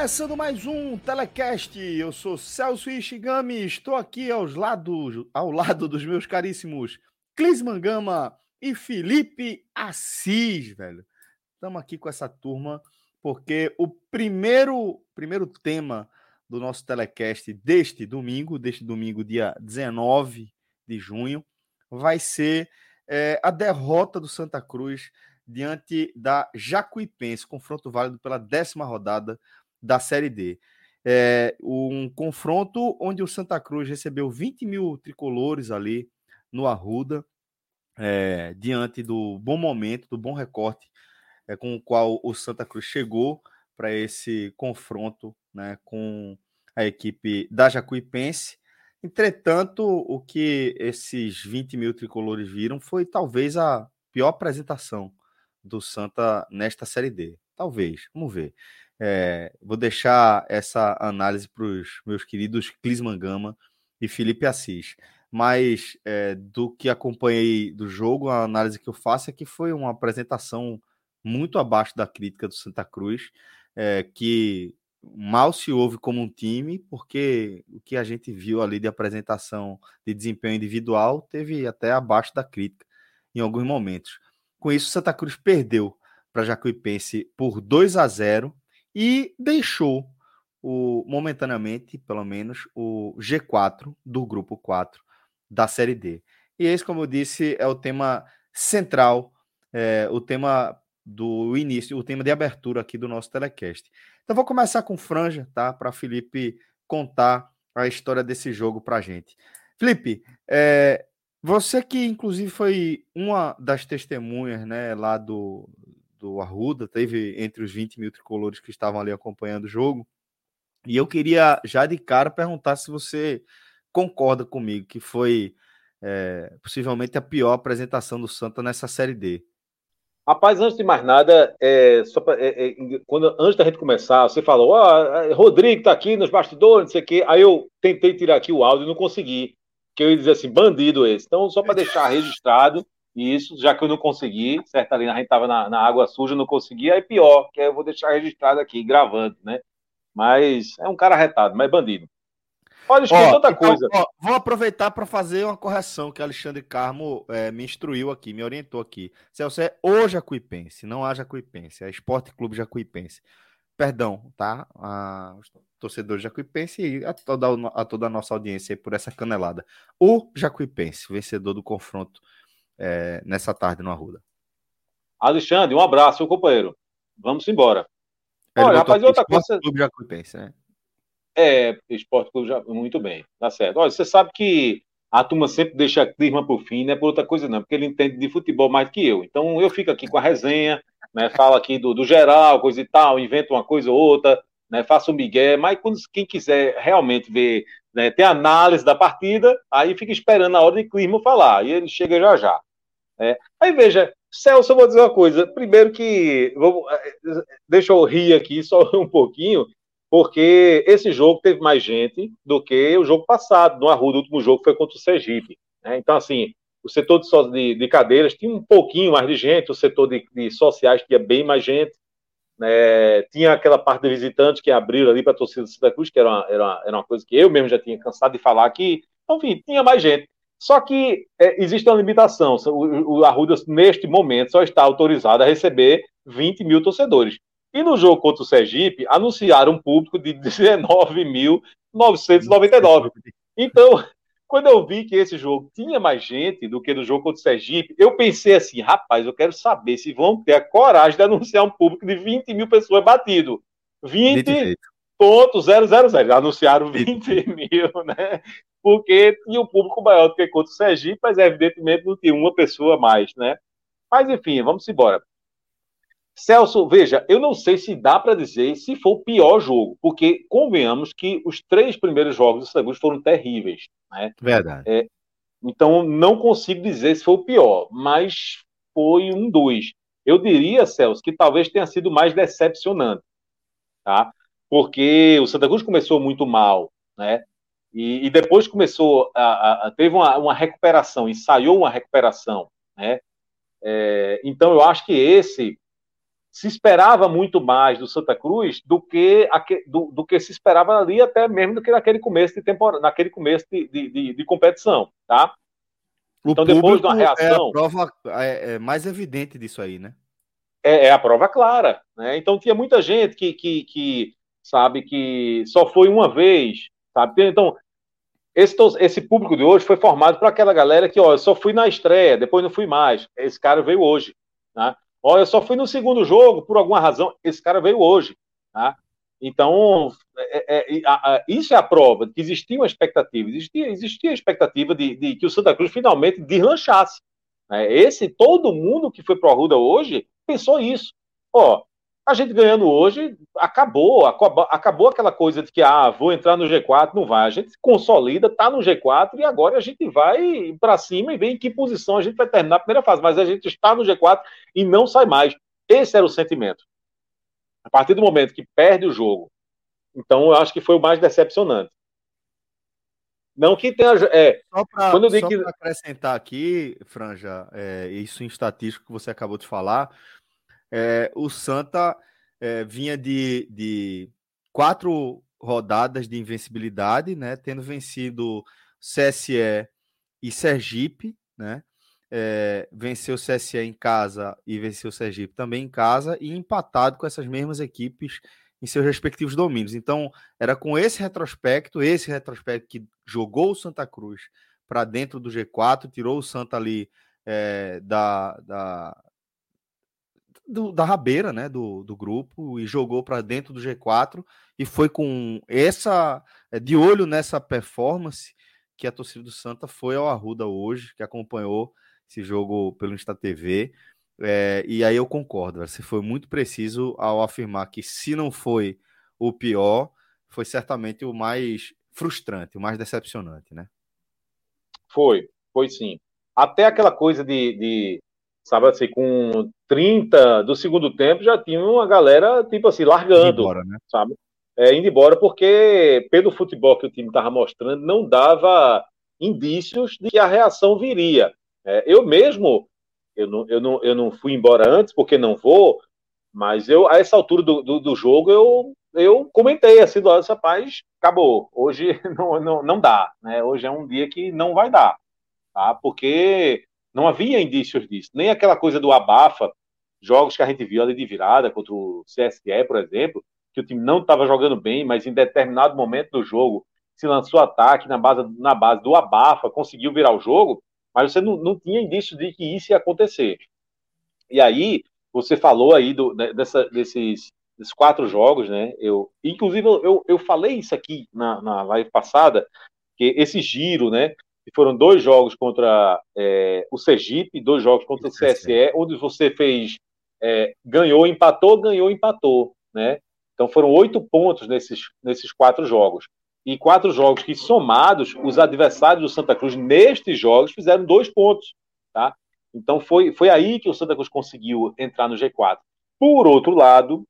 Começando mais um Telecast. Eu sou Celso Ishigami, estou aqui aos lados, ao lado dos meus caríssimos Clis Mangama e Felipe Assis, velho. Estamos aqui com essa turma porque o primeiro, primeiro tema do nosso telecast deste domingo, deste domingo, dia 19 de junho, vai ser é, a derrota do Santa Cruz diante da Jacuipense, confronto válido pela décima rodada da Série D. É, um confronto onde o Santa Cruz recebeu 20 mil tricolores ali no Arruda, é, diante do bom momento, do bom recorte é, com o qual o Santa Cruz chegou para esse confronto né, com a equipe da Jacuipense. Entretanto, o que esses 20 mil tricolores viram foi talvez a pior apresentação do Santa nesta Série D. Talvez, vamos ver. É, vou deixar essa análise para os meus queridos Clisman Gama e Felipe Assis. Mas é, do que acompanhei do jogo, a análise que eu faço é que foi uma apresentação muito abaixo da crítica do Santa Cruz, é, que mal se ouve como um time, porque o que a gente viu ali de apresentação de desempenho individual teve até abaixo da crítica em alguns momentos. Com isso, Santa Cruz perdeu para Jacuipense por 2 a 0 e deixou o momentaneamente, pelo menos, o G4 do grupo 4 da Série D. E esse, como eu disse, é o tema central, é, o tema do início, o tema de abertura aqui do nosso telecast. Então vou começar com Franja, tá? Para Felipe contar a história desse jogo para gente. Felipe, é, você que, inclusive, foi uma das testemunhas né, lá do, do Arruda, teve entre os 20 mil tricolores que estavam ali acompanhando o jogo. E eu queria já de cara perguntar se você concorda comigo que foi é, possivelmente a pior apresentação do Santa nessa Série D. Rapaz, antes de mais nada, é, pra, é, é, quando, antes da gente começar, você falou, ah, Rodrigo tá aqui nos bastidores, não sei o quê. Aí eu tentei tirar aqui o áudio e não consegui que eu ia dizer assim, bandido esse. Então, só para deixar registrado isso, já que eu não consegui, certo ali, a gente estava na, na, água suja, não consegui, aí pior, que eu vou deixar registrado aqui, gravando, né? Mas é um cara retado, mas bandido. Pode escrever outra então, coisa. Ó, vou aproveitar para fazer uma correção que Alexandre Carmo é, me instruiu aqui, me orientou aqui. Celso é o Jacuipense, não a Jacuipense, é Esporte Clube Jacuipense. Perdão, tá? A, torcedores jacuipense e a toda, a toda a nossa audiência por essa canelada. O Jacuipense, vencedor do confronto é, nessa tarde no Arruda. Alexandre, um abraço, companheiro. Vamos embora. Ele Olha, rapaz, outra coisa. Clube Jacuipense, né? É, Esporte Clube já muito bem, tá certo. Olha, você sabe que a turma sempre deixa a clima por fim, não é por outra coisa não, porque ele entende de futebol mais que eu. Então eu fico aqui com a resenha, né, fala aqui do, do geral, coisa e tal, inventa uma coisa ou outra, né, faça o Miguel, mas quando, quem quiser realmente ver, né, ter análise da partida, aí fica esperando a hora de Clima falar, e ele chega já já. Né. Aí veja, Celso, eu vou dizer uma coisa, primeiro que, vou, eh, deixa eu rir aqui só um pouquinho, porque esse jogo teve mais gente do que o jogo passado, no Arruda, o último jogo foi contra o Sergipe. Né? Então, assim, o setor de, de, de, cadeiras tinha um pouquinho mais de gente, o setor de, de sociais tinha bem mais gente, né? tinha aquela parte de visitantes que abriram ali para a torcida do Santa Cruz, que era uma, era, uma, era uma coisa que eu mesmo já tinha cansado de falar aqui, enfim, tinha mais gente. Só que é, existe uma limitação, o, o Arruda, neste momento, só está autorizado a receber 20 mil torcedores. E no jogo contra o Sergipe, anunciaram um público de 19.999. Então, quando eu vi que esse jogo tinha mais gente do que no jogo contra o Sergipe, eu pensei assim, rapaz, eu quero saber se vão ter a coragem de anunciar um público de 20 mil pessoas batido. 20.000. Anunciaram 20 mil, né? Porque tinha um público maior do que contra o Sergipe, mas evidentemente não tinha uma pessoa a mais, né? Mas enfim, vamos embora. Celso, veja, eu não sei se dá para dizer se foi o pior jogo, porque convenhamos que os três primeiros jogos do Santa foram terríveis. Né? Verdade. É, então, não consigo dizer se foi o pior, mas foi um dos. Eu diria, Celso, que talvez tenha sido mais decepcionante, tá? Porque o Santa Cruz começou muito mal, né? E, e depois começou a, a teve uma, uma, recuperação, ensaiou uma recuperação, né? É, então, eu acho que esse se esperava muito mais do Santa Cruz do que, do, do, que se esperava ali, até mesmo do que naquele começo de temporada, naquele começo de, de, de competição, tá? O então, depois de uma reação. É a prova é, é mais evidente disso aí, né? É, é, a prova clara. Né? Então tinha muita gente que, que, que, sabe que só foi uma vez, sabe? Então, esse, esse público de hoje foi formado para aquela galera que, ó, eu só fui na estreia, depois não fui mais. Esse cara veio hoje. Né? Olha, eu só fui no segundo jogo, por alguma razão, esse cara veio hoje. Tá? Então, é, é, a, a, isso é a prova de que existia uma expectativa, existia, existia a expectativa de, de que o Santa Cruz finalmente deslanchasse. Né? Esse, todo mundo que foi para o Arruda hoje pensou isso. Ó, a gente ganhando hoje, acabou, acabou, aquela coisa de que, ah, vou entrar no G4, não vai. A gente consolida, tá no G4 e agora a gente vai para cima e vê em que posição a gente vai terminar a primeira fase. Mas a gente está no G4 e não sai mais. Esse era o sentimento. A partir do momento que perde o jogo. Então, eu acho que foi o mais decepcionante. Não que tenha. É, só para que... acrescentar aqui, Franja, é, isso em estatístico que você acabou de falar é, o Santa é, vinha de, de quatro rodadas de invencibilidade, né? Tendo vencido CSE e Sergipe, né? É, venceu o CSE em casa e venceu o Sergipe também em casa e empatado com essas mesmas equipes em seus respectivos domínios. Então, era com esse retrospecto, esse retrospecto que jogou o Santa Cruz para dentro do G4, tirou o Santa ali é, da, da, do, da rabeira, né, do, do grupo e jogou para dentro do G4 e foi com essa é, de olho nessa performance que a torcida do Santa foi ao Arruda hoje, que acompanhou esse jogo pelo Insta TV. É, e aí eu concordo, você foi muito preciso ao afirmar que se não foi o pior, foi certamente o mais frustrante, o mais decepcionante, né? Foi, foi sim. Até aquela coisa de, de sabe assim, com 30 do segundo tempo já tinha uma galera, tipo assim, largando, embora, né? sabe? É, indo embora, porque pelo futebol que o time estava mostrando, não dava indícios de que a reação viria. É, eu mesmo, eu não, eu, não, eu não fui embora antes, porque não vou, mas eu, a essa altura do, do, do jogo, eu, eu comentei assim, do lado, rapaz, acabou, hoje não, não, não dá, né? Hoje é um dia que não vai dar, tá? Porque não havia indícios disso. Nem aquela coisa do abafa, jogos que a gente viu ali de virada contra o CSE, por exemplo, que o time não estava jogando bem, mas em determinado momento do jogo se lançou ataque na base, na base do abafa, conseguiu virar o jogo, mas você não, não tinha indício de que isso ia acontecer. E aí, você falou aí do, dessa, desses, desses quatro jogos, né? Eu, inclusive, eu, eu falei isso aqui na, na live passada, que esse giro, né? Foram dois jogos contra é, o Sergipe, dois jogos contra o CSE, onde você fez é, ganhou, empatou, ganhou, empatou, né? Então foram oito pontos nesses, nesses quatro jogos. E quatro jogos que, somados, os adversários do Santa Cruz nestes jogos fizeram dois pontos, tá? Então foi, foi aí que o Santa Cruz conseguiu entrar no G4. Por outro lado,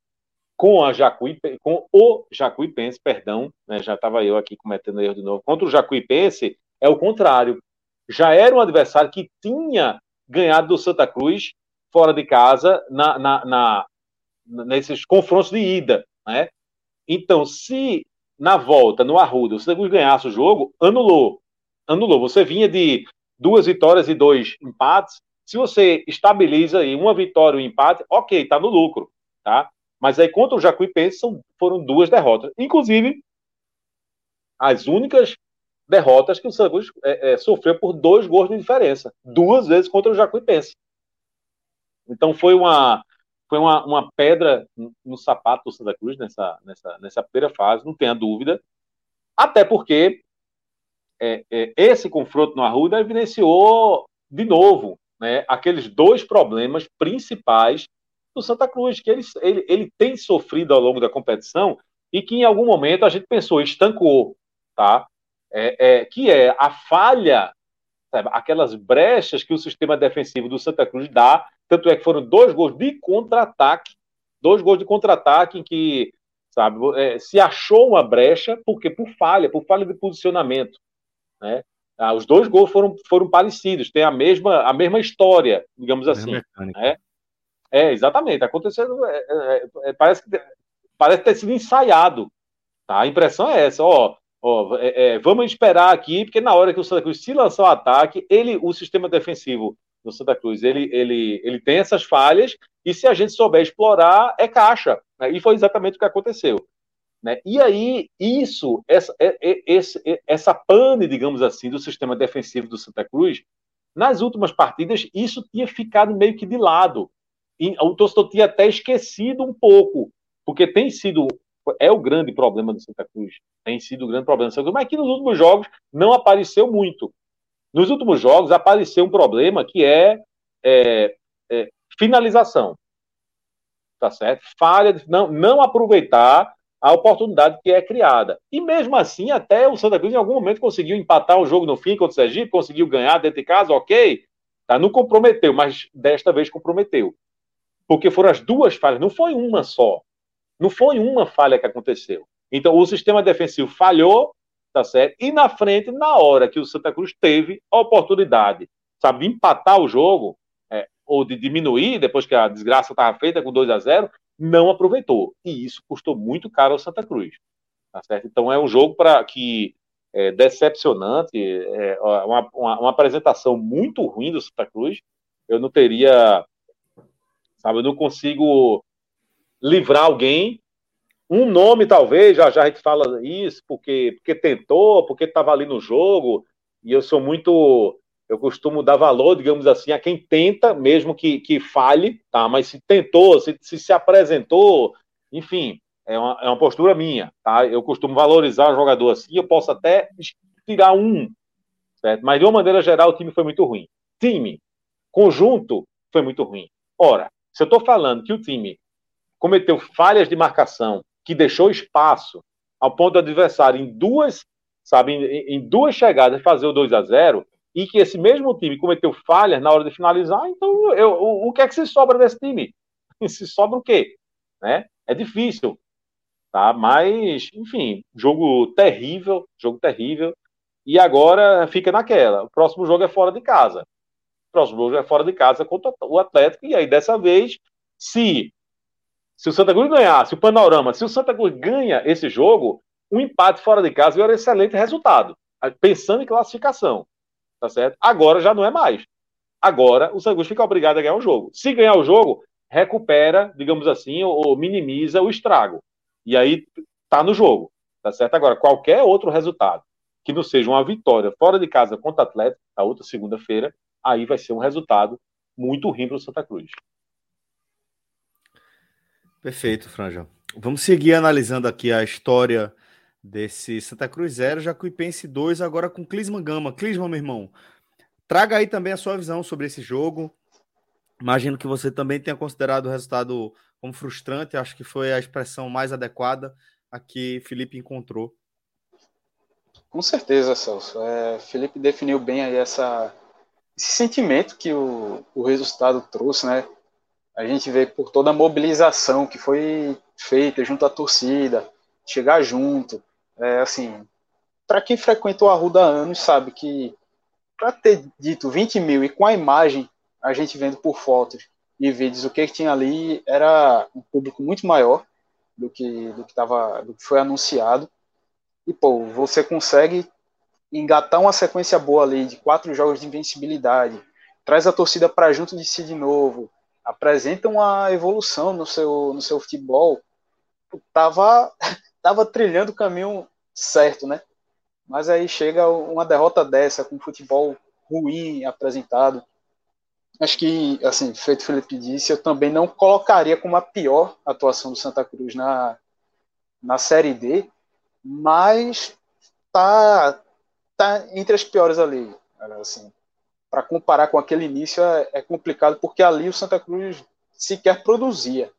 com a Jacuí, com o Jacuipense, perdão, né, já estava eu aqui cometendo erro de novo, contra o Jacuipense, é o contrário. Já era um adversário que tinha ganhado do Santa Cruz fora de casa na, na, na nesses confrontos de ida. Né? Então, se na volta, no Arruda, o Santa Cruz ganhasse o jogo, anulou. Anulou. Você vinha de duas vitórias e dois empates. Se você estabiliza aí uma vitória e um empate, ok, está no lucro. Tá? Mas aí contra o Jacuipense são, foram duas derrotas. Inclusive, as únicas derrotas que o Santa Cruz é, é, sofreu por dois gols de diferença, duas vezes contra o Jacuipense. Então foi uma foi uma, uma pedra no sapato do Santa Cruz nessa, nessa, nessa primeira fase, não tenha dúvida. Até porque é, é, esse confronto no Arruda evidenciou de novo né, aqueles dois problemas principais do Santa Cruz, que ele, ele, ele tem sofrido ao longo da competição e que em algum momento a gente pensou, estancou, tá? É, é, que é a falha, sabe, aquelas brechas que o sistema defensivo do Santa Cruz dá tanto é que foram dois gols de contra-ataque, dois gols de contra-ataque em que, sabe, é, se achou uma brecha, porque por falha, por falha de posicionamento, né? Ah, os dois gols foram, foram parecidos, tem a mesma, a mesma história, digamos assim. Né? É, exatamente. Acontecendo. É, é, é, parece, parece ter sido ensaiado. Tá? A impressão é essa, ó. Ó é, é, vamos esperar aqui, porque na hora que o Santa Cruz se lançar o ataque, ele, o sistema defensivo no Santa Cruz. Ele, ele, ele tem essas falhas e se a gente souber explorar, é caixa. Né? E foi exatamente o que aconteceu. Né? E aí, isso, essa, é, é, esse, é, essa pane, digamos assim, do sistema defensivo do Santa Cruz, nas últimas partidas, isso tinha ficado meio que de lado. E o torcedor tinha até esquecido um pouco, porque tem sido, é o grande problema do Santa Cruz, tem sido o grande problema do Santa Cruz, mas que nos últimos jogos não apareceu muito. Nos últimos jogos apareceu um problema que é, é, é finalização. Tá certo? Falha de não, não aproveitar a oportunidade que é criada. E mesmo assim, até o Santa Cruz em algum momento conseguiu empatar o jogo no fim contra o Sergipe, conseguiu ganhar dentro de casa, ok. Tá? Não comprometeu, mas desta vez comprometeu. Porque foram as duas falhas, não foi uma só. Não foi uma falha que aconteceu. Então, o sistema defensivo falhou tá certo? E na frente, na hora que o Santa Cruz teve a oportunidade, sabe, de empatar o jogo, é, ou de diminuir, depois que a desgraça estava feita com 2 a 0 não aproveitou. E isso custou muito caro ao Santa Cruz. Tá certo? Então é um jogo para que é decepcionante, é uma, uma, uma, apresentação muito ruim do Santa Cruz. Eu não teria, sabe, eu não consigo livrar alguém um nome, talvez, já já a gente fala isso, porque, porque tentou, porque estava ali no jogo, e eu sou muito. Eu costumo dar valor, digamos assim, a quem tenta, mesmo que, que falhe, tá? Mas se tentou, se, se, se apresentou, enfim, é uma, é uma postura minha, tá? Eu costumo valorizar o jogador assim, eu posso até tirar um, certo? Mas de uma maneira geral, o time foi muito ruim. Time, conjunto, foi muito ruim. Ora, se eu estou falando que o time cometeu falhas de marcação, que deixou espaço ao ponto do adversário em duas, sabe, em, em duas chegadas fazer o 2 a 0 e que esse mesmo time cometeu falhas na hora de finalizar, então eu, o, o que é que se sobra desse time? Se sobra o quê? Né? É difícil, tá? Mas, enfim, jogo terrível, jogo terrível. E agora fica naquela. O próximo jogo é fora de casa. O próximo jogo é fora de casa contra o Atlético. E aí, dessa vez, se se o Santa Cruz ganhasse o panorama, se o Santa Cruz ganha esse jogo, um empate fora de casa era um excelente resultado, pensando em classificação, tá certo? Agora já não é mais. Agora o Santa Cruz fica obrigado a ganhar o jogo. Se ganhar o jogo, recupera, digamos assim, ou, minimiza o estrago. E aí tá no jogo, tá certo? Agora, qualquer outro resultado que não seja uma vitória fora de casa contra o Atlético, a outra segunda-feira, aí vai ser um resultado muito ruim para o Santa Cruz. Perfeito, Franja. Vamos seguir analisando aqui a história desse Santa Cruz 0, Jacuipense 2, agora com Clisman Gama. Clisman, meu irmão, traga aí também a sua visão sobre esse jogo. Imagino que você também tenha considerado o resultado como frustrante, acho que foi a expressão mais adequada a que Felipe encontrou. Com certeza, Celso. É, Felipe definiu bem aí essa, esse sentimento que o, o resultado trouxe, né? A gente vê por toda a mobilização que foi feita junto à torcida, chegar junto, é, assim, para quem frequentou a Ruda há anos sabe que para ter dito 20 mil e com a imagem, a gente vendo por fotos e vídeos o que, que tinha ali, era um público muito maior do que do que, tava, do que foi anunciado. E, pô, você consegue engatar uma sequência boa ali de quatro jogos de invencibilidade, traz a torcida para junto de si de novo, apresenta uma evolução no seu, no seu futebol, tava, tava trilhando o caminho certo, né? Mas aí chega uma derrota dessa, com futebol ruim apresentado. Acho que, assim, feito o Felipe disse, eu também não colocaria como a pior atuação do Santa Cruz na, na Série D, mas tá, tá entre as piores ali. Assim, para comparar com aquele início é, é, complicado, porque ali o Santa Cruz sequer produzia.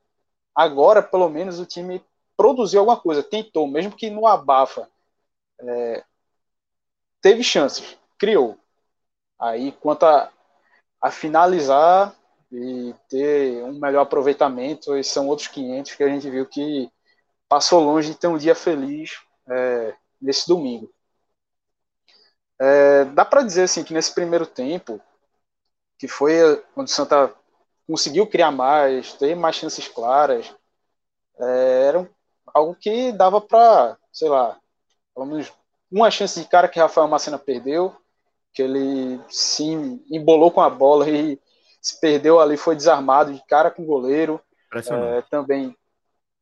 Agora, pelo menos, o time produziu alguma coisa, tentou, mesmo que no abafa. É, teve chances, criou. Aí, quanto a, a finalizar e ter um melhor aproveitamento, esses são outros 500 que a gente viu que passou longe de ter um dia feliz é, nesse domingo. É, dá para dizer assim que nesse primeiro tempo, que foi quando o Santa conseguiu criar mais, ter mais chances claras, é, era algo que dava para, sei lá, pelo menos uma chance de cara que Rafael Macena perdeu, que ele se embolou com a bola e se perdeu ali, foi desarmado de cara com o goleiro. É, também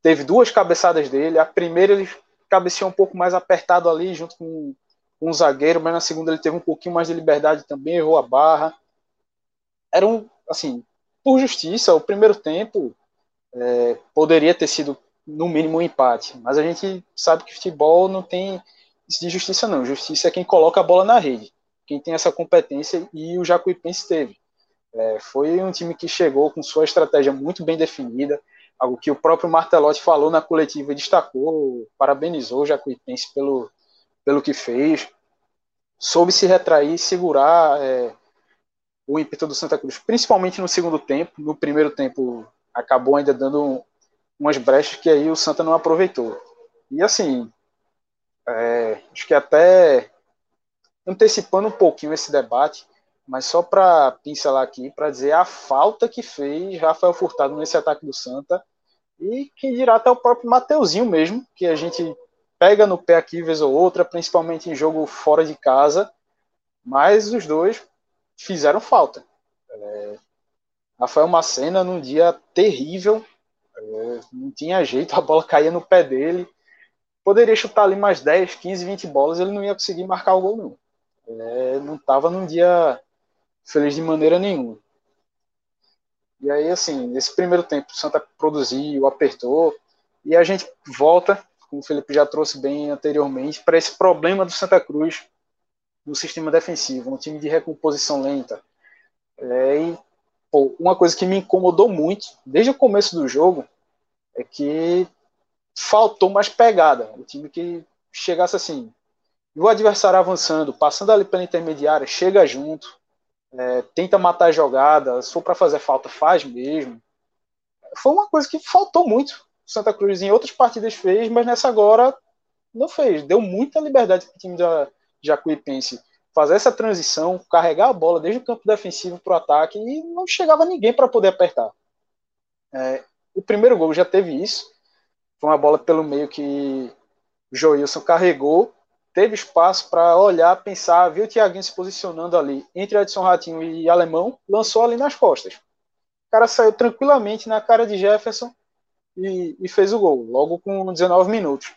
teve duas cabeçadas dele. A primeira ele cabeceou um pouco mais apertado ali, junto com, o zagueiro, mas na segunda ele teve um pouquinho mais de liberdade também, errou a barra. Era um, assim, por justiça, o primeiro tempo é, poderia ter sido no mínimo um empate, mas a gente sabe que futebol não tem de justiça não. Justiça é quem coloca a bola na rede quem tem essa competência e o Jacuipense teve. É, foi um time que chegou com sua estratégia muito bem definida, algo que o próprio Martelotti falou na coletiva e destacou, parabenizou o Jacuipense pelo, pelo que fez, soube se retrair, segurar é, o ímpeto do Santa Cruz, principalmente no segundo tempo. No primeiro tempo acabou ainda dando umas brechas que aí o Santa não aproveitou. E assim, é, acho que até antecipando um pouquinho esse debate, mas só para pincelar aqui, para dizer a falta que fez Rafael Furtado nesse ataque do Santa, e quem dirá até o próprio Mateuzinho mesmo, que a gente pega no pé aqui vez ou outra, principalmente em jogo fora de casa, mas os dois fizeram falta. É, Rafael Macena num dia terrível, é, não tinha jeito, a bola caía no pé dele, poderia chutar ali mais 10, 15, 20 bolas, ele não ia conseguir marcar o gol não é, não estava num dia feliz de maneira nenhuma. E aí, assim, nesse primeiro tempo, o Santa produziu, apertou, e a gente volta, como o Felipe já trouxe bem anteriormente, para esse problema do Santa Cruz no sistema defensivo, um time de recomposição lenta. É, e, pô, uma coisa que me incomodou muito, desde o começo do jogo, é que faltou mais pegada. O time que chegasse assim, o adversário avançando, passando ali pela intermediária, chega junto, é, tenta matar a jogada, se for para fazer falta, faz mesmo. Foi uma coisa que faltou muito. Santa Cruz em outras partidas fez, mas nessa agora não fez. Deu muita liberdade para o time da Jacuipense fazer essa transição, carregar a bola desde o campo defensivo para o ataque e não chegava ninguém para poder apertar. É, o primeiro gol já teve isso. Foi uma bola pelo meio que o Joilson carregou teve espaço para olhar, pensar, viu o Thiaguinho se posicionando ali entre Edson Ratinho e Alemão, lançou ali nas costas. O cara saiu tranquilamente na cara de Jefferson e, e fez o gol, logo com 19 minutos.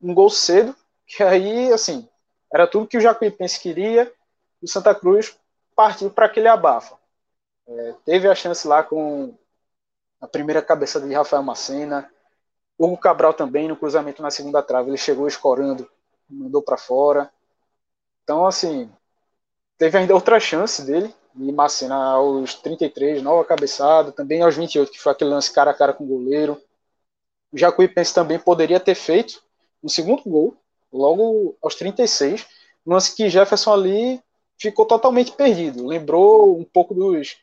Um gol cedo, que aí, assim, era tudo que o Jacuipense queria, e o Santa Cruz partiu para aquele abafa. É, teve a chance lá com a primeira cabeçada de Rafael Macena, Hugo Cabral também no cruzamento na segunda trave, ele chegou escorando mandou para fora. Então, assim, teve ainda outra chance dele, de Macena aos 33, nova cabeçada, também aos 28, que foi aquele lance cara a cara com o goleiro. O Jacuipense também poderia ter feito um segundo gol, logo aos 36, um lance que Jefferson ali ficou totalmente perdido. Lembrou um pouco dos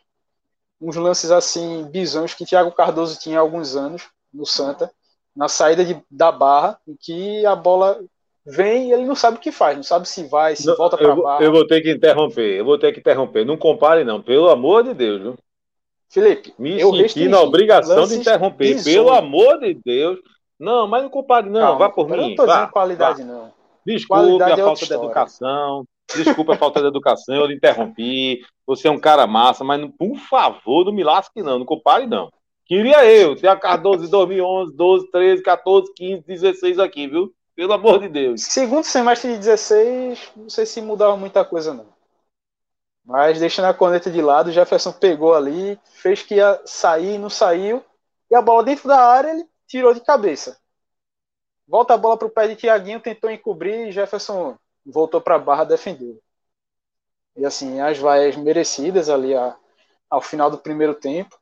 uns lances assim bizonhos que Thiago Cardoso tinha há alguns anos no Santa, na saída de, da barra, em que a bola vem e ele não sabe o que faz, não sabe se vai, se não, volta para baixo. Eu vou ter que interromper, eu vou ter que interromper. Não compare, não, pelo amor de Deus. Viu? Felipe, me eu senti na obrigação de interromper, bizonho. pelo amor de Deus. Não, mas não compare, não, Calma, vá por mim. Eu não tô dizendo qualidade, vá. não. Desculpe qualidade a é falta de educação. Desculpa a falta de educação, eu lhe interrompi. Você é um cara massa, mas por favor, não me lasque, não. Não compare, não. Queria eu ter a Cardoso de 2011, 12, 13, 14, 15, 16 aqui, viu? Pelo amor de Deus. Segundo semestre de 16, não sei se mudava muita coisa, não. Mas deixando a corneta de lado, o Jefferson pegou ali, fez que ia sair, não saiu. E a bola dentro da área, ele tirou de cabeça. Volta a bola para o pé de Tiaguinho, tentou encobrir e Jefferson voltou para a barra, defendeu. E assim, as vaias merecidas ali a, ao final do primeiro tempo.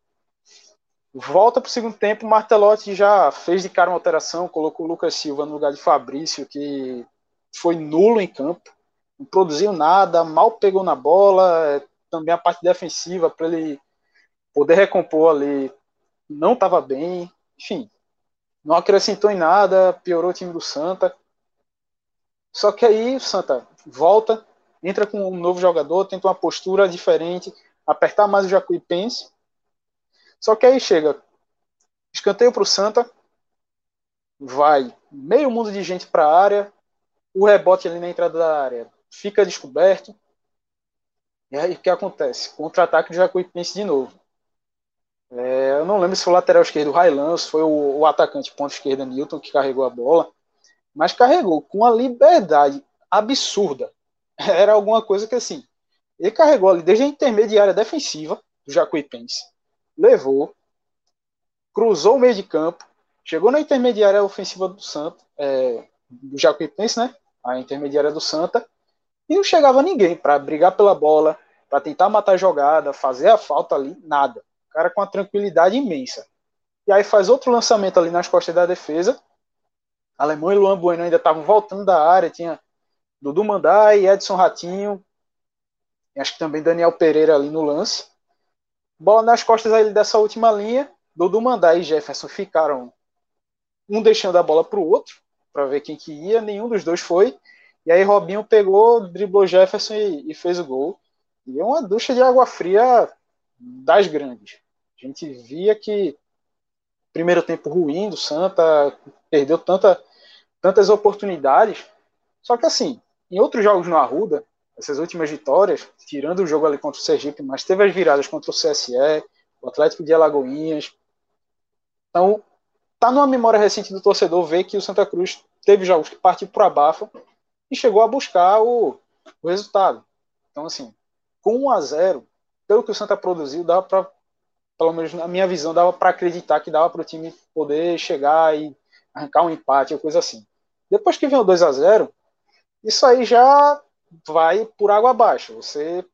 Volta para o segundo tempo, o Martelotti já fez de cara uma alteração, colocou o Lucas Silva no lugar de Fabrício, que foi nulo em campo, não produziu nada, mal pegou na bola, também a parte defensiva para ele poder recompor ali não estava bem, enfim, não acrescentou em nada, piorou o time do Santa. Só que aí o Santa volta, entra com um novo jogador, tenta uma postura diferente, apertar mais o Jacuipense só que aí chega, escanteio para o Santa, vai meio mundo de gente para a área, o rebote ali na entrada da área fica descoberto. E aí o que acontece? Contra-ataque do Jacuipense de novo. É, eu não lembro se foi o lateral esquerdo o Railan, se foi o, o atacante ponta esquerda Newton que carregou a bola, mas carregou com uma liberdade absurda. Era alguma coisa que assim, ele carregou ali desde a intermediária defensiva do Jacuipense levou, cruzou o meio de campo, chegou na intermediária ofensiva do Santa, é, do Jacuipense, né? A intermediária do Santa, e não chegava ninguém para brigar pela bola, para tentar matar a jogada, fazer a falta ali, nada. O cara com uma tranquilidade imensa. E aí faz outro lançamento ali nas costas da defesa. Alemão e Luan Bueno ainda estavam voltando da área, tinha Dudu Mandai, Edson Ratinho, acho que também Daniel Pereira ali no lance. Bola nas costas aí dessa última linha. Dudu Mandai e Jefferson ficaram um deixando a bola para o outro, para ver quem que ia. Nenhum dos dois foi. E aí Robinho pegou, driblou Jefferson e, e fez o gol. E é uma ducha de água fria das grandes. A gente via que primeiro tempo ruim do Santa, perdeu tanta, tantas oportunidades. Só que assim, em outros jogos no Arruda, essas últimas vitórias, tirando o jogo ali contra o Sergipe, mas teve as viradas contra o CSE, o Atlético de Alagoinhas. Então, tá numa memória recente do torcedor ver que o Santa Cruz teve jogos que partiu para abafa e chegou a buscar o, o resultado. Então, assim, com 1 a 0 pelo que o Santa produziu, dava para, pelo menos na minha visão, dava para acreditar que dava para o time poder chegar e arrancar um empate ou coisa assim. Depois que vem o 2 a 0 isso aí já vai por água abaixo. Você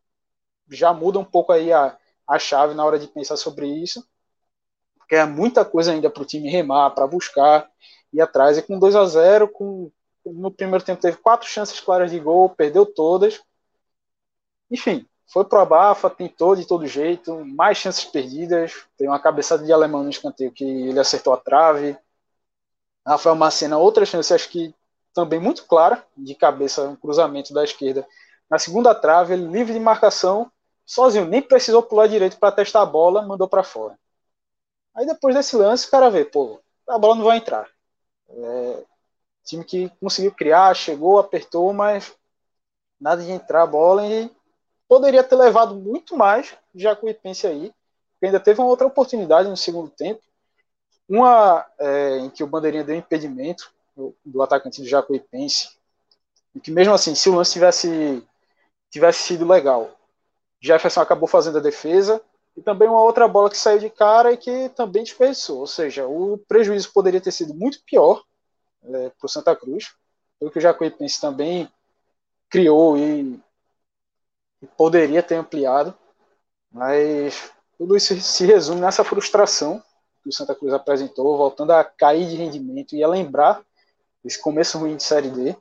já muda um pouco aí a, a chave na hora de pensar sobre isso, porque é muita coisa ainda para o time remar, para buscar e atrás. E com 2 a 0 com no primeiro tempo teve quatro chances claras de gol, perdeu todas. Enfim, foi pro abafa, tentou de todo jeito, mais chances perdidas. Tem uma cabeçada de alemão no escanteio que ele acertou a trave. Rafael Macena, outra chance, acho que também muito clara, de cabeça, um cruzamento da esquerda. Na segunda trave, ele livre de marcação, sozinho, nem precisou pular direito para testar a bola, mandou para fora. Aí depois desse lance, o cara vê, pô, a bola não vai entrar. É, time que conseguiu criar, chegou, apertou, mas nada de entrar a bola e poderia ter levado muito mais já com o Ipense aí, porque ainda teve uma outra oportunidade no segundo tempo, uma é, em que o Bandeirinha deu impedimento, do, atacante do Jacuipense. E que mesmo assim, se o lance tivesse, tivesse sido legal, Jefferson acabou fazendo a defesa e também uma outra bola que saiu de cara e que também desperdiçou. Ou seja, o prejuízo poderia ter sido muito pior é, para o Santa Cruz, pelo que o Jacuipense também criou e, e poderia ter ampliado. Mas tudo isso se resume nessa frustração que o Santa Cruz apresentou, voltando a cair de rendimento e a lembrar esse começo ruim de Série D,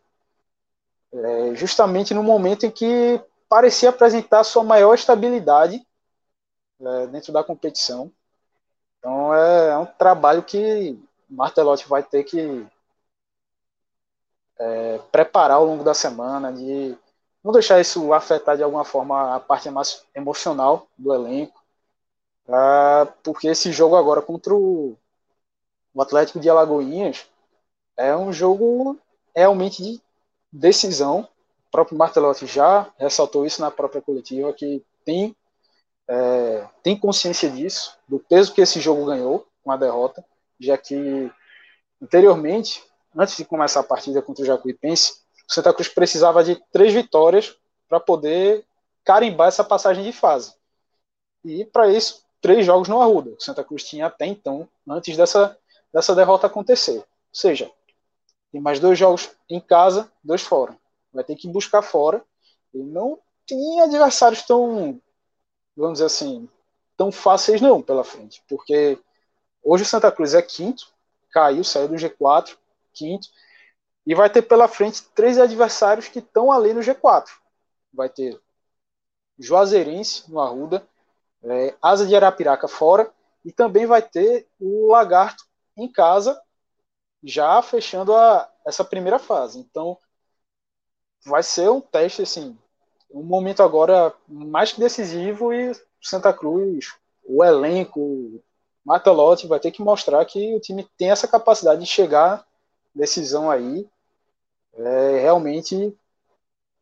é, justamente no momento em que parecia apresentar sua maior estabilidade é, dentro da competição. Então é, é um trabalho que Martelotti vai ter que é, preparar ao longo da semana, de não deixar isso afetar de alguma forma a parte mais emocional do elenco, porque esse jogo agora contra o, o Atlético de Alagoinhas é um jogo realmente de decisão. O próprio Martelotti já ressaltou isso na própria coletiva, que tem, é, tem consciência disso, do peso que esse jogo ganhou com a derrota, já que anteriormente antes de começar a partida contra o Jacuipense, o Santa Cruz precisava de três vitórias para poder carimbar essa passagem de fase. E para isso, três jogos no Arruda. O Santa Cruz tinha até então, antes dessa, dessa derrota acontecer. Ou seja, tem mais dois jogos em casa, dois fora. Vai ter que buscar fora. E não tem adversários tão, vamos dizer assim, tão fáceis não pela frente. Porque hoje o Santa Cruz é quinto, caiu, saiu do G4, quinto, e vai ter pela frente três adversários que estão ali no G4. Vai ter Juazeirense no Arruda, é, Asa de Arapiraca fora, e também vai ter o Lagarto em casa, já fechando a, essa primeira fase. Então, vai ser um teste, assim, um momento agora mais que decisivo e Santa Cruz, o elenco, o Matalote vai ter que mostrar que o time tem essa capacidade de chegar decisão aí, é, realmente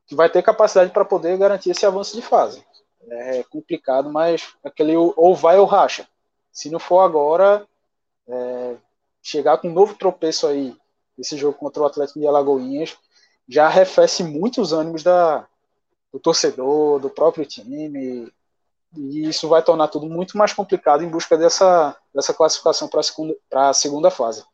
que vai ter capacidade para poder garantir esse avanço de fase. É complicado, mas aquele ou vai ou racha. Se não for agora, é, chegar com um novo tropeço aí, esse jogo contra o Atlético de Alagoinhas, já arrefece muitos ânimos da, do torcedor, do próprio time, e isso vai tornar tudo muito mais complicado em busca dessa, dessa classificação para a segunda, segunda fase.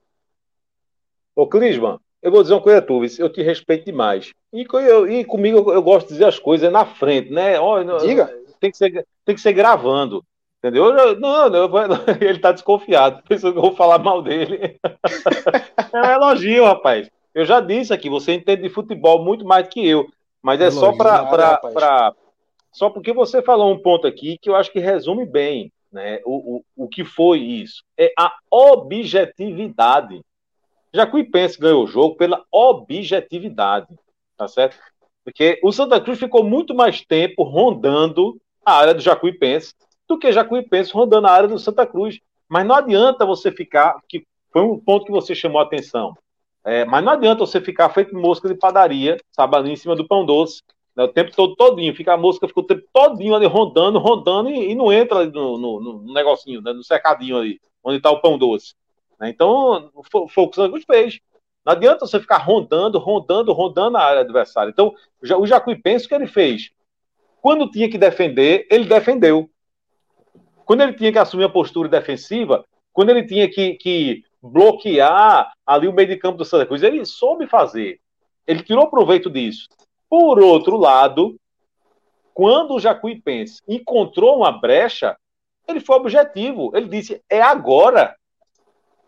Ô, Clisman, eu vou dizer uma coisa a tu, eu te respeito demais. E, eu, e comigo eu, eu, gosto de dizer as coisas na frente, né? Oh, Diga. Tem que ser, tem que ser gravando. Entendeu? Não, não, ele tá desconfiado, pensando que eu vou falar mal dele. é um elogio, rapaz. Eu já disse aqui, você entende de futebol muito mais do que eu. Mas é elogio, só para. Só porque você falou um ponto aqui que eu acho que resume bem né, o, o, o que foi isso. É a objetividade. Jacuipense ganhou o jogo pela objetividade, tá certo? Porque o Santa Cruz ficou muito mais tempo rondando a área do Jacuipense do que Jacuipense rondando a área do Santa Cruz. Mas não adianta você ficar, que foi um ponto que você chamou a atenção. É, mas não adianta você ficar feito mosca de padaria, sabe, ali em cima do pão doce, né, o tempo todo, todinho. Fica a mosca, fica o tempo todinho ali rondando, rondando e, e não entra ali no, no, no negocinho, né, no cercadinho ali, onde está o pão doce. Né? Então, foi, o que o Cruz fez. Não adianta você ficar rondando, rondando, rondando a área adversária. Então, o Jacuipense, o que ele fez? Quando tinha que defender, ele defendeu. Quando ele tinha que assumir a postura defensiva, quando ele tinha que, que bloquear ali o meio de campo do Santa Cruz, ele soube fazer. Ele tirou proveito disso. Por outro lado, quando o Jacuipense encontrou uma brecha, ele foi objetivo. Ele disse: é agora.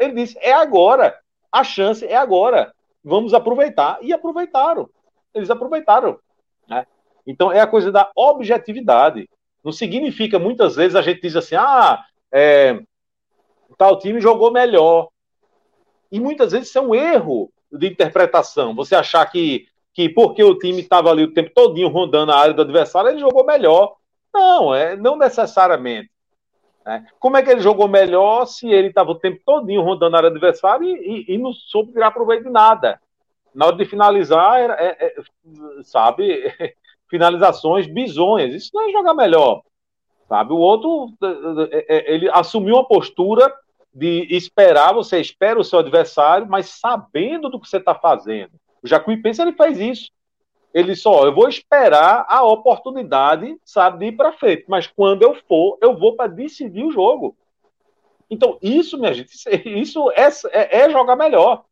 Ele disse: é agora. A chance é agora. Vamos aproveitar. E aproveitaram. Eles aproveitaram. Né? Então é a coisa da objetividade. Não significa, muitas vezes, a gente diz assim: ah, é, tal time jogou melhor. E muitas vezes isso é um erro de interpretação. Você achar que, que porque o time estava ali o tempo todinho rondando a área do adversário, ele jogou melhor. Não, é não necessariamente. Né? Como é que ele jogou melhor se ele estava o tempo todinho rondando a área adversária e, e, e, não soube tirar proveito de nada? Na hora de finalizar, é, é, é, sabe, finalizações bizonhas. Isso não é jogar melhor. Sabe? O outro, é, é, ele assumiu uma postura de esperar, você espera o seu adversário, mas sabendo do que você está fazendo. O Jacuipense, ele faz isso ele só, eu vou esperar a oportunidade, sabe, de ir para frente. Mas quando eu for, eu vou para decidir o jogo. Então, isso, minha gente, isso é, é, é, jogar melhor.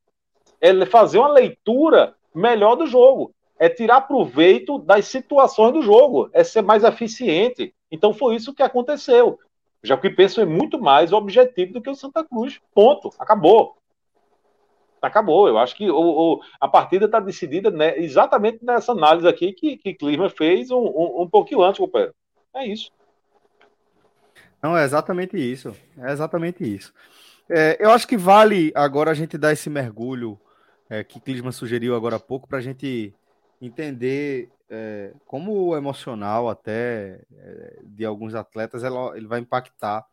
É fazer uma leitura melhor do jogo. É tirar proveito das situações do jogo. É ser mais eficiente. Então, foi isso que aconteceu. Já que penso é muito mais objetivo do que o Santa Cruz. Ponto. Acabou acabou. Eu acho que o, o a partida está decidida né, exatamente nessa análise aqui que, que Clima fez um, um, um pouquinho antes, companheiro. É isso. Não, é exatamente isso. É exatamente isso. É, eu acho que vale agora a gente dar esse mergulho é, que Clisma sugeriu agora há pouco para a gente entender é, como o emocional até é, de alguns atletas ela, ele vai impactar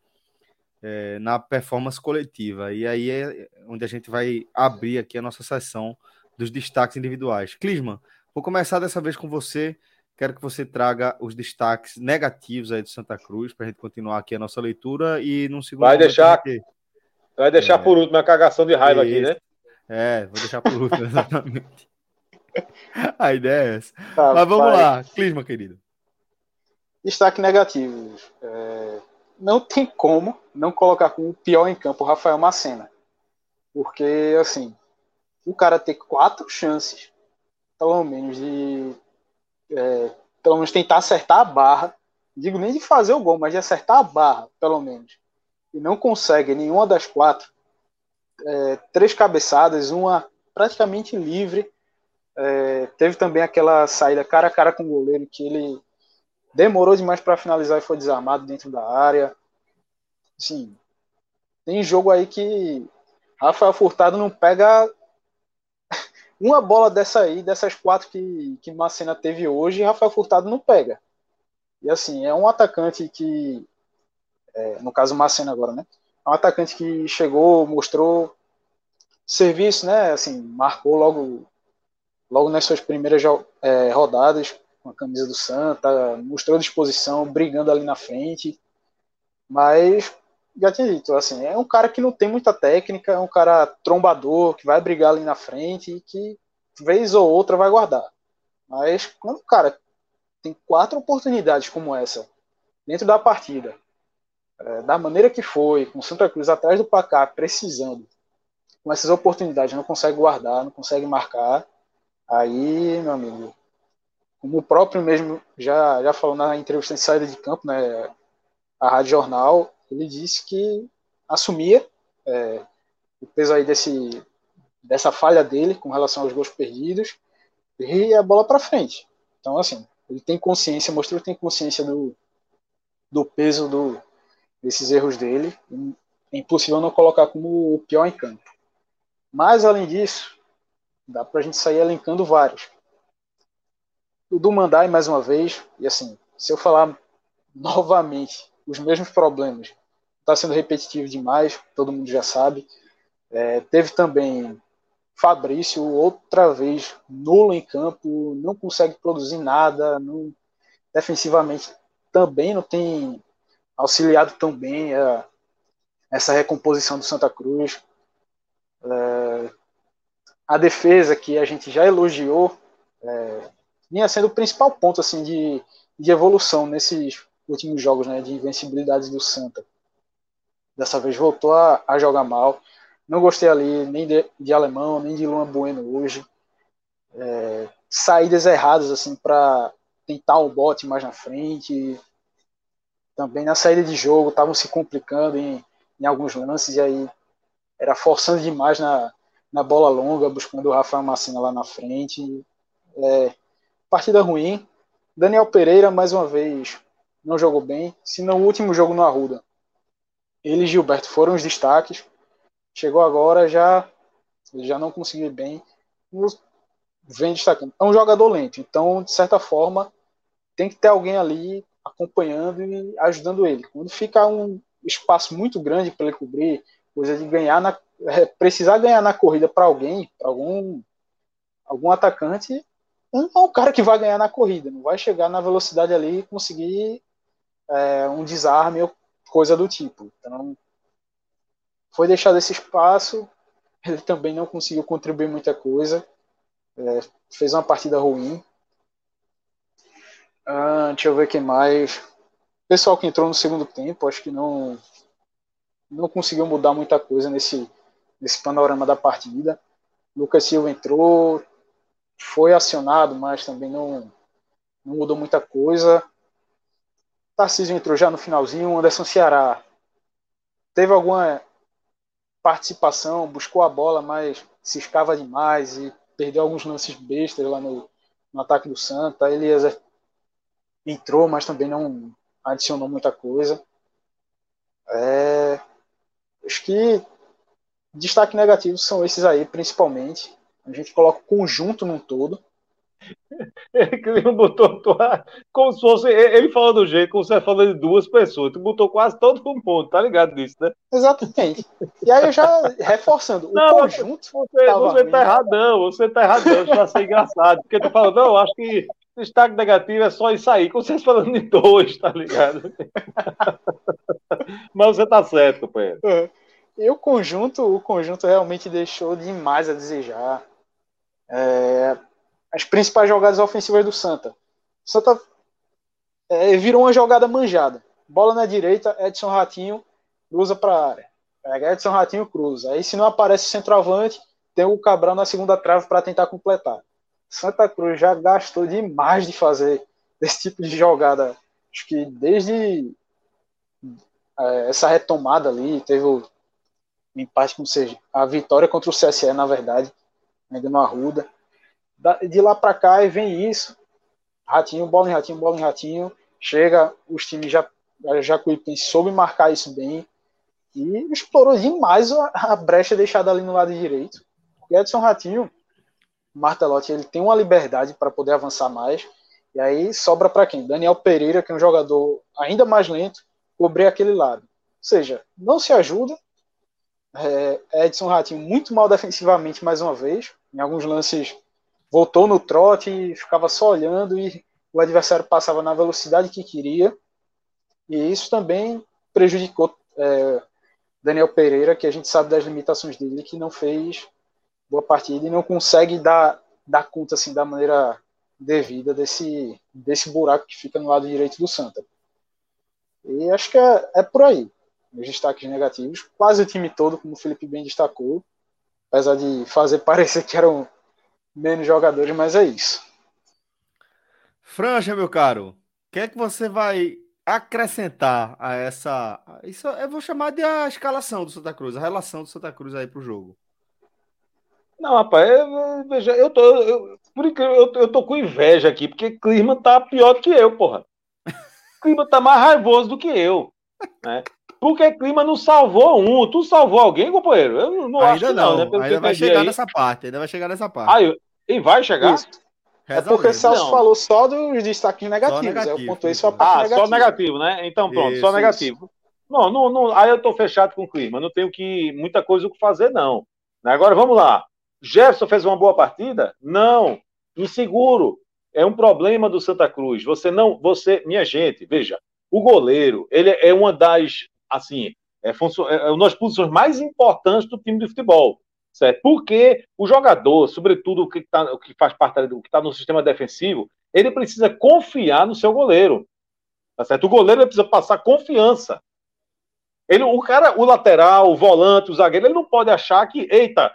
é, na performance coletiva. E aí é onde a gente vai abrir aqui a nossa sessão dos destaques individuais. Clisman, vou começar dessa vez com você. Quero que você traga os destaques negativos aí do Santa Cruz para a gente continuar aqui a nossa leitura e num segundo vai deixar gente... vai deixar é... por último a cagação de raiva aqui, né? É, vou deixar pro último, exatamente. A ideia é essa. Tá, Mas vamos vai. lá, Clisma, querido. Destaque negativo. É, não tem como não colocar como pior em campo o Rafael Macena. Porque, assim, o cara ter quatro chances, pelo menos, de é, pelo menos tentar acertar a barra, digo nem de fazer o gol, mas de acertar a barra, pelo menos, e não consegue nenhuma das quatro, é, três cabeçadas, uma praticamente livre, é, teve também aquela saída cara a cara com o goleiro que ele demorou demais para finalizar e foi desarmado dentro da área. Sim, tem jogo aí que Rafael Furtado não pega uma bola dessa aí, dessas quatro que, que Macena teve hoje, Rafael Furtado não pega. E assim, é um atacante que, é, no caso Macena agora, né? É um atacante que chegou, mostrou serviço, né? Assim, marcou logo logo nas suas primeiras é, rodadas com a camisa do Santa, mostrou disposição, brigando ali na frente. Mas, já tinha dito, assim, é um cara que não tem muita técnica, é um cara trombador, que vai brigar ali na frente e que, vez ou outra, vai guardar. Mas, quando o cara tem quatro oportunidades como essa dentro da partida, é, da maneira que foi, com Santa Cruz atrás do placar, precisando, com essas oportunidades, não consegue guardar, não consegue marcar Aí, meu amigo, como o próprio mesmo já, já falou na entrevista de saída de campo, né, a Rádio Jornal, ele disse que assumia é, o peso aí desse, dessa falha dele com relação aos gols perdidos e a bola para frente. Então, assim, ele tem consciência, mostrou que tem consciência do, do peso do, desses erros dele. É impossível não colocar como o pior em campo. Mas, além disso, Dá para a gente sair elencando vários. O do Mandai, mais uma vez, e assim, se eu falar novamente os mesmos problemas, está sendo repetitivo demais, todo mundo já sabe. É, teve também Fabrício, outra vez nulo em campo, não consegue produzir nada, não, defensivamente também não tem auxiliado tão bem a, essa recomposição do Santa Cruz. É, a defesa que a gente já elogiou é, vinha sendo o principal ponto assim de, de evolução nesses últimos jogos né, de invencibilidade do Santa. Dessa vez voltou a, a jogar mal. Não gostei ali nem de, de Alemão, nem de Luan Bueno hoje. É, saídas erradas assim para tentar o bote mais na frente. Também na saída de jogo estavam se complicando em, em alguns lances e aí era forçando demais na, na bola longa, buscando o Rafael Massina lá na frente. É, partida ruim. Daniel Pereira, mais uma vez, não jogou bem. Se não o último jogo no Arruda, ele e Gilberto foram os destaques. Chegou agora, já, já não conseguiu bem. Vem destacando. É um jogador lento, então, de certa forma, tem que ter alguém ali acompanhando e ajudando ele. Quando fica um espaço muito grande para ele cobrir, coisa de ganhar na, precisar ganhar na corrida para alguém, para algum, algum atacante, não é o cara que vai ganhar na corrida, não vai chegar na velocidade ali e conseguir é, um desarme ou coisa do tipo. Então, foi deixado esse espaço, ele também não conseguiu contribuir muita coisa, é, fez uma partida ruim. Ah, deixa eu ver quem mais. Pessoal que entrou no segundo tempo, acho que não não conseguiu mudar muita coisa nesse nesse panorama da partida. Lucas Silva entrou, foi acionado, mas também não, não mudou muita coisa. Tarcísio entrou já no finalzinho. Anderson Ceará teve alguma participação, buscou a bola, mas se escava demais e perdeu alguns lances bestas lá no, no ataque do Santa. Eliezer entrou, mas também não adicionou muita coisa. É, acho que Destaque negativo são esses aí, principalmente. A gente coloca o conjunto num todo. Ele botou como se fosse. Ele falou do jeito, como se fosse falando de duas pessoas. Tu botou quase todo mundo, tá ligado nisso, né? Exatamente. E aí eu já reforçando, o não, conjunto. Você, você tá erradão, você tá erradão, vai ser engraçado. Porque tu falou, não, acho que destaque negativo é só isso aí, como vocês falando de dois, tá ligado? Mas você tá certo, companheiro. É. E o conjunto, o conjunto realmente deixou demais a desejar. É, as principais jogadas ofensivas do Santa. O Santa é, virou uma jogada manjada. Bola na direita, Edson Ratinho cruza para a área. Pega Edson Ratinho cruza. Aí se não aparece o centroavante, tem o Cabral na segunda trave para tentar completar. Santa Cruz já gastou demais de fazer esse tipo de jogada. Acho que desde é, essa retomada ali, teve o empate com o seja a vitória contra o CSE, na verdade, ainda no Arruda. De lá para cá e vem isso. Ratinho, bola em ratinho, bola em ratinho. Chega, os times já, já soube marcar isso bem e explorou demais a, a brecha deixada ali no lado direito. E Edson Ratinho, Martelotti, ele tem uma liberdade para poder avançar mais. E aí sobra para quem? Daniel Pereira, que é um jogador ainda mais lento, cobrir aquele lado. Ou seja, não se ajuda. É, Edson Ratinho muito mal defensivamente mais uma vez. Em alguns lances voltou no trote e ficava só olhando e o adversário passava na velocidade que queria. E isso também prejudicou é, Daniel Pereira, que a gente sabe das limitações dele, que não fez boa partida e não consegue dar, dar conta assim da maneira devida desse, desse buraco que fica no lado direito do Santa. E acho que é, é por aí. Os destaques negativos. Quase o time todo, como o Felipe bem destacou. Apesar de fazer parecer que eram menos jogadores, mas é isso. Franja, meu caro, o que é que você vai acrescentar a essa. Isso eu vou chamar de a escalação do Santa Cruz, a relação do Santa Cruz aí pro jogo. Não, rapaz, eu, veja, eu tô. Eu, por incrível, eu, eu tô com inveja aqui, porque clima tá pior do que eu, porra. clima tá mais raivoso do que eu. Né? Porque clima não salvou um. Tu salvou alguém, companheiro? Eu não ainda acho não, não, né? ainda vai chegar aí. nessa parte, ainda vai chegar nessa parte. Ah, e vai chegar? Isso. É porque Celso não. falou só dos destaques negativos. Negativo, eu pontuei só a parte ah, negativa. só negativo, né? Então pronto, isso, só negativo. Não, não, não, aí eu tô fechado com o clima. Não tenho que muita coisa o que fazer, não. Agora vamos lá. Jefferson fez uma boa partida? Não. Inseguro. É um problema do Santa Cruz. Você não, você, minha gente, veja, o goleiro, ele é uma das, assim, é, é uma das posições mais importantes do time de futebol. Certo? Porque o jogador, sobretudo o que, tá, o que faz parte do que está no sistema defensivo, ele precisa confiar no seu goleiro. Tá certo? O goleiro precisa passar confiança. Ele, o cara, o lateral, o volante, o zagueiro, ele não pode achar que, eita,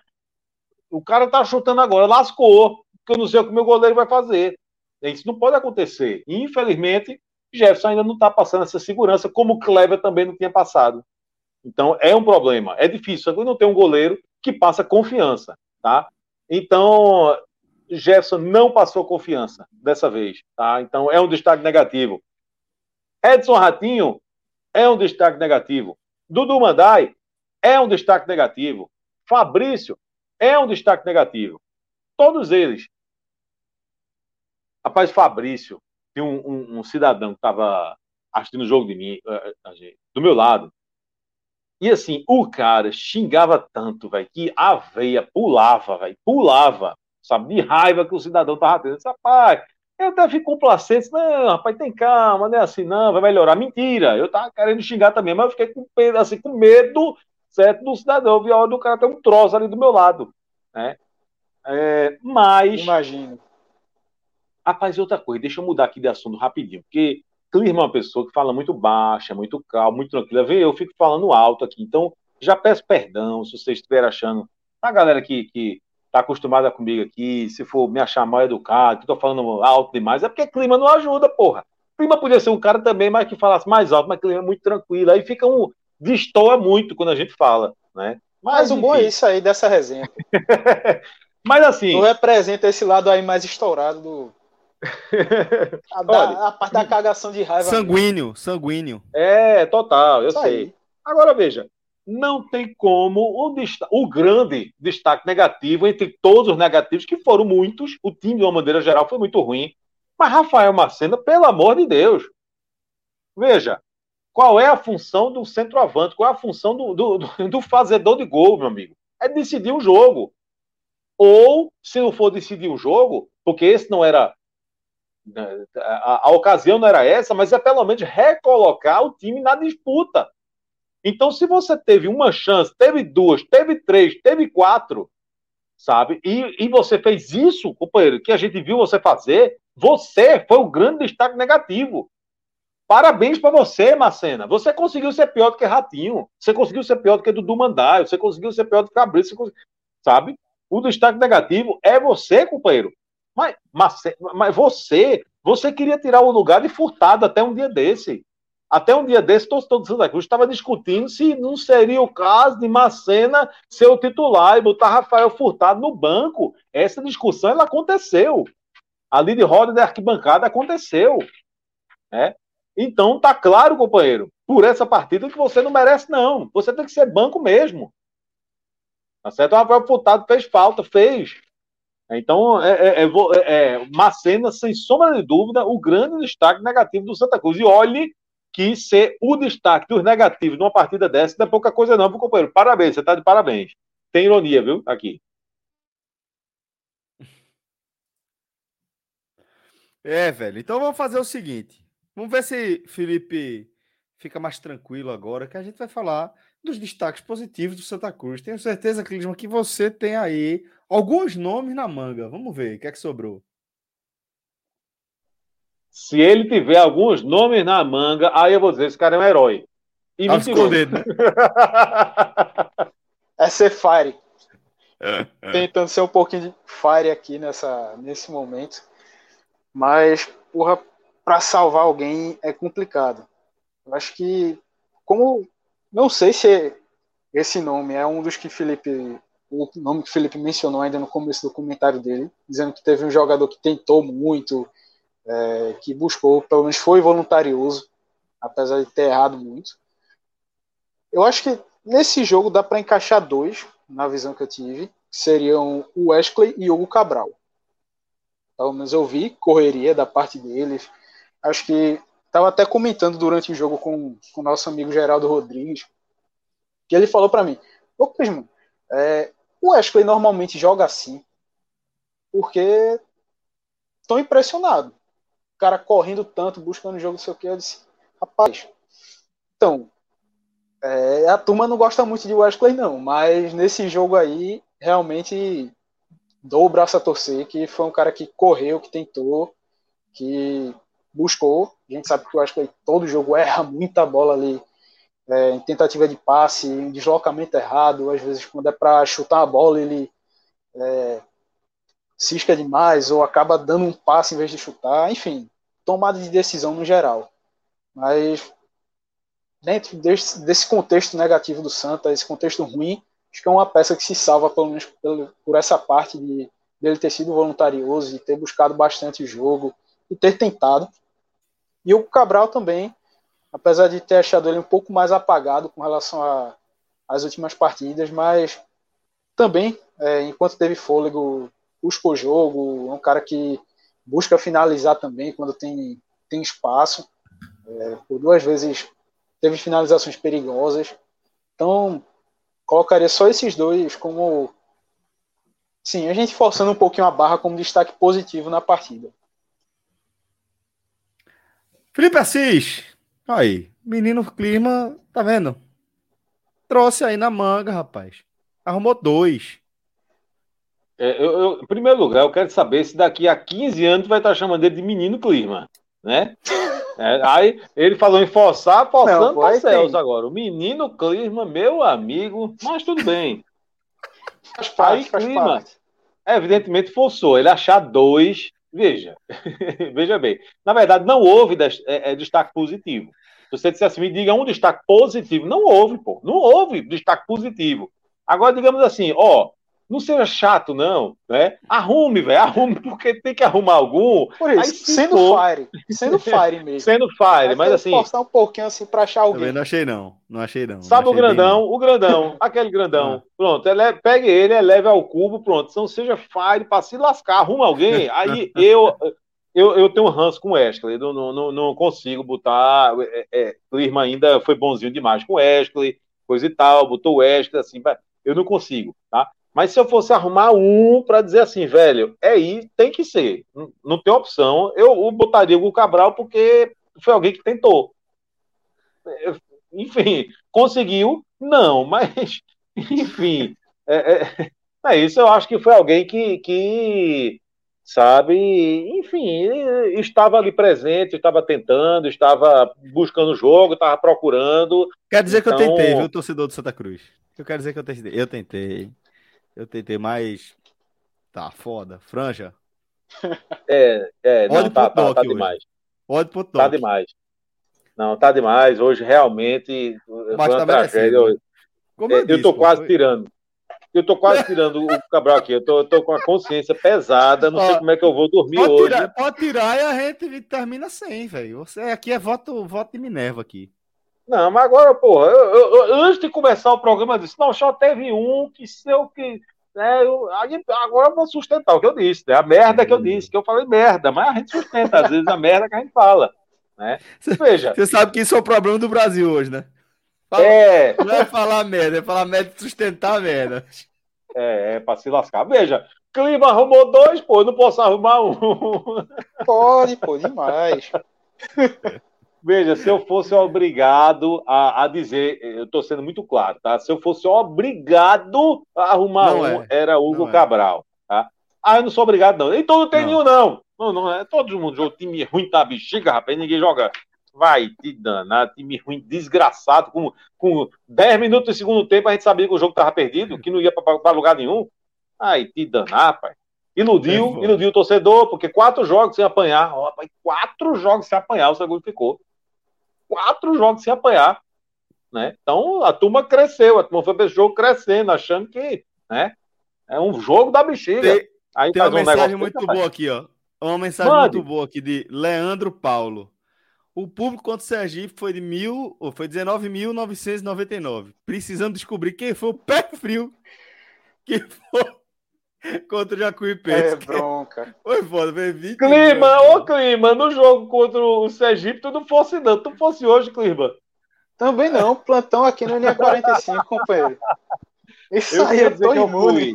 o cara tá chutando agora, lascou, porque eu não sei o que o meu goleiro vai fazer. Isso não pode acontecer. Infelizmente, Jefferson ainda não está passando essa segurança, como o Kleber também não tinha passado. Então, é um problema. É difícil. Não tem um goleiro que passa confiança, tá? Então, Jefferson não passou confiança dessa vez, tá? Então, é um destaque negativo. Edson Ratinho é um destaque negativo. Dudu Mandai é um destaque negativo. Fabrício é um destaque negativo. Todos eles. Rapaz, Fabrício, tem um, um, um cidadão que estava assistindo o jogo de mim, eh, eh, do meu lado. E assim, o cara xingava tanto, velho, que a veia pulava, velho, pulava, sabe, de raiva que o cidadão tava tendo. Rapaz, eu até fico complacente, não, rapaz, tem calma, não é assim, não, vai melhorar. Mentira, eu tava querendo xingar também, mas eu fiquei com, assim, com medo certo? Do cidadão. Eu vi a hora do cara ter um troço ali do meu lado. Né? É, mas. Imagino. Rapaz, outra coisa, deixa eu mudar aqui de assunto rapidinho, porque Clima é uma pessoa que fala muito baixa, muito calma, muito tranquila. Vê, eu fico falando alto aqui, então já peço perdão se vocês estiverem achando. A galera que, que tá acostumada comigo aqui, se for me achar mal educado, que tô falando alto demais, é porque clima não ajuda, porra. Clima podia ser um cara também, mas que falasse mais alto, mas clima é muito tranquilo. Aí fica um, destoa muito quando a gente fala, né? Mas, Mas o bom é isso aí dessa resenha. Mas assim. Tu representa esse lado aí mais estourado do. A, da, Olha, a parte da cagação de raiva. Sanguíneo, sanguíneo. É, total, eu isso sei. Aí. Agora veja, não tem como o, o grande destaque negativo entre todos os negativos, que foram muitos, o time de uma maneira geral foi muito ruim. Mas Rafael Marcena, pelo amor de Deus. Veja, qual é a função do centroavante? Qual é a função do, do, do fazedor de gol, meu amigo? É decidir o jogo. Ou, se não for decidir o jogo, porque esse não era. Né, a, a ocasião não era essa, mas é pelo menos recolocar o time na disputa. Então, se você teve uma chance, teve duas, teve três, teve quatro, sabe? E, e você fez isso, companheiro, que a gente viu você fazer, você foi o grande destaque negativo. Parabéns para você, Macena. Você conseguiu ser pior do que Ratinho. Você conseguiu ser pior do que Dudu Mandaio. Você conseguiu ser pior do que Fabrício. Sabe? O destaque negativo é você, companheiro. Mas, mas, mas você, você queria tirar o lugar de Furtado até um dia desse. Até um dia desse, torcedor do Santa Cruz estava discutindo se não seria o caso de Macena ser o titular e botar Rafael Furtado no banco. Essa discussão ela aconteceu. Ali de roda da arquibancada aconteceu. Né? Então tá claro, companheiro, por essa partida que você não merece, não. Você tem que ser banco mesmo. Tá certo? O Rafael Furtado fez falta, fez. Então, é, é, é, é Macena, sem sombra de dúvida, o grande destaque negativo do Santa Cruz. E olhe que ser o destaque dos negativos numa partida dessa não é pouca coisa, não, meu companheiro. Parabéns, você está de parabéns. Tem ironia, viu? Aqui. É, velho. Então vamos fazer o seguinte. Vamos ver se Felipe fica mais tranquilo agora, que a gente vai falar dos destaques positivos do Santa Cruz. Tenho certeza, Clisma, que você tem aí alguns nomes na manga. Vamos ver, o que é que sobrou? Se ele tiver alguns nomes na manga, aí eu vou dizer, esse cara é um herói. E me escondido, né? é ser fire. Tentando ser um pouquinho de fire aqui nessa, nesse momento. Mas, porra, para salvar alguém é complicado. Eu acho que, como não sei se esse nome é um dos que Felipe, o nome que Felipe mencionou ainda no começo do comentário dele, dizendo que teve um jogador que tentou muito, é, que buscou, pelo menos foi voluntarioso, apesar de ter errado muito. Eu acho que nesse jogo dá para encaixar dois, na visão que eu tive, que seriam o Wesley e o Hugo Cabral. Pelo menos eu vi correria da parte deles, acho que estava até comentando durante o jogo com o nosso amigo Geraldo Rodrigues, que ele falou para mim, ô Clisman, é, o Wesley normalmente joga assim, porque estou impressionado. O cara correndo tanto, buscando jogo, não sei o que, eu disse, rapaz, então, é, a turma não gosta muito de Wesley não, mas nesse jogo aí, realmente dou o braço a torcer, que foi um cara que correu, que tentou, que buscou. A gente sabe que acho que todo jogo erra muita bola ali é, em tentativa de passe, em deslocamento errado. Às vezes, quando é para chutar a bola, ele é, cisca demais ou acaba dando um passe em vez de chutar. Enfim, tomada de decisão no geral. Mas dentro desse, desse contexto negativo do Santa, esse contexto ruim, acho que é uma peça que se salva pelo menos por essa parte de dele ter sido voluntarioso e ter buscado bastante o jogo e ter tentado. E o Cabral também, apesar de ter achado ele um pouco mais apagado com relação às últimas partidas, mas também, é, enquanto teve fôlego, buscou o jogo, é um cara que busca finalizar também quando tem, tem espaço. É, por duas vezes teve finalizações perigosas. Então, colocaria só esses dois como. Sim, a gente forçando um pouquinho a barra como destaque positivo na partida. Felipe Assis, aí, menino clima, tá vendo? Trouxe aí na manga, rapaz. Arrumou dois. É, eu, eu, em primeiro lugar, eu quero saber se daqui a 15 anos vai estar chamando ele de menino clima, né? É, aí ele falou em forçar, forçando para Celso agora. O menino clima, meu amigo, mas tudo bem. Faz parte, aí, faz clima, parte. evidentemente forçou ele achar dois Veja, veja bem. Na verdade, não houve é, é, destaque positivo. Se você dissesse assim, me diga um destaque positivo. Não houve, pô. Não houve destaque positivo. Agora, digamos assim, ó, não seja chato, não, né? Arrume, velho, arrume, porque tem que arrumar algum. Por isso, Aí, sendo for... fire, sendo fire mesmo. sendo fire, mas assim. Forçar um pouquinho assim pra achar alguém. Também não achei, não. Não achei, não. Sabe não achei o grandão? Bem, o grandão, aquele grandão. Ah. Pronto, ele, pegue ele, eleve ao cubo, pronto. Não seja fire pra se lascar, arruma alguém. Aí eu. Eu, eu tenho um ranço com o Wesley, não, não, não consigo botar. É, é, o Irma ainda foi bonzinho demais com o Wesley, coisa e tal, botou o Wesley, assim, eu não consigo, tá? Mas se eu fosse arrumar um para dizer assim, velho, é aí, tem que ser. Não, tem opção. Eu, botaria o Cabral porque foi alguém que tentou. Enfim, Conseguiu? Não, mas, enfim, é, é, é isso. Eu acho que foi alguém que, que sabe? Enfim, estava ali presente, estava tentando, estava buscando o jogo, estava procurando. Quer dizer então... que eu então tentei, viu, torcedor do Santa Cruz? Eu quero dizer que eu tentei. Eu tentei. Eu tentei, mas. Tá foda. Franja. É, é, não, tá, tá, tá demais. Pode pro Tá demais. Não, tá demais. Hoje realmente mas tá tragédia. Eu, eu, eu, tô quase foi... tirando. Eu tô quase tirando o Cabral aqui. Eu tô, eu tô com a consciência pesada. Não Ó, sei como é que eu vou dormir pode hoje. Tirar, pode tirar e a gente termina sem, velho. Você aqui é voto, voto de Minerva aqui. Não, mas agora, porra, eu, eu, antes de começar o programa, eu disse: não, só teve um que seu que. Né, eu, agora eu vou sustentar o que eu disse, né? A merda que eu disse, que eu falei merda, mas a gente sustenta, às vezes, a merda que a gente fala. Né? Veja. Você sabe que isso é o problema do Brasil hoje, né? Fala, é. Não é falar merda, é falar merda e sustentar merda. É, é pra se lascar. Veja, clima arrumou dois, pô, eu não posso arrumar um. Pode, pô, demais. Veja, se eu fosse obrigado a, a dizer, eu estou sendo muito claro, tá? Se eu fosse obrigado a arrumar não um, é. era Hugo não é. Cabral, tá? Ah, eu não sou obrigado, não. Então não tem nenhum, não. Não, não é. Todo mundo joga time ruim, tá bexiga, rapaz. Ninguém joga Vai te danar, time ruim, desgraçado. Com, com 10 minutos do segundo tempo, a gente sabia que o jogo estava perdido, que não ia para lugar nenhum. Ai, te danar, pai. Iludiu, é iludiu o torcedor, porque quatro jogos sem apanhar. Ó, pai, quatro jogos sem apanhar, o segundo ficou. Quatro jogos sem apanhar. Né? Então a turma cresceu, a turma foi para esse jogo crescendo, achando que né, é um jogo da bexiga. Tem, Aí tem uma um mensagem muito boa aqui, ó. Uma mensagem Mande. muito boa aqui de Leandro Paulo. O público contra o Sergipe foi de mil, ou foi 19.999. Precisando descobrir quem foi o pé frio que foi contra o Jacuipense. É bronca. Foi foda, foi 20 Clima, ô clima, no jogo contra o Sergipe, tu não fosse não, tu fosse hoje, clima. Também não, plantão aqui no Linha 45, companheiro. Isso eu aí queria dizer que eu fui.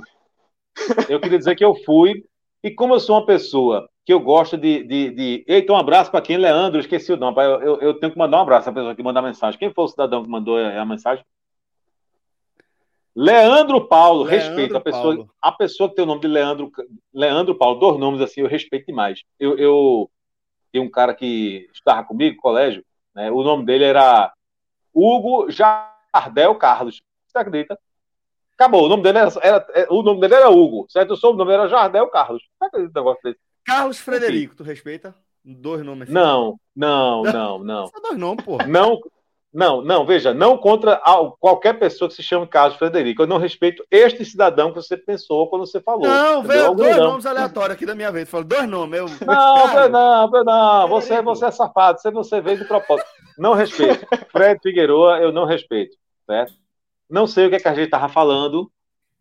Eu queria dizer que eu fui, e como eu sou uma pessoa que eu gosto de. de, de... Eita, um abraço para quem? Leandro, esqueci o nome. Eu, eu, eu, tenho que mandar um abraço à pessoa que mandou a mensagem. Quem foi o cidadão que mandou a mensagem? Leandro Paulo, Leandro respeito. A pessoa, Paulo. a pessoa que tem o nome de Leandro, Leandro Paulo, dois nomes assim, eu respeito demais. Eu, eu tem um cara que estava comigo no colégio, né, o nome dele era Hugo Jardel Carlos. Você acredita? Acabou, o nome dele era, era, o nome dele era Hugo, certo? O sobrenome era Jardel Carlos. Você acredita negócio desse? Carlos Frederico, tu respeita? Dois nomes assim. Não, não, não, não. Só dois nomes, porra. Não, não, não, veja, não contra qualquer pessoa que se chame Carlos Frederico. Eu não respeito este cidadão que você pensou quando você falou. Não, veio dois nomes aleatórios aqui da minha vez. Falou dois nomes. Eu... Não, não, não, não. Você, você é safado, você, você veio de propósito. Não respeito. Fred Figueroa, eu não respeito, certo? Não sei o que, é que a gente estava falando,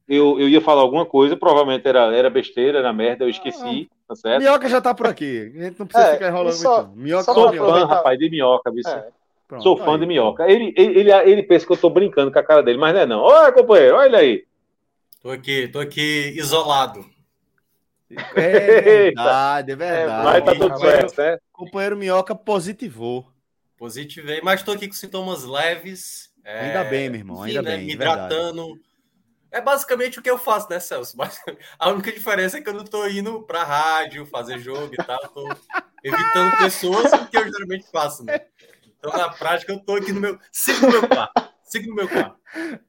eu, eu ia falar alguma coisa, provavelmente era, era besteira, era merda, eu esqueci, tá certo? Minhoca já tá por aqui, a gente não precisa é, ficar enrolando só, muito. Minhoca Sou fã, rapaz, de minhoca, viu? É. Pronto, Sou fã aí. de minhoca. Ele, ele, ele, ele, pensa que eu tô brincando com a cara dele, mas não é não. Olha, companheiro, olha aí. Tô aqui, tô aqui isolado. É verdade, é verdade. mas tá tudo certo, né? Companheiro Minhoca positivou. Positivei, mas tô aqui com sintomas leves. Ainda é, bem, meu irmão, ainda né, bem. Me hidratando. Verdade é basicamente o que eu faço, né, Celso? Mas a única diferença é que eu não tô indo pra rádio, fazer jogo e tal. Tô evitando pessoas, o que eu geralmente faço, né? Então, na prática, eu tô aqui no meu. Sigo no meu quarto. Sigo no meu quarto.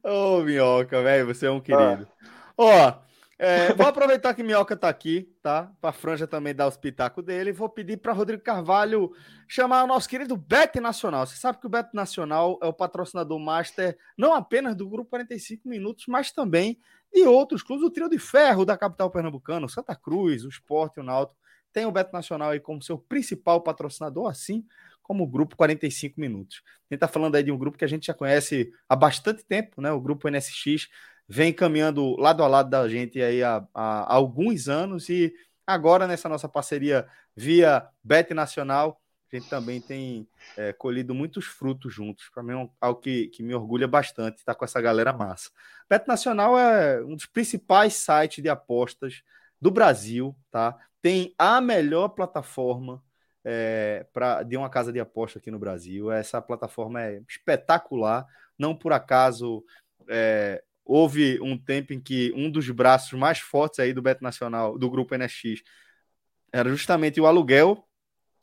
Ô, oh, minhoca, velho, você é um querido. Ó, oh, é, vou aproveitar que Minhoca tá aqui, tá? Pra Franja também dar os pitacos dele. Vou pedir para Rodrigo Carvalho chamar o nosso querido Bet Nacional. Você sabe que o Bet Nacional é o patrocinador master não apenas do Grupo 45 Minutos, mas também de outros clubes. O Trio de Ferro da capital pernambucana, o Santa Cruz, o Sport o Náutico. Tem o Bet Nacional aí como seu principal patrocinador, assim como o Grupo 45 Minutos. A gente tá falando aí de um grupo que a gente já conhece há bastante tempo, né? O Grupo NSX vem caminhando lado a lado da gente aí há, há, alguns anos e agora nessa nossa parceria via Bet Nacional, a gente também tem é, colhido muitos frutos juntos. Para mim é algo que, que me orgulha bastante estar com essa galera massa. Bet Nacional é um dos principais sites de apostas do Brasil, tá? Tem a melhor plataforma é, pra, de uma casa de aposta aqui no Brasil. Essa plataforma é espetacular Não por acaso é, houve um tempo em que um dos braços mais fortes aí do Beto Nacional, do grupo NX, era justamente o aluguel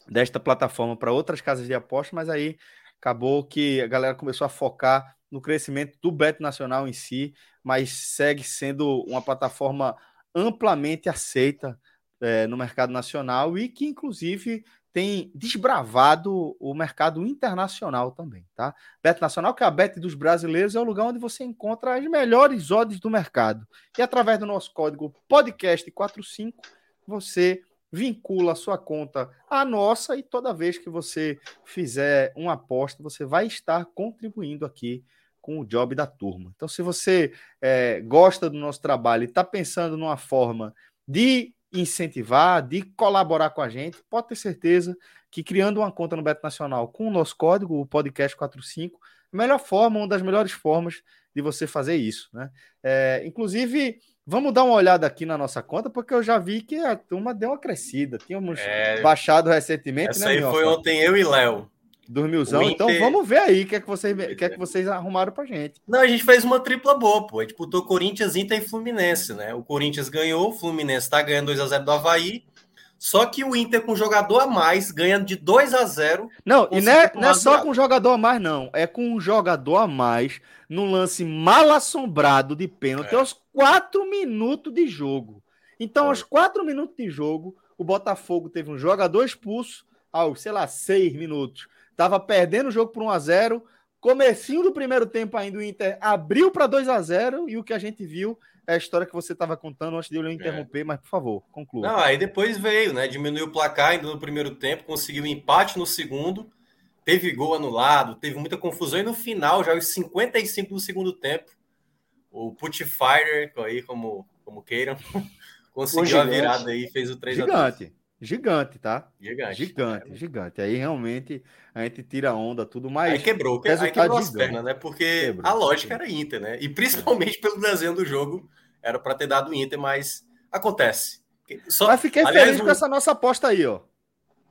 desta plataforma para outras casas de aposta, mas aí acabou que a galera começou a focar no crescimento do Beto Nacional em si, mas segue sendo uma plataforma amplamente aceita é, no mercado nacional e que, inclusive, tem desbravado o mercado internacional também, tá? Bet Nacional, que é a bet dos brasileiros, é o lugar onde você encontra as melhores odds do mercado. E através do nosso código podcast45, você vincula a sua conta à nossa e toda vez que você fizer uma aposta, você vai estar contribuindo aqui com o job da turma. Então, se você é, gosta do nosso trabalho e está pensando numa forma de incentivar, de colaborar com a gente, pode ter certeza que criando uma conta no Beto Nacional com o nosso código, o podcast 45, a melhor forma, uma das melhores formas de você fazer isso, né? É, inclusive, vamos dar uma olhada aqui na nossa conta, porque eu já vi que a turma deu uma crescida. Tínhamos é, baixado recentemente, essa né? Essa aí foi ontem eu e Léo. Dormilzão, então vamos ver aí o que é que vocês, que é que vocês arrumaram pra gente. Não, a gente fez uma tripla boa, pô. A gente botou Corinthians, Inter e Fluminense, né? O Corinthians ganhou, o Fluminense tá ganhando 2x0 do Havaí. Só que o Inter com jogador a mais, ganhando de 2 a 0 Não, e não é, não é só com jogador a mais, não. É com um jogador a mais no lance mal assombrado de pênalti é. aos 4 minutos de jogo. Então, aos 4 minutos de jogo, o Botafogo teve um jogador expulso aos, sei lá, 6 minutos. Tava perdendo o jogo por 1 a 0 Comecinho do primeiro tempo ainda, o Inter abriu para 2 a 0 e o que a gente viu é a história que você estava contando antes de eu é. interromper, é. mas por favor, conclua. Não, aí depois veio, né? Diminuiu o placar ainda no primeiro tempo, conseguiu um empate no segundo, teve gol anulado, teve muita confusão e no final, já os 55 do segundo tempo, o Putfire, aí como, como queiram, conseguiu a virada aí, fez o 3 a 2 Gigante. Tá? Gigante. Gigante, é. gigante. Aí realmente a gente tira onda, tudo mais. Aí quebrou, aí quebrou as pernas, né? Porque quebrou, a lógica quebrou. era Inter, né? E principalmente pelo desenho do jogo, era para ter dado Inter, mas acontece. Só... Mas fiquei Aliás, feliz um... com essa nossa aposta aí, ó.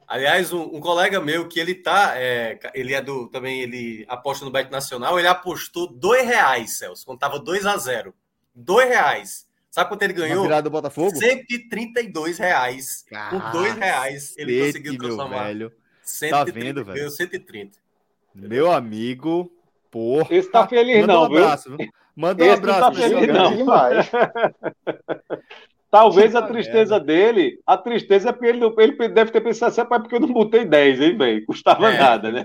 Aliás, um, um, colega meu que ele tá, é, ele é do também, ele aposta no Bet Nacional, ele apostou dois reais, Celso, quando tava 2 a 0 Dois reais. Sabe quanto ele ganhou? virada do Botafogo? 132 reais. Com dois reais ele conseguiu transformar. Velho. Tá vendo, velho? Ganhou 130. Meu amigo, porra. Esse tá feliz Manda não, um abraço, viu? Manda um Esse abraço. Não tá feliz não. Demais. Talvez a tristeza dele, a tristeza é porque ele, ele deve ter pensado assim, pai, porque eu não botei 10, hein, velho? Custava é. nada, né?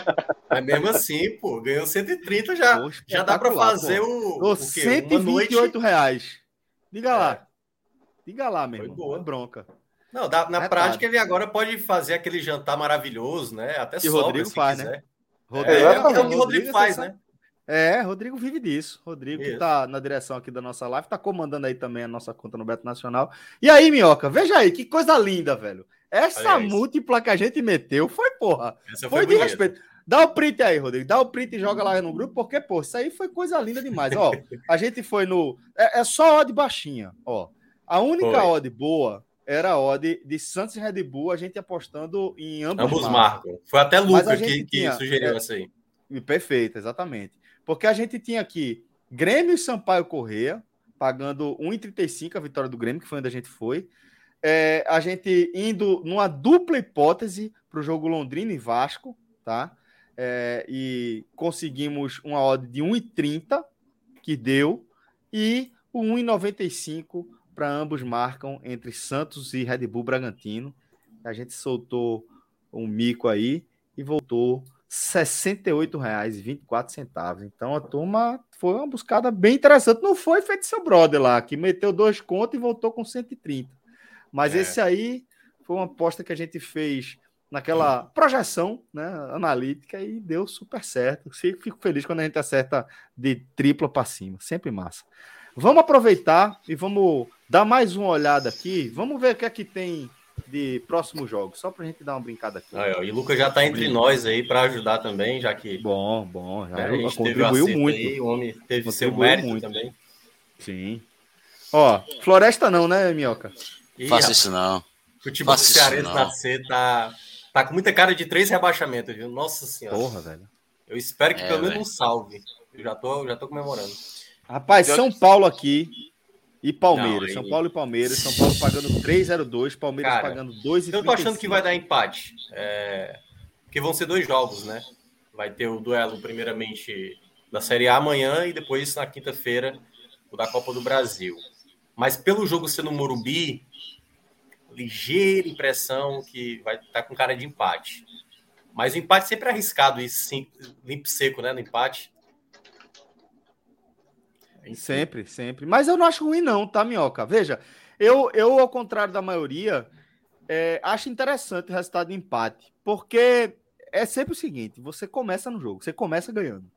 Mas mesmo assim, pô, ganhou 130 já. Pô, já dá para fazer pô. o, o quê? 128 reais. Diga lá. É. Diga lá, meu irmão. Boa. bronca. Não, na é prática ele agora pode fazer aquele jantar maravilhoso, né? Até que sobra, Rodrigo faz, né? quiser. né? Rodrigo, é, é, o que o Rodrigo, Rodrigo faz, né? É, Rodrigo vive disso. Rodrigo, Isso. que tá na direção aqui da nossa live, tá comandando aí também a nossa conta no Beto Nacional. E aí, Minhoca, veja aí, que coisa linda, velho. Essa múltipla que a gente meteu foi, porra. Essa foi, foi de respeito. Dá o print aí, Rodrigo. Dá o print e joga lá no grupo, porque, pô, isso aí foi coisa linda demais. Ó, a gente foi no. É, é só odd baixinha, ó. A única foi. odd boa era a odd de Santos e Red Bull, a gente apostando em ambos, ambos marcam. Foi até Luca que, tinha, que sugeriu é, essa aí. Perfeito, exatamente. Porque a gente tinha aqui Grêmio e Sampaio Correia, pagando 1,35 a vitória do Grêmio, que foi onde a gente foi. É, a gente indo numa dupla hipótese para o jogo Londrina e Vasco, tá? É, e conseguimos uma odd de 1,30 que deu e o 1,95 para ambos marcam entre Santos e Red Bull Bragantino. A gente soltou um mico aí e voltou R$ 68,24. Então a turma foi uma buscada bem interessante. Não foi feito seu brother lá, que meteu dois contos e voltou com 130. Mas é. esse aí foi uma aposta que a gente fez naquela projeção né, analítica e deu super certo. Fico feliz quando a gente acerta de tripla para cima, sempre massa. Vamos aproveitar e vamos dar mais uma olhada aqui. Vamos ver o que é que tem de próximos jogos, só para a gente dar uma brincada aqui. Aí, ó, e o Lucas já está entre nós aí para ajudar também, já que. Bom, bom, já é, contribuiu muito. Aí, o homem teve seu mérito muito. também. Sim. Ó, floresta não, né, Minhoca? Faça isso não. Futebol cearense na C tá Tá com muita cara de três rebaixamentos, viu? Nossa senhora. Porra, velho. Eu espero que é, pelo menos um salve. já tô, já tô comemorando. Rapaz, São Paulo aqui e Palmeiras. Não, São Paulo e Palmeiras. São Paulo pagando 3,02, Palmeiras Cara, pagando 2,35. Eu tô achando que vai dar empate. É... Porque vão ser dois jogos, né? Vai ter o duelo, primeiramente, da Série A amanhã e depois, na quinta-feira, o da Copa do Brasil. Mas pelo jogo ser no Morumbi, ligeira impressão que vai estar tá com cara de empate. Mas o empate sempre é arriscado, e sim, limpo seco, né? No empate. Sempre, sempre. Mas eu não acho ruim, não, tá, Minhoca? Veja, eu, eu ao contrário da maioria, é, acho interessante o resultado de empate, porque é sempre o seguinte: você começa no jogo, você começa ganhando.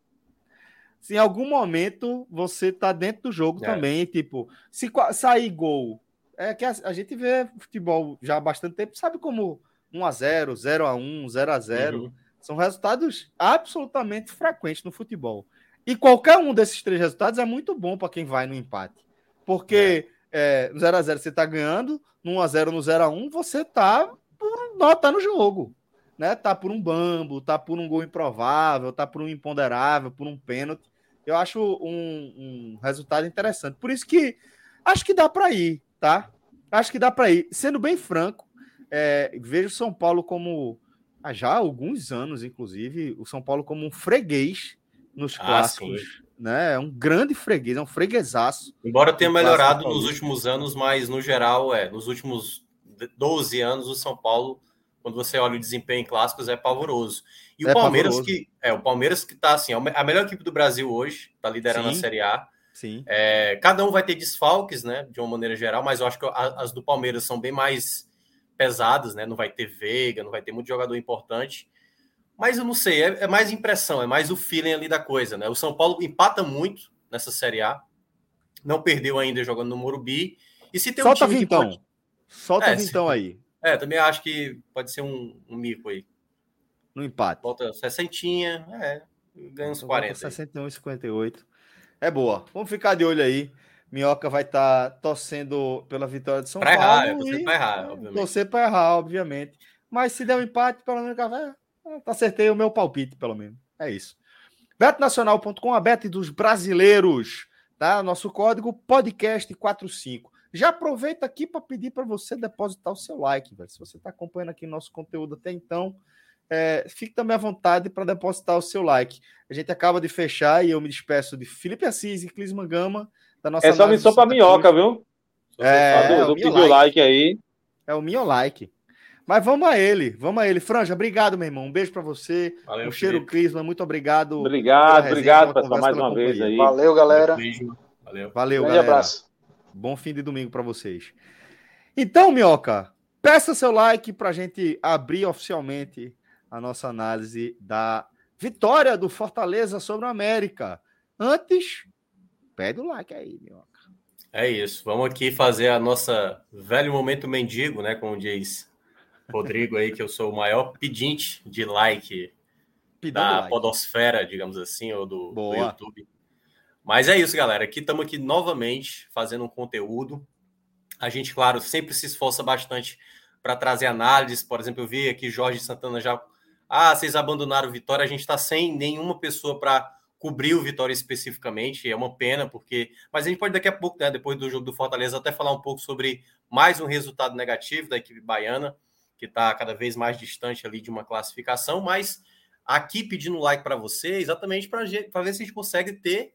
Se em algum momento você tá dentro do jogo é. também, tipo, se sair gol, é que a, a, gente vê futebol já há bastante tempo, sabe como 1 a 0, 0 a 1, 0 a 0, uhum. são resultados absolutamente frequentes no futebol. E qualquer um desses três resultados é muito bom para quem vai no empate. Porque é. É, no 0x0 você está ganhando, no 1x0, no 0x1, você está por tá no jogo. Né? Tá por um bambo, tá por um gol improvável, tá por um imponderável, por um pênalti. Eu acho um, um resultado interessante. Por isso que acho que dá para ir, tá? Acho que dá para ir. Sendo bem franco, é, vejo São Paulo como, há já alguns anos, inclusive, o São Paulo como um freguês nos ah, clássicos. Sim. Né? É um grande freguês, é um freguesaço. Embora tenha melhorado nos últimos anos, mas no geral, é, nos últimos 12 anos, o São Paulo, quando você olha o desempenho em clássicos, é pavoroso. E é o Palmeiras pavoroso. que é o Palmeiras que tá assim, é a melhor equipe do Brasil hoje, tá liderando sim, a Série A. Sim. É, cada um vai ter desfalques, né, de uma maneira geral, mas eu acho que as do Palmeiras são bem mais pesadas, né? Não vai ter Veiga, não vai ter muito jogador importante. Mas eu não sei, é, é, mais impressão, é mais o feeling ali da coisa, né? O São Paulo empata muito nessa Série A, não perdeu ainda jogando no Morumbi. E se tem Solta um time vintão. Pode... Solta é, vintão se... aí. É, também acho que pode ser um, um mico aí. No empate. Volta 60, é, ganha uns 40. 61 e 58. É boa. Vamos ficar de olho aí. Minhoca vai estar tá torcendo pela vitória de São pra Paulo. Errar, é, torcer para errar, obviamente. Torcer para errar, obviamente. Mas se der um empate, pelo menos café, Tá acertei o meu palpite, pelo menos. É isso. Betnacional.com, a bet dos brasileiros, tá? Nosso código podcast45. Já aproveita aqui para pedir para você depositar o seu like, velho. Se você está acompanhando aqui nosso conteúdo até então, é, fique também à vontade para depositar o seu like. A gente acaba de fechar e eu me despeço de Felipe Assis e Clisman Gama da nossa. É só missão para minhoca, viu? É, é, o like. like aí. É o meu like. Mas vamos a ele, vamos a ele. Franja, obrigado, meu irmão. Um beijo para você. Valeu, um cheiro, Clisma. Muito obrigado. Obrigado, obrigado, pessoal, mais uma vez aí. Valeu, galera. Beijo. Valeu. Valeu, galera. abraço. Bom fim de domingo para vocês. Então, Minhoca, peça seu like para a gente abrir oficialmente a nossa análise da vitória do Fortaleza sobre o América. Antes, pede o like aí, Minhoca. É isso. Vamos aqui fazer a nossa velho momento mendigo, né? Como diz Rodrigo aí, que eu sou o maior pedinte de like da like. podosfera, digamos assim, ou do, do, YouTube. Mas é isso, galera. Aqui estamos aqui novamente fazendo um conteúdo. A gente, claro, sempre se esforça bastante para trazer análises. Por exemplo, eu vi aqui Jorge Santana já. Ah, vocês abandonaram o Vitória. A gente está sem nenhuma pessoa para cobrir o Vitória especificamente. É uma pena, porque. Mas a gente pode daqui a pouco, né, depois do jogo do Fortaleza, até falar um pouco sobre mais um resultado negativo da equipe baiana que está cada vez mais distante ali de uma classificação, mas aqui pedindo like para você, exatamente para ver se a gente consegue ter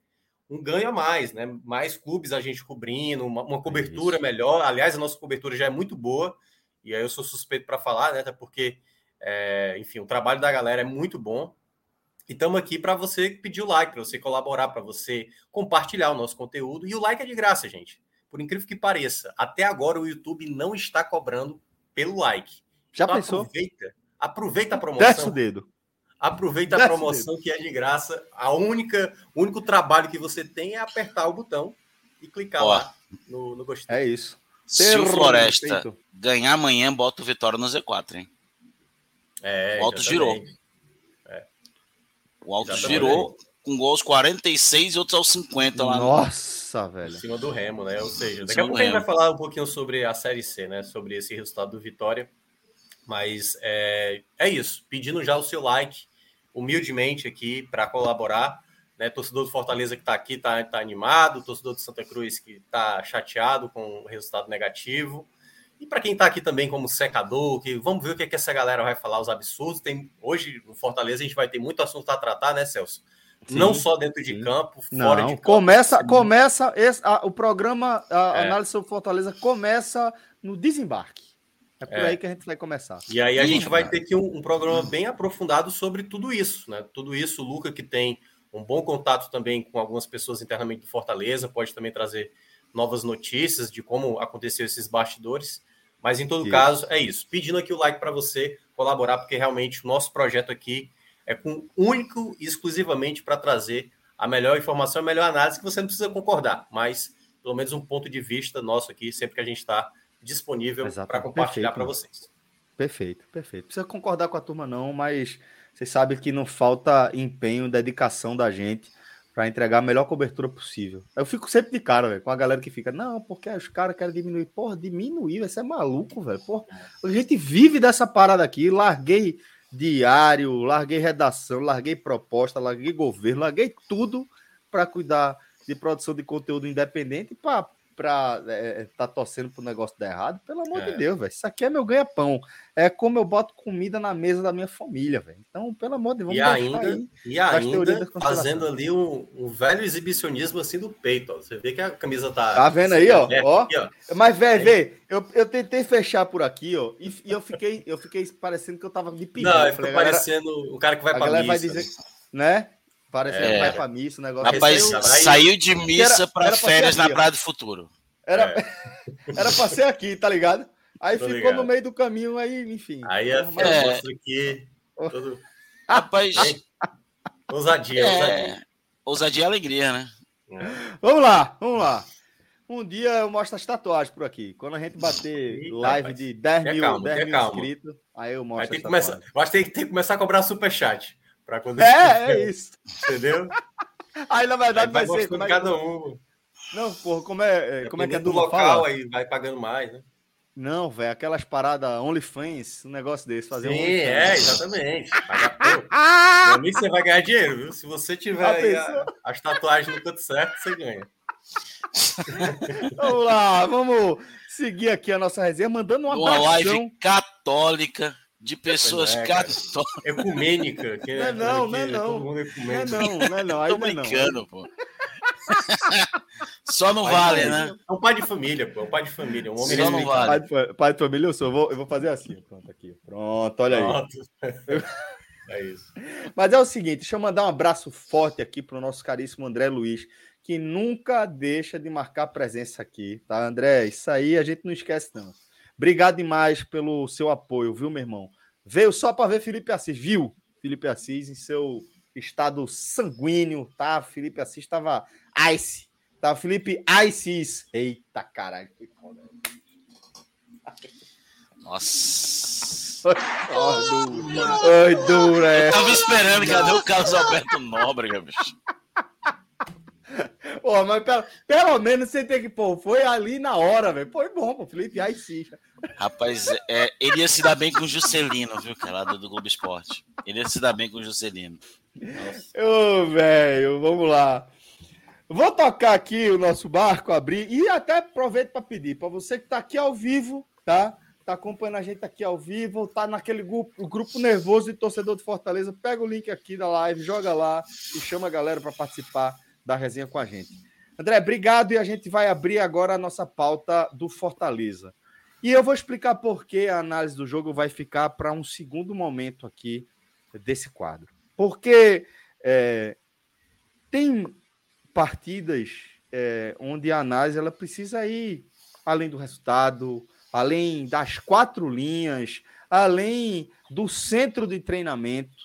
um ganho a mais, né? Mais clubes a gente cobrindo, uma, uma cobertura é melhor. Aliás, a nossa cobertura já é muito boa, e aí eu sou suspeito para falar, né? Até porque, é, enfim, o trabalho da galera é muito bom. E estamos aqui para você pedir o like, para você colaborar, para você compartilhar o nosso conteúdo. E o like é de graça, gente. Por incrível que pareça, até agora o YouTube não está cobrando pelo like. Já então, pensou? Aproveita, aproveita a promoção. Desce o dedo. Aproveita Desce a promoção que é de graça. A única, o único trabalho que você tem é apertar o botão e clicar Ó, lá no, no gostei. É isso. Se o Floresta respeito. ganhar amanhã, bota o Vitória no Z4, hein? É, o Alto girou. É. O Alto girou com gols 46 e outros aos 50 lá. Nossa, no... velho. Em cima do Remo, né? Ou seja, daqui a pouco a gente vai falar um pouquinho sobre a Série C, né? Sobre esse resultado do Vitória. Mas é, é isso. Pedindo já o seu like, humildemente aqui, para colaborar. né? Torcedor do Fortaleza que está aqui está tá animado, torcedor do Santa Cruz que está chateado com o resultado negativo. E para quem está aqui também como secador, que vamos ver o que, é que essa galera vai falar, os absurdos. Tem, hoje, no Fortaleza, a gente vai ter muito assunto a tratar, né, Celso? Sim, não só dentro de sim. campo, fora não, de campo. Começa, começa esse, a, o programa, a é. análise sobre Fortaleza começa no desembarque. É por é. aí que a gente vai começar. E aí a Sim, gente vai cara. ter aqui um, um, programa bem aprofundado sobre tudo isso, né? Tudo isso, o Luca, que tem um bom contato também com algumas pessoas internamente do Fortaleza, pode também trazer novas notícias de como aconteceu esses bastidores. Mas em todo isso. caso, é isso. Pedindo aqui o like para você colaborar, porque realmente o nosso projeto aqui é com único e exclusivamente para trazer a melhor informação, a melhor análise, que você não precisa concordar, mas pelo menos um ponto de vista nosso aqui, sempre que a gente está disponível para compartilhar para vocês. Perfeito, perfeito. Precisa concordar com a turma, não, mas vocês sabem que não falta empenho, dedicação da gente para entregar a melhor cobertura possível. Eu fico sempre de cara, velho, com a galera que fica, não, porque os caras querem diminuir. Porra, diminuir, você é maluco, velho. Porra, a gente vive dessa parada aqui. Larguei diário, larguei redação, larguei proposta, larguei governo, larguei tudo para cuidar de produção de conteúdo independente para pra é, é, tá torcendo pro negócio dar errado, pelo amor é. de Deus, velho. Isso aqui é meu ganha-pão. É como eu boto comida na mesa da minha família, velho. Então, pelo amor de Deus, vamos e ainda, aí, e ainda fazendo ali um, um, velho exibicionismo assim do peito, ó. Você vê que a camisa tá. Tá vendo aí, ó? ó. Aqui, ó. Mas, velho, vê, eu, eu tentei fechar por aqui, ó, e, e, eu fiquei, eu fiquei parecendo que eu tava me pedindo. Não, ficou parecendo o cara que vai pra missa. Vai dizer, né? Parece é. que vai pra missa, o negócio. Rapaz, saiu, saiu de missa para férias na Praia do Futuro. Era, é. era pra ser aqui, tá ligado? Aí Tô ficou ligado. no meio do caminho, aí, enfim. Aí a é, aqui. Todo... Rapaz. ousadia, é... ousadia. Ousadia e alegria, né? É. Vamos lá, vamos lá. Um dia eu mostro as tatuagens por aqui. Quando a gente bater Eita, live de 10 mil, calma, 10 mil inscritos, aí eu mostro. Aí tem que começar, eu acho que tem, tem que começar a cobrar superchat. Pra quando é, é isso. Entendeu? Aí na verdade aí vai, vai ser. Cada um. Não, porra, como é, é como é que é do local fala? aí vai pagando mais, né? Não, velho, aquelas paradas OnlyFans, um negócio desse, fazer Sim, um é, exatamente. Paga mim você vai ganhar dinheiro, viu? Se você tiver a, as tatuagens no canto certo, você ganha. vamos lá, vamos seguir aqui a nossa resenha, mandando uma Uma live católica de pessoas é, católicas. Ecumênica. Que, é, não, não, é não. Não é não, não é não. Tô brincando, pô. Só não pai vale, né? É um pai de família, pô. É um pai de família. Um homem Só não vale. Pai de, pai de, família eu sou. Eu vou, eu vou fazer assim. Pronto, aqui. Pronto, olha Pronto. aí. É isso. Mas é o seguinte, deixa eu mandar um abraço forte aqui para o nosso caríssimo André Luiz, que nunca deixa de marcar presença aqui, tá, André? Isso aí a gente não esquece, não. Obrigado demais pelo seu apoio, viu, meu irmão? Veio só para ver Felipe Assis, viu? Felipe Assis em seu estado sanguíneo, tá? Felipe Assis estava ice. Tá, Felipe Ices. Eita, caralho. Nossa. Oi, dura. Eu tava esperando, cadê o Carlos Alberto Nóbrega, bicho? Pô, mas pelo, pelo menos você tem que, pô, foi ali na hora, velho. Foi bom, pô, Felipe, aí sim. Rapaz, é, ele ia se dar bem com o Juscelino, viu, cara, do, do Globo Esporte. Ele ia se dar bem com o Juscelino. Ô, velho, vamos lá. Vou tocar aqui o nosso barco, abrir e até aproveito para pedir para você que está aqui ao vivo, tá? Tá acompanhando a gente aqui ao vivo, tá naquele grupo, grupo nervoso de torcedor de Fortaleza, pega o link aqui da live, joga lá e chama a galera para participar da resenha com a gente. André, obrigado e a gente vai abrir agora a nossa pauta do Fortaleza. E eu vou explicar por que a análise do jogo vai ficar para um segundo momento aqui desse quadro. Porque é, tem partidas é, onde a análise ela precisa ir além do resultado, além das quatro linhas, além do centro de treinamento.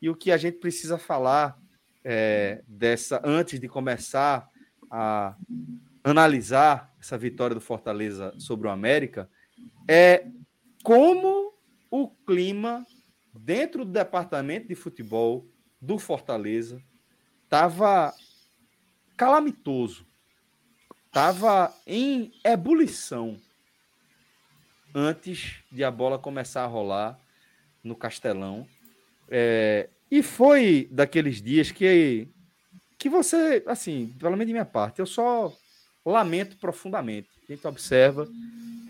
E o que a gente precisa falar é, dessa antes de começar a analisar essa vitória do Fortaleza sobre o América é como o clima dentro do departamento de futebol do Fortaleza estava calamitoso. Estava em ebulição antes de a bola começar a rolar no Castelão. É, e foi daqueles dias que, que você, assim, pelo menos de minha parte, eu só lamento profundamente. A gente observa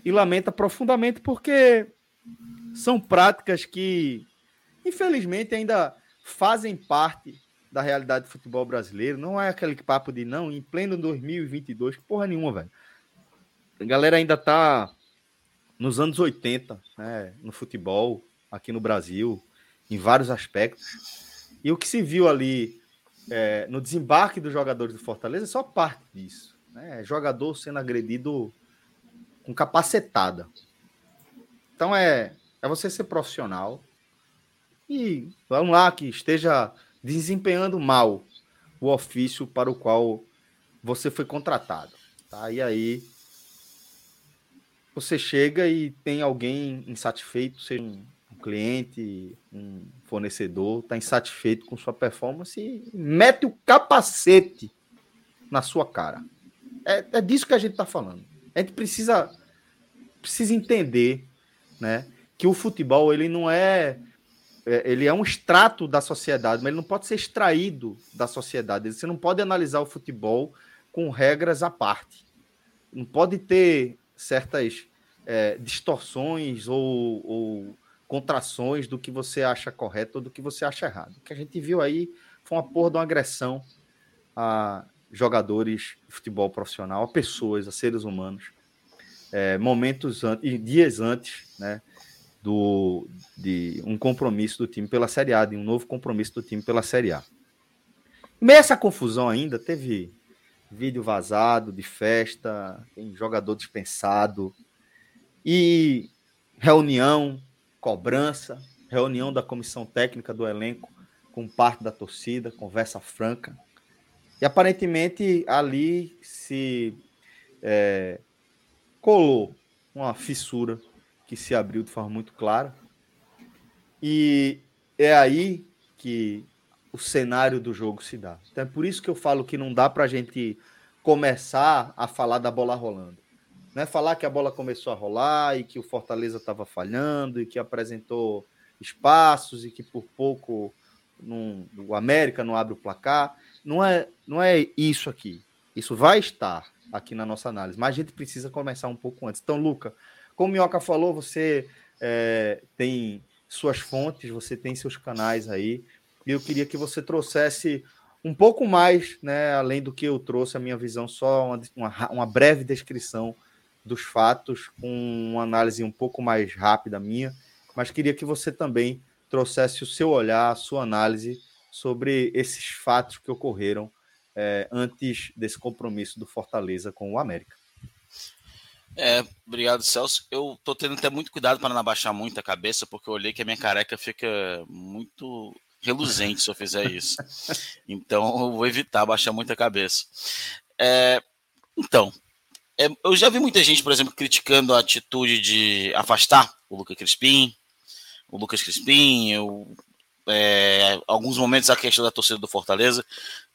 e lamenta profundamente porque são práticas que, infelizmente, ainda fazem parte da realidade do futebol brasileiro. Não é aquele papo de não, em pleno 2022, porra nenhuma, velho. A galera ainda tá nos anos 80, né, no futebol, aqui no Brasil, em vários aspectos. E o que se viu ali é, no desembarque dos jogadores do Fortaleza é só parte disso. Né? Jogador sendo agredido com capacetada. Então é, é você ser profissional e vamos lá que esteja desempenhando mal o ofício para o qual você foi contratado. Tá? E aí você chega e tem alguém insatisfeito, seja um, cliente, um fornecedor, está insatisfeito com sua performance e mete o capacete na sua cara. É, é disso que a gente está falando. A gente precisa, precisa entender né, que o futebol ele não é, é ele é um extrato da sociedade, mas ele não pode ser extraído da sociedade. Você não pode analisar o futebol com regras à parte. Não pode ter certas é, distorções ou, ou, contrações do que você acha correto ou do que você acha errado. O que a gente viu aí foi uma porra de uma agressão a jogadores de futebol profissional, a pessoas, a seres humanos, é, momentos antes, dias antes, né, do, de um compromisso do time pela Série A, de um novo compromisso do time pela Série A. meio essa confusão ainda, teve vídeo vazado de festa, tem jogador dispensado, e reunião, cobrança, reunião da comissão técnica do elenco com parte da torcida, conversa franca. E aparentemente ali se é, colou uma fissura que se abriu de forma muito clara. E é aí que o cenário do jogo se dá. Então é por isso que eu falo que não dá para a gente começar a falar da bola rolando. Né? Falar que a bola começou a rolar e que o Fortaleza estava falhando e que apresentou espaços e que por pouco não, o América não abre o placar. Não é, não é isso aqui. Isso vai estar aqui na nossa análise, mas a gente precisa começar um pouco antes. Então, Luca, como o Minhoca falou, você é, tem suas fontes, você tem seus canais aí, e eu queria que você trouxesse um pouco mais, né, além do que eu trouxe, a minha visão, só uma, uma, uma breve descrição dos fatos, com uma análise um pouco mais rápida minha, mas queria que você também trouxesse o seu olhar, a sua análise sobre esses fatos que ocorreram é, antes desse compromisso do Fortaleza com o América. É, obrigado, Celso. Eu tô tendo até muito cuidado para não abaixar muito a cabeça, porque eu olhei que a minha careca fica muito reluzente se eu fizer isso. Então, eu vou evitar abaixar muito a cabeça. É, então, é, eu já vi muita gente, por exemplo, criticando a atitude de afastar o Lucas Crispim, o Lucas Crispim, eu, é, alguns momentos a questão da torcida do Fortaleza.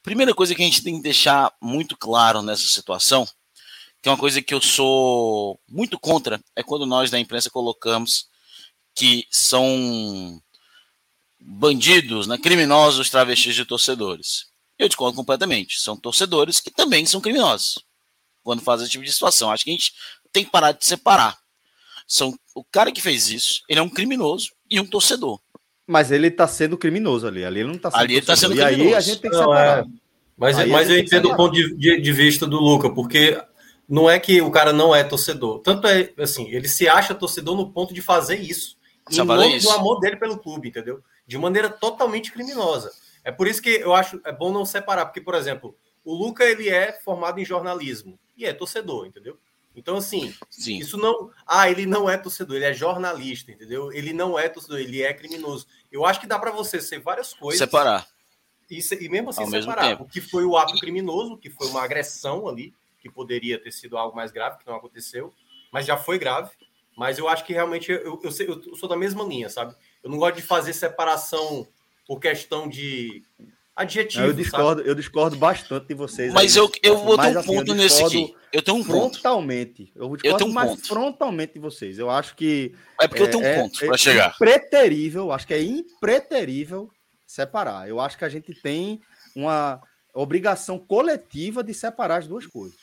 Primeira coisa que a gente tem que deixar muito claro nessa situação, que é uma coisa que eu sou muito contra, é quando nós da imprensa colocamos que são bandidos, né, criminosos travestis de torcedores. Eu discordo completamente. São torcedores que também são criminosos quando faz esse tipo de situação. Acho que a gente tem que parar de separar. São, o cara que fez isso, ele é um criminoso e um torcedor. Mas ele está sendo criminoso ali. Ali ele não está sendo Ali ele tá sendo e criminoso. aí a gente tem que separar. Não, é. Mas, mas eu entendo o ponto de, de, vista do Luca, porque não é que o cara não é torcedor. Tanto é assim, ele se acha torcedor no ponto de fazer isso. Em nome isso. do amor dele pelo clube, entendeu? De maneira totalmente criminosa. É por isso que eu acho é bom não separar, porque, por exemplo, o Luca ele é formado em jornalismo e é torcedor, entendeu? Então, assim, Sim. isso não. Ah, ele não é torcedor, ele é jornalista, entendeu? Ele não é torcedor, ele é criminoso. Eu acho que dá para você ser várias coisas. Separar. E, e mesmo assim Ao separar. Mesmo o que foi o ato criminoso, que foi uma agressão ali, que poderia ter sido algo mais grave, que não aconteceu, mas já foi grave. Mas eu acho que realmente eu, eu, eu sou da mesma linha, sabe? Eu não gosto de fazer separação por questão de adjetivo. eu discordo, eu discordo bastante de vocês. Mas aí, eu, eu vou ter um assim, ponto nesse aqui. Eu tenho um ponto. Frontalmente. Eu, eu tenho um mais ponto. frontalmente de vocês. Eu acho que. É porque é, eu tenho um é, ponto é, para chegar. Impreterível, acho que é impreterível separar. Eu acho que a gente tem uma. obrigação coletiva de separar as duas coisas.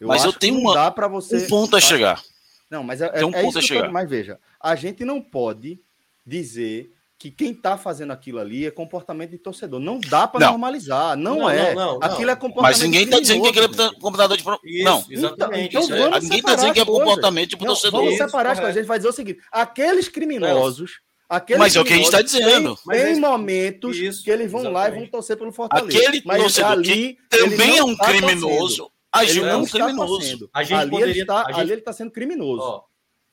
Eu mas eu tenho uma, dá para você um ponto a chegar. Não, mas é, Tem um é ponto a chegar. Tô, mas veja, a gente não pode dizer que quem está fazendo aquilo ali é comportamento de torcedor. Não dá para normalizar, não, não é. Não, não, aquilo é comportamento. Mas ninguém está dizendo que aquilo é comportador de isso, não, exatamente. Então, então vamos ninguém está dizendo que é comportamento de torcedor. Vamos separar as coisas. A gente vai dizer o seguinte: aqueles criminosos. Aqueles mas é o que a gente está dizendo. Tem, tem momentos isso, que eles vão exatamente. lá e vão torcer pelo Fortaleza. Aquele mas torcedor ali, que também é um tá criminoso. Agiu como um criminoso. A gente ali, poderia, ele tá, gente... ali ele está sendo criminoso. Ó,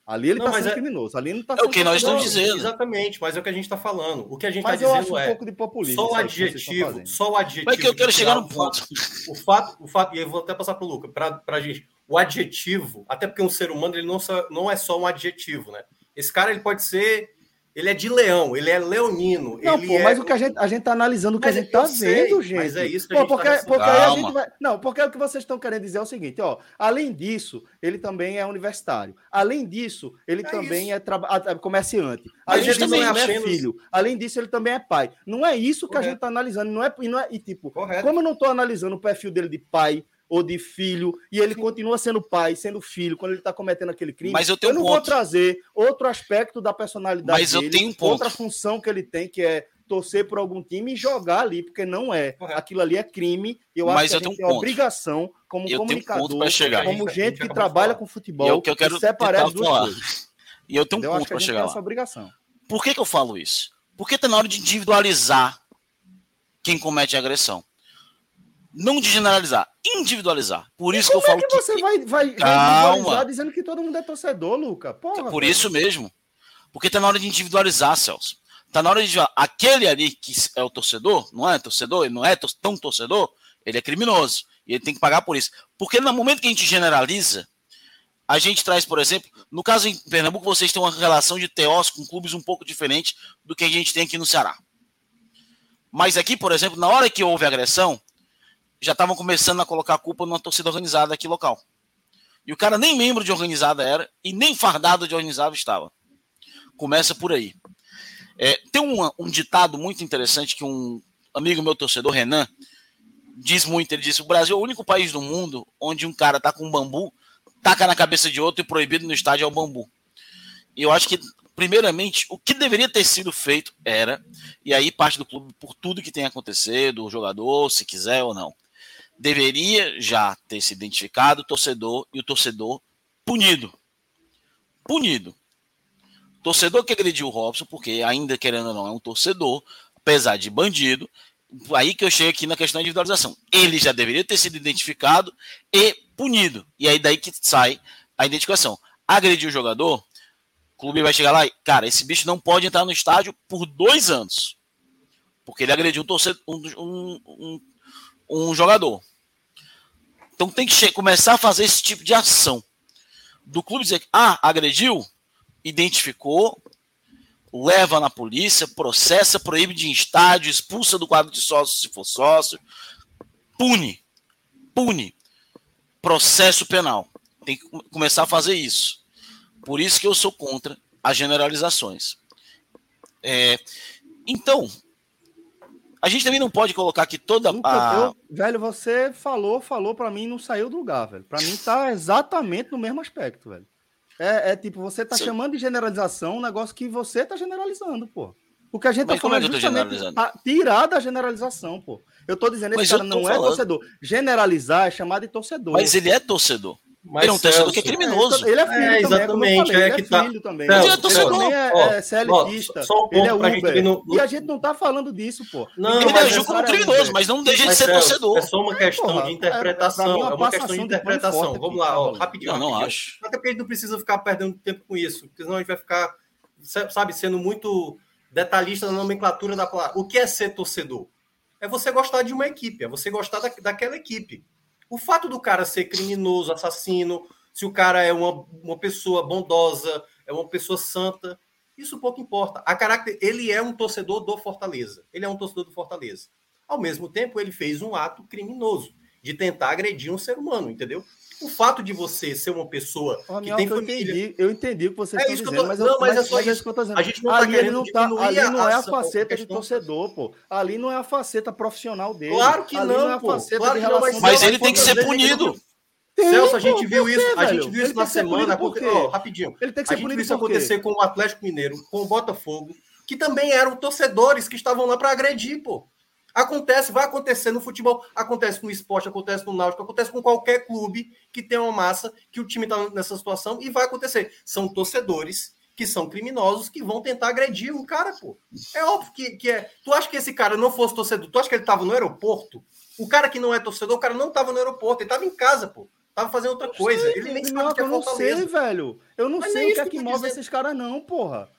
Ali ele está sendo é... criminoso. Ali não tá é o que nós estamos dizendo. Exatamente, mas é o que a gente está falando. O que a gente está dizendo acho é. um pouco de populismo. Só o adjetivo. Só o adjetivo. Mas que eu quero chegar no ponto. O fato, o fato, e eu vou até passar para o Luca, para a gente. O adjetivo, até porque um ser humano ele não, não é só um adjetivo, né? Esse cara ele pode ser ele é de leão, ele é leonino. Não, pô, é... mas o que a gente, a gente tá analisando o que mas a gente tá sei, vendo, gente. Mas é isso que pô, a gente porque, tá porque aí a gente vai. Não, porque o que vocês estão querendo dizer é o seguinte, ó. Além disso, ele também é universitário. Além disso, ele é também isso. é tra... comerciante. Além disso, também é filho. Além disso, ele também é pai. Não é isso que Correto. a gente tá analisando. Não é, e, não é, e tipo, Correto. como eu não tô analisando o perfil dele de pai, ou de filho, e ele Sim. continua sendo pai, sendo filho, quando ele está cometendo aquele crime. Mas eu, tenho eu não um vou trazer outro aspecto da personalidade Mas dele, eu tenho um ponto. outra função que ele tem, que é torcer por algum time e jogar ali, porque não é. Aquilo ali é crime. Eu Mas acho eu que a gente tem obrigação, como eu comunicador, um chegar. como gente que trabalha com futebol, e é o que eu quero separar as duas falar. coisas. E eu tenho um ponto para chegar lá. Essa obrigação. Por que, que eu falo isso? Porque está na hora de individualizar quem comete a agressão. Não de generalizar, individualizar. Por isso que eu falo é que, que você vai, vai Calma. dizendo que todo mundo é torcedor, Luca? Porra, Por isso mesmo. Porque tá na hora de individualizar, Celso. Tá na hora de aquele ali que é o torcedor, não é torcedor, ele não é tão torcedor, ele é criminoso e ele tem que pagar por isso. Porque no momento que a gente generaliza, a gente traz, por exemplo, no caso em Pernambuco, vocês têm uma relação de teós com clubes um pouco diferente do que a gente tem aqui no Ceará. Mas aqui, por exemplo, na hora que houve agressão, já estavam começando a colocar a culpa numa torcida organizada aqui local. E o cara nem membro de organizada era e nem fardado de organizada estava. Começa por aí. É, tem um, um ditado muito interessante que um amigo meu torcedor, Renan, diz muito. Ele disse: o Brasil é o único país do mundo onde um cara tá com um bambu, taca na cabeça de outro e proibido no estádio é o bambu. E eu acho que, primeiramente, o que deveria ter sido feito era, e aí parte do clube por tudo que tem acontecido, o jogador, se quiser ou não, deveria já ter se identificado o torcedor e o torcedor punido. Punido. Torcedor que agrediu o Robson, porque ainda querendo ou não, é um torcedor, apesar de bandido. Aí que eu chego aqui na questão da individualização. Ele já deveria ter sido identificado e punido. E aí daí que sai a identificação. Agrediu o jogador, o clube vai chegar lá e, cara, esse bicho não pode entrar no estádio por dois anos. Porque ele agrediu um, torcedor, um, um, um jogador. Então tem que começar a fazer esse tipo de ação. Do clube dizer, ah, agrediu, identificou, leva na polícia, processa, proíbe de estádio, expulsa do quadro de sócio se for sócio, pune, pune, processo penal. Tem que começar a fazer isso. Por isso que eu sou contra as generalizações. É, então, a gente também não pode colocar que toda a... eu, velho, você falou, falou para mim não saiu do lugar, velho. Para mim tá exatamente no mesmo aspecto, velho. É, é tipo, você tá Sim. chamando de generalização um negócio que você tá generalizando, pô. O que a gente tá Mas tá falando é justamente tirar da generalização, pô. Eu tô dizendo, esse Mas cara não é falando. é torcedor. Generalizar é chamar de torcedor. Mas ele é torcedor. Mas ele é um torcedor que é criminoso. Ele é filho é, exatamente, também, é, ele é tá- filho também. Celso, ele é torcedor. Ele é, ó, é CLTista. Só, um ele é Uber. Não... E a gente não tá falando disso, pô. Não, ele agiu como criminoso, mas não deixa de ser Celso, torcedor. É só uma questão porra, de interpretação. É, uma questão de interpretação. Vamos lá, ó, rapidinho. Eu não acho. Até porque a gente não precisa ficar perdendo tempo com isso, porque senão a gente vai ficar, sabe, sendo muito detalhista na nomenclatura da palavra. O que é ser torcedor? É você gostar de uma equipe, é você gostar da, daquela equipe. O fato do cara ser criminoso, assassino, se o cara é uma, uma pessoa bondosa, é uma pessoa santa, isso pouco importa. A caráter, ele é um torcedor do Fortaleza. Ele é um torcedor do Fortaleza. Ao mesmo tempo, ele fez um ato criminoso. de tentar agredir um ser humano, entendeu? O fato de você ser uma pessoa oh, que tem eu Entendi, eu entendi o que você é está dizendo, tô... mas, eu, não, mas, mas, é só mas isso. É que eu tô dizendo. A gente não ali tá não tá, ali não é a faceta de torcedor, pô. Ali não é a faceta profissional dele. Claro que ali não, não é a faceta claro de relação. Mas, mas ele tem que ser punido. Tem, Celso, a gente viu isso, a gente viu isso na semana, rapidinho. Ele tem que ser a gente viu isso acontecer com o Atlético Mineiro, com o Botafogo, que também eram torcedores que estavam lá para agredir, pô. Acontece, vai acontecer no futebol, acontece no esporte, acontece no náutico, acontece com qualquer clube que tem uma massa, que o time está nessa situação e vai acontecer. São torcedores que são criminosos que vão tentar agredir um cara, pô. É óbvio que, que é. Tu acha que esse cara não fosse torcedor? Tu acha que ele estava no aeroporto? O cara que não é torcedor, o cara não estava no aeroporto, ele estava em casa, pô. Tava fazendo outra coisa. Sei, ele nem sabe que é Eu não sei, velho. Eu não Mas sei o que é que, que move esses caras, não, porra.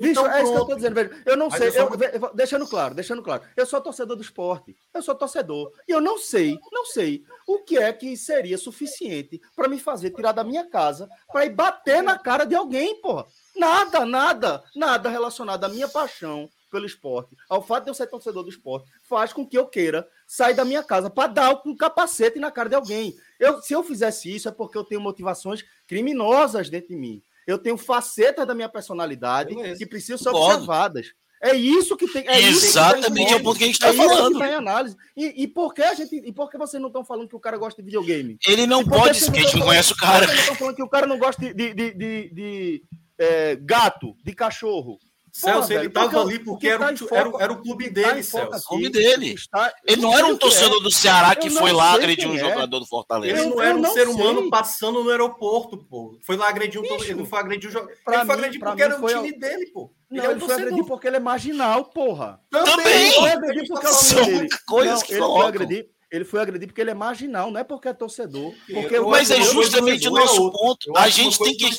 Então, Bicho, é isso que eu tô dizendo, velho. Eu não Mas sei, eu só... eu, deixando claro, deixando claro. Eu sou torcedor do esporte. Eu sou torcedor. E eu não sei, não sei o que é que seria suficiente para me fazer tirar da minha casa para ir bater na cara de alguém, porra. Nada, nada, nada relacionado à minha paixão pelo esporte, ao fato de eu ser torcedor do esporte, faz com que eu queira sair da minha casa para dar um capacete na cara de alguém. Eu, se eu fizesse isso, é porque eu tenho motivações criminosas dentro de mim. Eu tenho facetas da minha personalidade é que precisam ser observadas. É isso que tem. É Exatamente, é o ponto que a gente está é falando. Tá em análise. E, e, por que a gente, e por que vocês não estão falando que o cara gosta de videogame? Ele não pode, porque a gente não conhece o cara. Vocês estão falando que o cara não gosta de, de, de, de, de é, gato, de cachorro. Celso, ele estava ali porque era, tá foca, era, era, o clube dele, Celso. O clube dele. Está, ele não era um torcedor é. do Ceará que foi lá agredir um é. jogador do Fortaleza. Ele não era um ser humano passando no aeroporto, pô. Foi lá agredir um torcedor. Ele não foi agredir o jogador. Ele mim, foi agredir porque era o time dele, pô. Ele, não, ele foi agredir porque ele é marginal, porra. Também! Ele foi agredir porque é o São coisas que ele foi agredir ele foi agredir porque ele é marginal, não é porque é torcedor. Porque Mas é justamente o nosso ponto. A gente tem que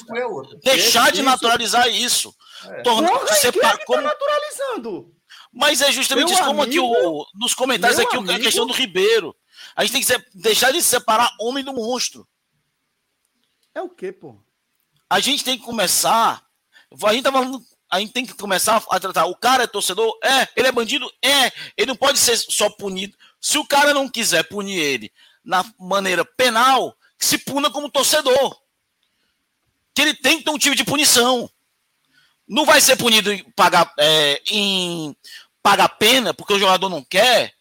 deixar de naturalizar isso. É. Torna, Porra, separa, que como... tá naturalizando. Mas é justamente Meu isso, como amigo, aqui o, nos comentários aqui amigo, a questão do Ribeiro. A gente tem que ser, deixar de separar homem do monstro. É o quê, pô? A gente tem que começar. A gente tá falando. A gente tem que começar a tratar. O cara é torcedor? É. Ele é bandido? É. Ele não pode ser só punido. Se o cara não quiser punir ele na maneira penal, que se puna como torcedor. Que ele tem que ter um tipo de punição não vai ser punido em pagar, é, em pagar pena porque o jogador não quer.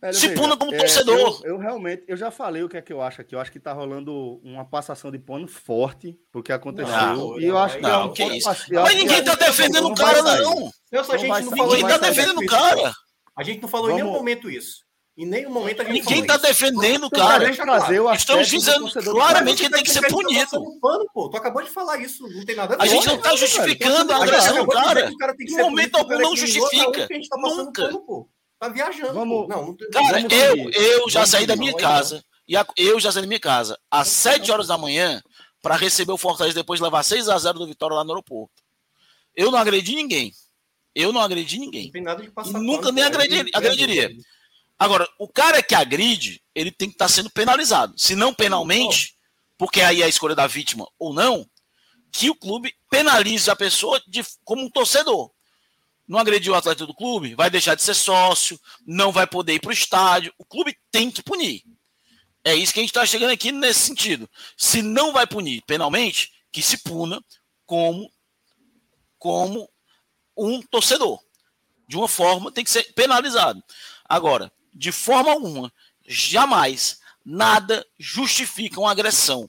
Velho, se veja, puna como é, torcedor. Eu, eu, realmente, eu já falei o que é que eu acho aqui. Eu acho que tá rolando uma passação de pano forte porque aconteceu. Não, e eu acho que não, é um que isso. Mas ninguém tá defendendo o cara, não. não. a gente não ninguém tá defendendo o cara. A gente não falou Vamos... em nenhum momento isso. Em nenhum momento a gente Ninguém está defendendo o cara. Estamos dizendo claramente que ele tem que ser punido. Pano, pô. Tu acabou de falar isso, não tem nada a ver. A gente não está justificando a agressão do cara. Em momento algum não justifica. Tá Nunca. Tá viajando. Vamos, não, não cara, vamos eu, eu já saí da minha casa. E eu já saí da minha casa às 7 horas da manhã para receber o Fortaleza depois de levar 6 a 0 do Vitória lá no aeroporto. Eu não agredi ninguém. Eu não agredi ninguém. Não tem nada de passar nunca nem agredi, agrediria. Agora, o cara que agride, ele tem que estar tá sendo penalizado. Se não penalmente, porque aí é a escolha da vítima ou não, que o clube penalize a pessoa de, como um torcedor. Não agrediu o atleta do clube, vai deixar de ser sócio, não vai poder ir para o estádio. O clube tem que punir. É isso que a gente está chegando aqui nesse sentido. Se não vai punir penalmente, que se puna como, como um torcedor. De uma forma, tem que ser penalizado. Agora, de forma alguma, jamais, nada justifica uma agressão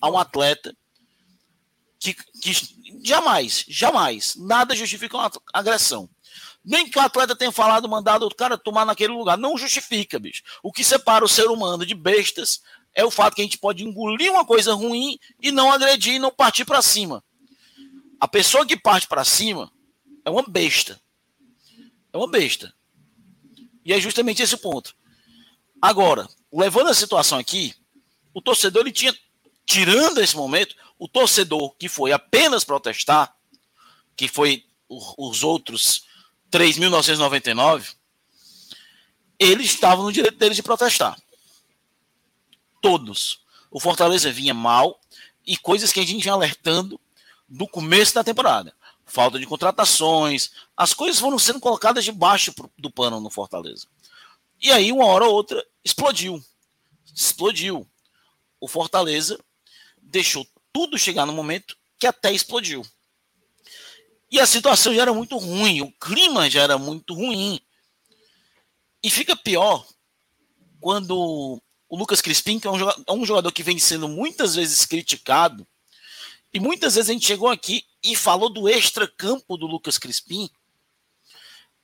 a um atleta que, que jamais, jamais, nada justifica uma agressão. Nem que o atleta tenha falado, mandado o cara tomar naquele lugar. Não justifica, bicho. O que separa o ser humano de bestas é o fato que a gente pode engolir uma coisa ruim e não agredir e não partir para cima. A pessoa que parte para cima é uma besta. É uma besta. E é justamente esse ponto. Agora, levando a situação aqui, o torcedor ele tinha, tirando esse momento, o torcedor que foi apenas protestar, que foi os outros 3.999, eles estavam no direito deles de protestar. Todos. O Fortaleza vinha mal e coisas que a gente vinha alertando do começo da temporada falta de contratações, as coisas foram sendo colocadas debaixo do pano no Fortaleza. E aí, uma hora ou outra, explodiu. explodiu. O Fortaleza deixou tudo chegar no momento que até explodiu. E a situação já era muito ruim, o clima já era muito ruim. E fica pior quando o Lucas Crispim, que é um, jogador, é jogador que vem sendo muitas vezes criticado, e muitas vezes a gente chegou aqui e falou do extra-campo do Lucas Crispim,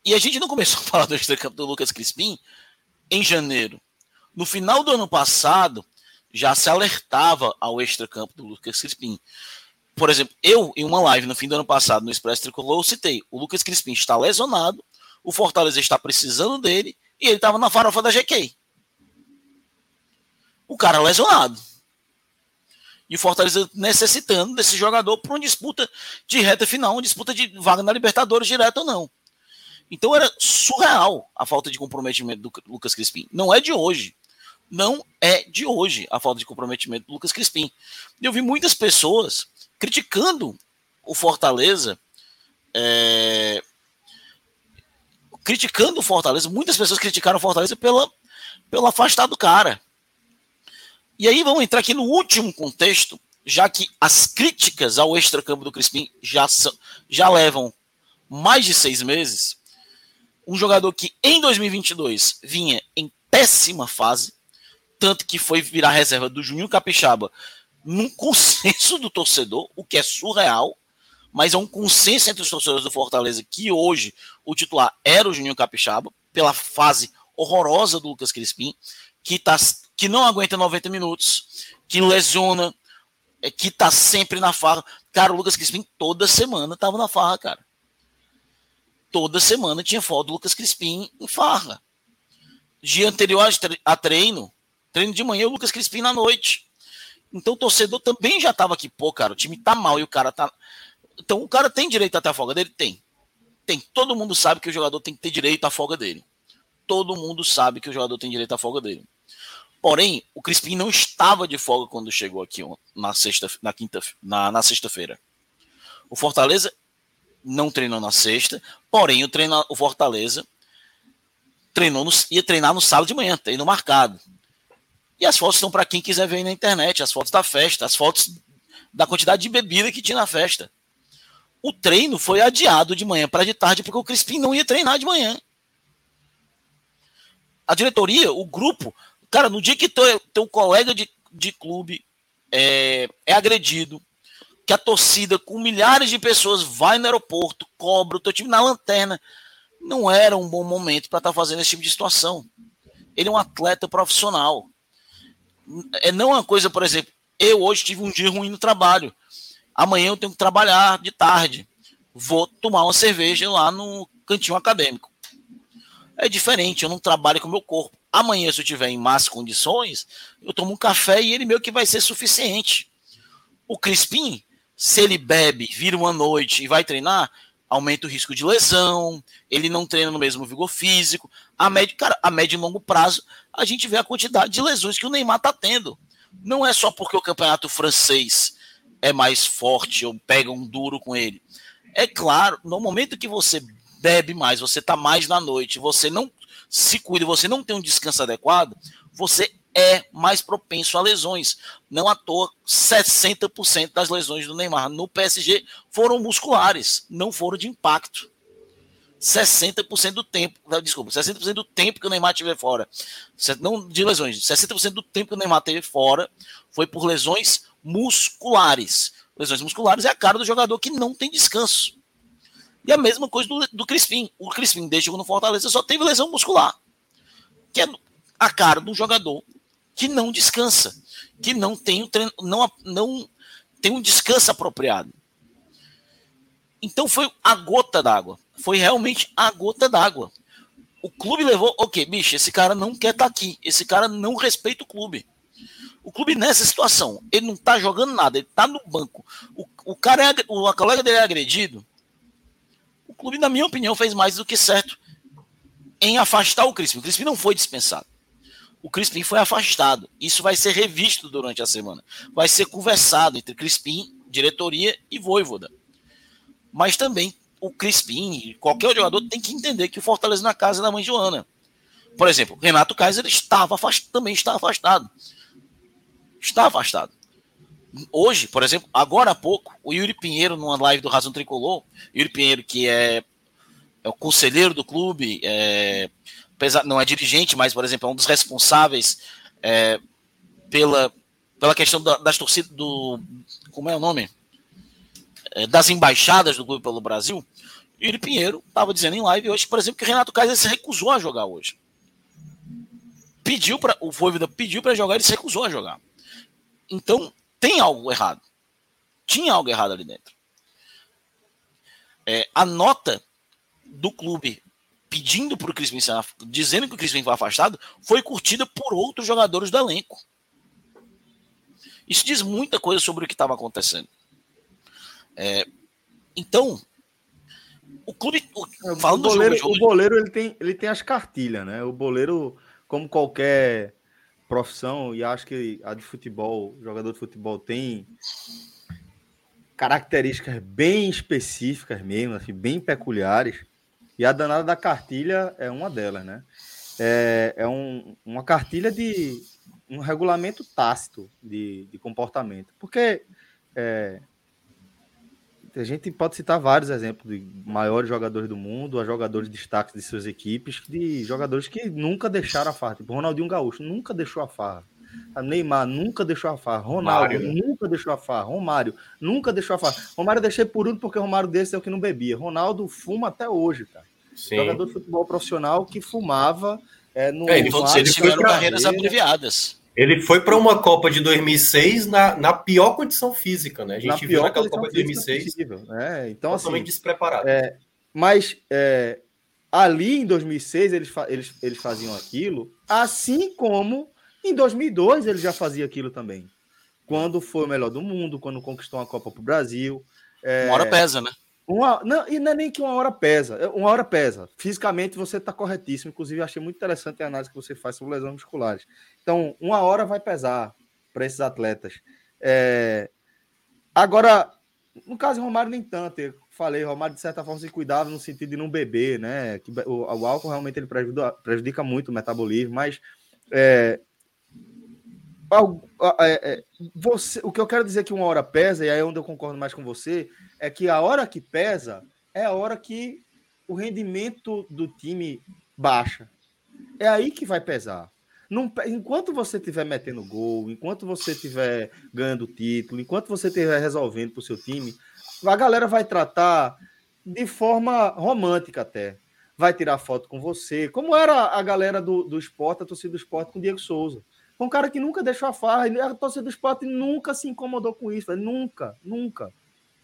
e a gente não começou a falar do extra-campo do Lucas Crispim em janeiro. No final do ano passado, já se alertava ao extra-campo do Lucas Crispim. Por exemplo, eu, em uma live no fim do ano passado, no Expresso Tricolor, eu citei: o Lucas Crispim está lesionado, o Fortaleza está precisando dele, e ele estava na farofa da GK. O cara lesionado. E o Fortaleza necessitando desse jogador para uma disputa de reta final, uma disputa de vaga na Libertadores direto ou não. Então era surreal a falta de comprometimento do Lucas Crispim. Não é de hoje. Não é de hoje a falta de comprometimento do Lucas Crispim. Eu vi muitas pessoas criticando o Fortaleza, é, criticando o Fortaleza. Muitas pessoas criticaram o Fortaleza pela, pelo afastar do cara. E aí vamos entrar aqui no último contexto, já que as críticas ao extracampo do Crispim já, são, já levam mais de seis meses. Um jogador que em 2022 vinha em péssima fase, tanto que foi virar reserva do Juninho Capixaba num consenso do torcedor, o que é surreal, mas é um consenso entre os torcedores do Fortaleza que hoje o titular era o Juninho Capixaba, pela fase horrorosa do Lucas Crispim, que, tá, que não aguenta 90 minutos, que lesiona, é, que tá sempre na farra. Cara, o Lucas Crispim toda semana tava na farra, cara. Toda semana tinha foto do Lucas Crispim em farra. Dia anterior a treino, treino de manhã, o Lucas Crispim na noite. Então o torcedor também já estava aqui, pô, cara, o time tá mal e o cara tá. Então o cara tem direito até a folga dele? Tem. Tem. Todo mundo sabe que o jogador tem que ter direito à folga dele. Todo mundo sabe que o jogador tem direito à folga dele. Porém, o Crispim não estava de folga quando chegou aqui na sexta, na quinta, na, na sexta-feira. O Fortaleza não treinou na sexta, porém o, treino, o Fortaleza treinou no, ia treinar no sábado de manhã, treino marcado. E as fotos estão para quem quiser ver na internet, as fotos da festa, as fotos da quantidade de bebida que tinha na festa. O treino foi adiado de manhã para de tarde porque o Crispim não ia treinar de manhã. A diretoria, o grupo, cara, no dia que teu, teu colega de, de clube é, é agredido, que a torcida com milhares de pessoas vai no aeroporto, cobra o teu time na lanterna, não era um bom momento para estar tá fazendo esse tipo de situação. Ele é um atleta profissional é não uma coisa, por exemplo, eu hoje tive um dia ruim no trabalho. Amanhã eu tenho que trabalhar de tarde. Vou tomar uma cerveja lá no cantinho acadêmico. É diferente, eu não trabalho com o meu corpo. Amanhã, se eu tiver em más condições, eu tomo um café e ele meio que vai ser suficiente. O Crispim, se ele bebe, vira uma noite e vai treinar, aumenta o risco de lesão, ele não treina no mesmo vigor físico. A médio, cara, a médio e longo prazo, a gente vê a quantidade de lesões que o Neymar está tendo. Não é só porque o campeonato francês é mais forte ou pega um duro com ele. É claro, no momento que você bebe mais, você está mais na noite, você não se cuida, você não tem um descanso adequado, você é mais propenso a lesões. Não à toa, 60% das lesões do Neymar no PSG foram musculares, não foram de impacto. 60% do tempo, desculpa, 60% do tempo que o Neymar estiver fora, não de lesões, 60% do tempo que o Neymar teve fora foi por lesões musculares. Lesões musculares é a cara do jogador que não tem descanso. E a mesma coisa do, do Crispim. O Crispim, desde no Fortaleza, só teve lesão muscular. Que é a cara do jogador que não descansa, que não tem um treino, não, não tem um descanso apropriado. Então foi a gota d'água. Foi realmente a gota d'água. O clube levou, ok, bicho, esse cara não quer estar tá aqui. Esse cara não respeita o clube. O clube nessa situação, ele não tá jogando nada, ele tá no banco. O, o cara é, o a colega dele é agredido. Clube, na minha opinião, fez mais do que certo em afastar o Crispim. O Crispim não foi dispensado o Crispim foi afastado. Isso vai ser revisto durante a semana. Vai ser conversado entre Crispim, diretoria e Voivoda. Mas também o Crispim, qualquer jogador, tem que entender que o Fortaleza na casa da mãe Joana. por exemplo, Renato Kaiser estava também está afastado. Está afastado. Hoje, por exemplo, agora há pouco, o Yuri Pinheiro, numa live do Razão Tricolor, Yuri Pinheiro, que é, é o conselheiro do clube, é, não é dirigente, mas, por exemplo, é um dos responsáveis é, pela, pela questão da, das torcidas do. Como é o nome? É, das embaixadas do clube pelo Brasil. Yuri Pinheiro estava dizendo em live hoje, por exemplo, que Renato Kaiser se recusou a jogar hoje. Pediu para o Voivoda pediu para jogar, ele se recusou a jogar. Então, tem algo errado. Tinha algo errado ali dentro. É, a nota do clube pedindo para o Crispim, dizendo que o Crispim foi afastado, foi curtida por outros jogadores do elenco. Isso diz muita coisa sobre o que estava acontecendo. É, então, o clube. O, é, falando o boleiro, jogo, o boleiro ele tem, ele tem as cartilhas, né? O boleiro, como qualquer profissão, e acho que a de futebol, jogador de futebol, tem características bem específicas mesmo, assim, bem peculiares. E a danada da cartilha é uma delas, né? É, é um, uma cartilha de um regulamento tácito de, de comportamento. Porque é, a gente pode citar vários exemplos de maiores jogadores do mundo, a jogadores de destaques de suas equipes, de jogadores que nunca deixaram a farra. Tipo, Ronaldinho Gaúcho nunca deixou a farra. A Neymar nunca deixou a farra. Ronaldo Mário, né? nunca deixou a farra. Romário nunca deixou a farra. Romário deixei por último porque Romário desse é o que não bebia. Ronaldo fuma até hoje, cara. Sim. Jogador de futebol profissional que fumava. É, no é, todos eles tiveram carreiras abreviadas. Ele foi para uma Copa de 2006 na, na pior condição física, né? A gente na viu naquela Copa de 2006. Possível, né? Então, totalmente assim, despreparado. É, mas é, ali em 2006 eles, eles, eles faziam aquilo, assim como em 2002 ele já fazia aquilo também. Quando foi o melhor do mundo, quando conquistou uma Copa para o Brasil. É, uma hora pesa, né? Uma, não, e não é nem que uma hora pesa. Uma hora pesa. Fisicamente você está corretíssimo. Inclusive, achei muito interessante a análise que você faz sobre lesões musculares. Então, uma hora vai pesar para esses atletas. É... Agora, no caso Romário, nem tanto. Eu falei, Romário, de certa forma, se cuidava no sentido de não beber, né? Que o, o álcool realmente ele prejudica, prejudica muito o metabolismo, mas é, é, é, você, o que eu quero dizer que uma hora pesa, e aí é onde eu concordo mais com você, é que a hora que pesa é a hora que o rendimento do time baixa. É aí que vai pesar. Enquanto você estiver metendo gol, enquanto você estiver ganhando título, enquanto você estiver resolvendo para o seu time, a galera vai tratar de forma romântica até. Vai tirar foto com você, como era a galera do, do esporte, a torcida do esporte com o Diego Souza. Foi um cara que nunca deixou a farra, a torcida do esporte nunca se incomodou com isso, nunca, nunca.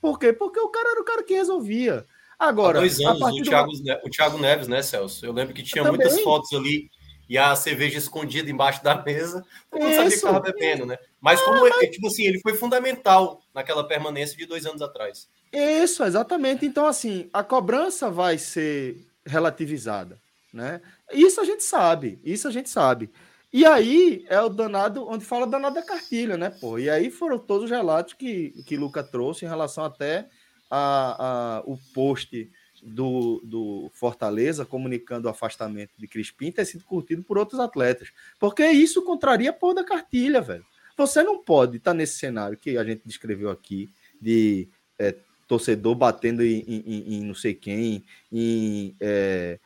Por quê? Porque o cara era o cara que resolvia. Agora, Há dois anos, o Thiago, do... o Thiago Neves, né, Celso? Eu lembro que tinha muitas fotos ali e a cerveja escondida embaixo da mesa, todo mundo sabia que estava bebendo, né? Mas ah, como, mas... tipo assim, ele foi fundamental naquela permanência de dois anos atrás. Isso, exatamente. Então, assim, a cobrança vai ser relativizada, né? Isso a gente sabe, isso a gente sabe. E aí é o danado, onde fala danado da cartilha, né, pô? E aí foram todos os relatos que, que Luca trouxe em relação até a, a o post do, do Fortaleza comunicando o afastamento de Crispim ter sido curtido por outros atletas. Porque isso contraria a porra da cartilha, velho. Você não pode estar tá nesse cenário que a gente descreveu aqui, de é, torcedor batendo em, em, em, não sei quem, em é,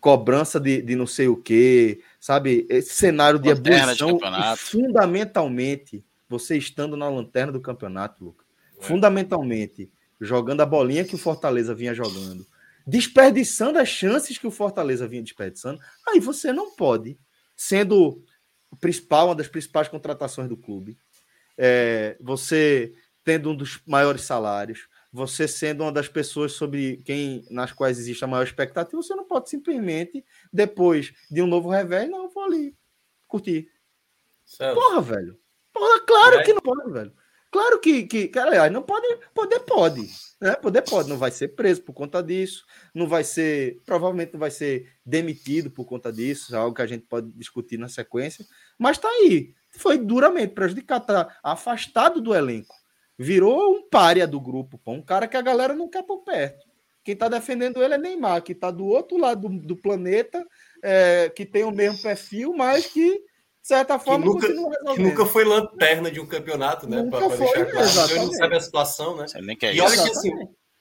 cobrança de, de não sei o que, sabe? Esse cenário de ebulição, fundamentalmente, você estando na lanterna do campeonato, Lucas, é. fundamentalmente jogando a bolinha que o Fortaleza vinha jogando, desperdiçando as chances que o Fortaleza vinha desperdiçando, aí você não pode, sendo o principal, uma das principais contratações do clube, é, você tendo um dos maiores salários, você sendo uma das pessoas sobre quem nas quais existe a maior expectativa, você não pode simplesmente, depois de um novo revés, não, vou ali curtir. Certo. Porra, velho. Porra, claro é. que não pode, velho. Claro que, que, aliás, não pode, poder pode, né? Poder pode, não vai ser preso por conta disso, não vai ser, provavelmente não vai ser demitido por conta disso, é algo que a gente pode discutir na sequência, mas tá aí, foi duramente prejudicado, tá afastado do elenco, virou um párea do grupo, pô, um cara que a galera não quer por perto, Quem está defendendo ele é Neymar, que está do outro lado do, do planeta, é, que tem o mesmo perfil, mas que, de certa forma, que nunca, que nunca foi lanterna de um campeonato, né? Nunca pra, pra foi, claro. exatamente. não sabe a situação, né? É e olha que assim,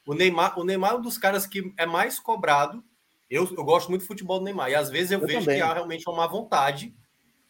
o Neymar, o Neymar é um dos caras que é mais cobrado. Eu, eu gosto muito do futebol do Neymar, e às vezes eu, eu vejo também. que há realmente uma má vontade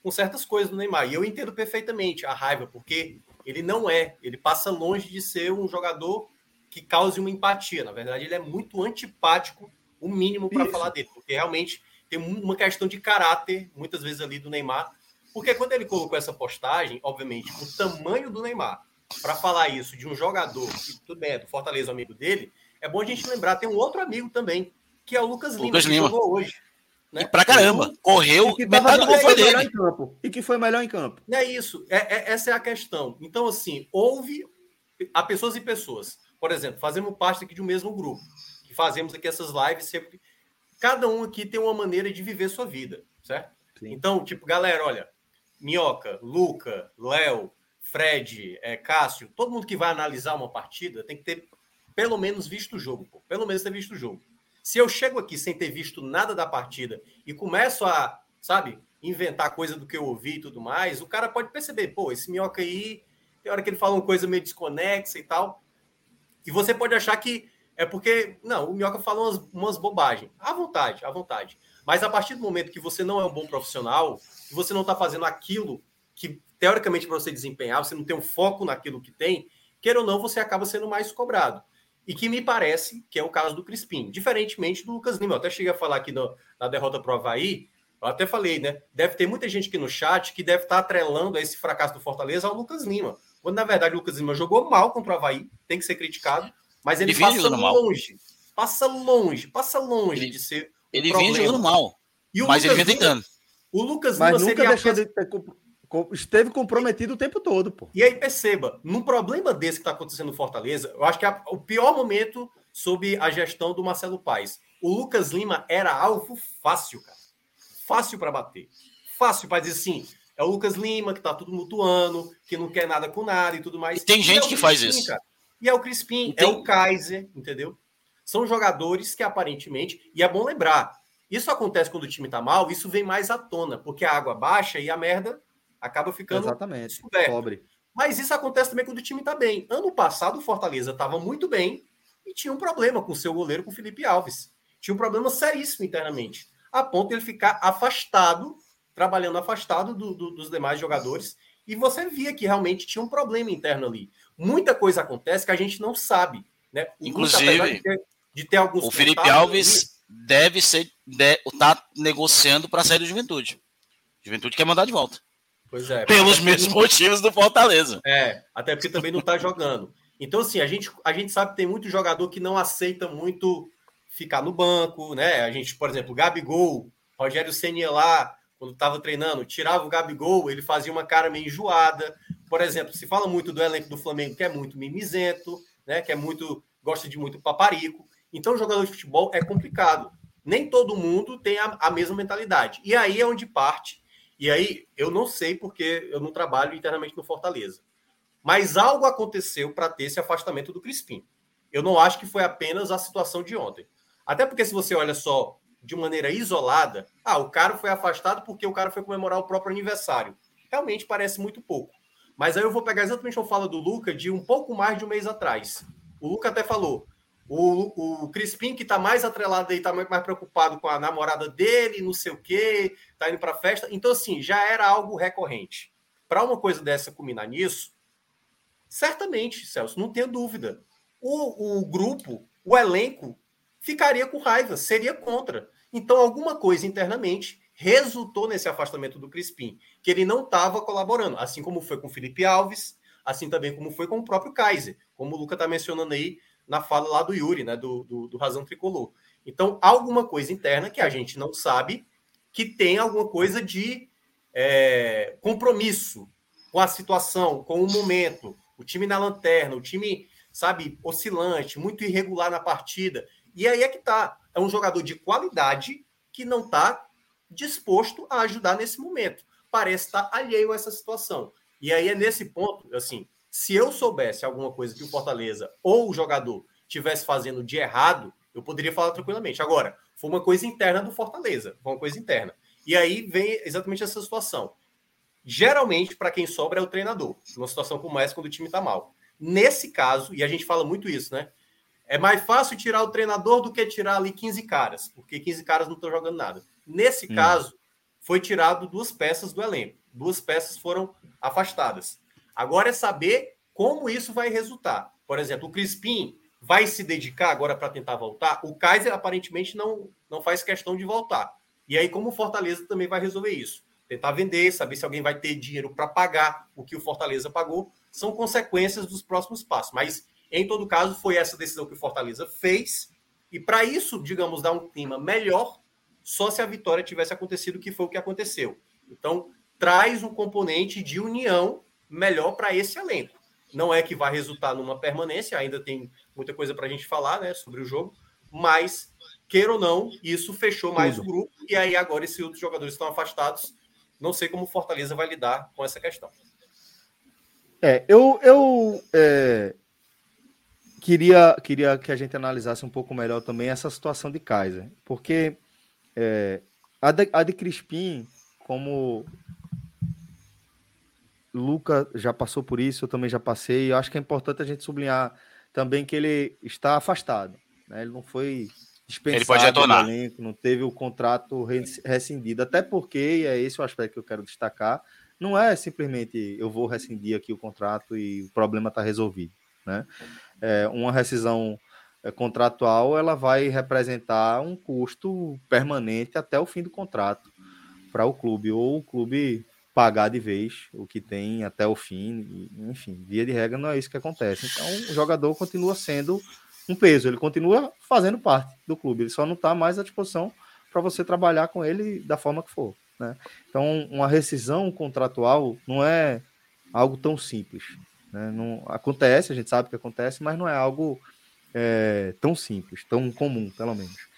com certas coisas do Neymar. E eu entendo perfeitamente a raiva, porque ele não é, ele passa longe de ser um jogador que cause uma empatia. Na verdade, ele é muito antipático, o mínimo para falar dele, porque realmente tem uma questão de caráter, muitas vezes ali do Neymar. Porque quando ele colocou essa postagem, obviamente, o tamanho do Neymar, para falar isso de um jogador, que tudo bem, é do Fortaleza, amigo dele, é bom a gente lembrar, tem um outro amigo também, que é o Lucas Lima, Lucas Lima. que jogou hoje. Né? E pra caramba, correu, e metade do gol foi dele. Em campo, e que foi melhor em campo. É isso, é, é, essa é a questão. Então, assim, houve a pessoas e pessoas. Por exemplo, fazemos parte aqui de um mesmo grupo, que fazemos aqui essas lives sempre. Cada um aqui tem uma maneira de viver sua vida, certo? Sim. Então, tipo, galera, olha, Minhoca, Luca, Léo, Fred, é, Cássio, todo mundo que vai analisar uma partida tem que ter pelo menos visto o jogo, pô. pelo menos ter visto o jogo. Se eu chego aqui sem ter visto nada da partida e começo a, sabe, inventar coisa do que eu ouvi e tudo mais, o cara pode perceber, pô, esse minhoca aí, tem hora que ele fala uma coisa meio desconexa e tal. E você pode achar que é porque, não, o Minhoca fala umas, umas bobagens. À vontade, à vontade. Mas a partir do momento que você não é um bom profissional, que você não está fazendo aquilo que, teoricamente, para você desempenhar, você não tem um foco naquilo que tem, queira ou não, você acaba sendo mais cobrado. E que me parece que é o caso do Crispim, diferentemente do Lucas Lima. Eu até cheguei a falar aqui no, na derrota para o Havaí, eu até falei, né? Deve ter muita gente aqui no chat que deve estar tá atrelando esse fracasso do Fortaleza ao Lucas Lima. Quando, na verdade, o Lucas Lima jogou mal contra o Havaí, tem que ser criticado, mas ele, ele passa longe. Mal. Passa longe, passa longe ele, de ser. Ele vinha jogando mal. mas ele vinha tentando. O Lucas Lima mas nunca deixou de ter, esteve comprometido o tempo todo, pô. E aí perceba, num problema desse que está acontecendo no Fortaleza, eu acho que é o pior momento sob a gestão do Marcelo Paes. O Lucas Lima era alvo fácil, cara. Fácil para bater. Fácil para dizer assim, é o Lucas Lima, que tá tudo mutuando, que não quer nada com nada e tudo mais. E tem gente e é que faz isso. Cara. E é o Crispim, é o Kaiser, entendeu? São jogadores que aparentemente, e é bom lembrar, isso acontece quando o time tá mal, isso vem mais à tona, porque a água baixa e a merda acaba ficando Exatamente, descoberta. Pobre. Mas isso acontece também quando o time tá bem. Ano passado o Fortaleza estava muito bem e tinha um problema com o seu goleiro, com o Felipe Alves. Tinha um problema seríssimo internamente, a ponto de ele ficar afastado trabalhando afastado do, do, dos demais jogadores, e você via que realmente tinha um problema interno ali. Muita coisa acontece que a gente não sabe. Né? O Inclusive, de ter, de ter alguns o Felipe Alves ali, deve ser tá negociando para sair do Juventude. Juventude quer mandar de volta. Pois é. Pelos mesmos motivos do Fortaleza. É, até porque também não está jogando. Então, assim, a gente, a gente sabe que tem muito jogador que não aceita muito ficar no banco, né? A gente, por exemplo, Gabigol, Rogério Senna lá, quando estava treinando, tirava o Gabigol, ele fazia uma cara meio enjoada. Por exemplo, se fala muito do elenco do Flamengo, que é muito mimizento, né? Que é muito. gosta de muito paparico. Então, jogador de futebol é complicado. Nem todo mundo tem a, a mesma mentalidade. E aí é onde parte. E aí eu não sei porque eu não trabalho internamente no Fortaleza. Mas algo aconteceu para ter esse afastamento do Crispim. Eu não acho que foi apenas a situação de ontem. Até porque, se você olha só de maneira isolada, ah, o cara foi afastado porque o cara foi comemorar o próprio aniversário. Realmente parece muito pouco. Mas aí eu vou pegar exatamente a fala do Luca de um pouco mais de um mês atrás. O Luca até falou: o, o Crispim, que está mais atrelado aí, está mais preocupado com a namorada dele, não sei o quê, tá indo para festa. Então, assim, já era algo recorrente. Para uma coisa dessa culminar nisso, certamente, Celso, não tenha dúvida. O, o grupo, o elenco, ficaria com raiva, seria contra. Então, alguma coisa internamente resultou nesse afastamento do Crispim, que ele não estava colaborando, assim como foi com o Felipe Alves, assim também como foi com o próprio Kaiser, como o Luca está mencionando aí na fala lá do Yuri, né, do, do, do Razão Tricolor. Então, alguma coisa interna que a gente não sabe, que tem alguma coisa de é, compromisso com a situação, com o momento, o time na lanterna, o time, sabe, oscilante, muito irregular na partida. E aí é que tá. É um jogador de qualidade que não está disposto a ajudar nesse momento. Parece estar tá alheio a essa situação. E aí é nesse ponto, assim, se eu soubesse alguma coisa que o Fortaleza ou o jogador tivesse fazendo de errado, eu poderia falar tranquilamente. Agora, foi uma coisa interna do Fortaleza, foi uma coisa interna. E aí vem exatamente essa situação. Geralmente, para quem sobra é o treinador, numa situação como essa, quando o time está mal. Nesse caso, e a gente fala muito isso, né? É mais fácil tirar o treinador do que tirar ali 15 caras, porque 15 caras não estão jogando nada. Nesse hum. caso, foi tirado duas peças do elenco. Duas peças foram afastadas. Agora é saber como isso vai resultar. Por exemplo, o Crispim vai se dedicar agora para tentar voltar. O Kaiser aparentemente não, não faz questão de voltar. E aí, como o Fortaleza também vai resolver isso? Tentar vender, saber se alguém vai ter dinheiro para pagar o que o Fortaleza pagou, são consequências dos próximos passos. Mas, em todo caso, foi essa decisão que o Fortaleza fez. E para isso, digamos, dar um clima melhor, só se a vitória tivesse acontecido, que foi o que aconteceu. Então, traz um componente de união melhor para esse elenco. Não é que vai resultar numa permanência, ainda tem muita coisa para a gente falar né, sobre o jogo, mas, queira ou não, isso fechou mais Tudo. o grupo, e aí agora esses outros jogadores estão afastados. Não sei como o Fortaleza vai lidar com essa questão. É, eu, eu é, queria, queria que a gente analisasse um pouco melhor também essa situação de Kaiser, porque é, a, de, a de Crispim, como Luca já passou por isso, eu também já passei. Eu acho que é importante a gente sublinhar também que ele está afastado. Né? Ele não foi dispensado retornar. Elenco, não teve o contrato rescindido. Até porque, e é esse o aspecto que eu quero destacar, não é simplesmente eu vou rescindir aqui o contrato e o problema está resolvido. Né? É, uma rescisão é, contratual ela vai representar um custo permanente até o fim do contrato para o clube, ou o clube pagar de vez o que tem até o fim, enfim, via de regra não é isso que acontece. Então, o jogador continua sendo um peso, ele continua fazendo parte do clube, ele só não está mais à disposição para você trabalhar com ele da forma que for. Né? Então, uma rescisão contratual não é algo tão simples. Né? Não, acontece, a gente sabe que acontece, mas não é algo é, tão simples, tão comum, pelo menos.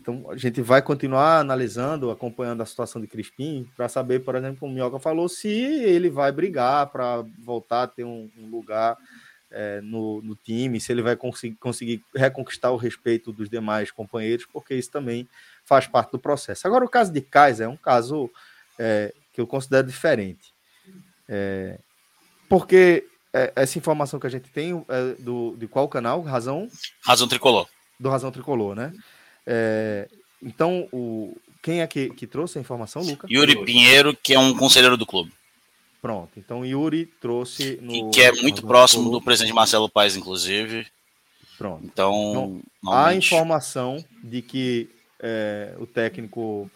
Então, a gente vai continuar analisando, acompanhando a situação de Crispim, para saber, por exemplo, como o Minhoca falou, se ele vai brigar para voltar a ter um, um lugar é, no, no, time, se ele vai conseguir, conseguir reconquistar o respeito dos demais companheiros, porque isso também faz parte do processo. Agora, o caso de Kaiser é um caso é, que eu considero diferente. É, porque é, essa informação que a gente tem é do, de qual canal? Razão? Razão Tricolor. Do Razão Tricolor, né? É, então, o, quem é que, que trouxe a informação, Lucas? Yuri Pinheiro, que é um conselheiro do clube. Pronto, então Yuri trouxe no. E que é muito próximo do presidente Marcelo Paes, inclusive. Pronto. Então, então há informação de que é, o técnico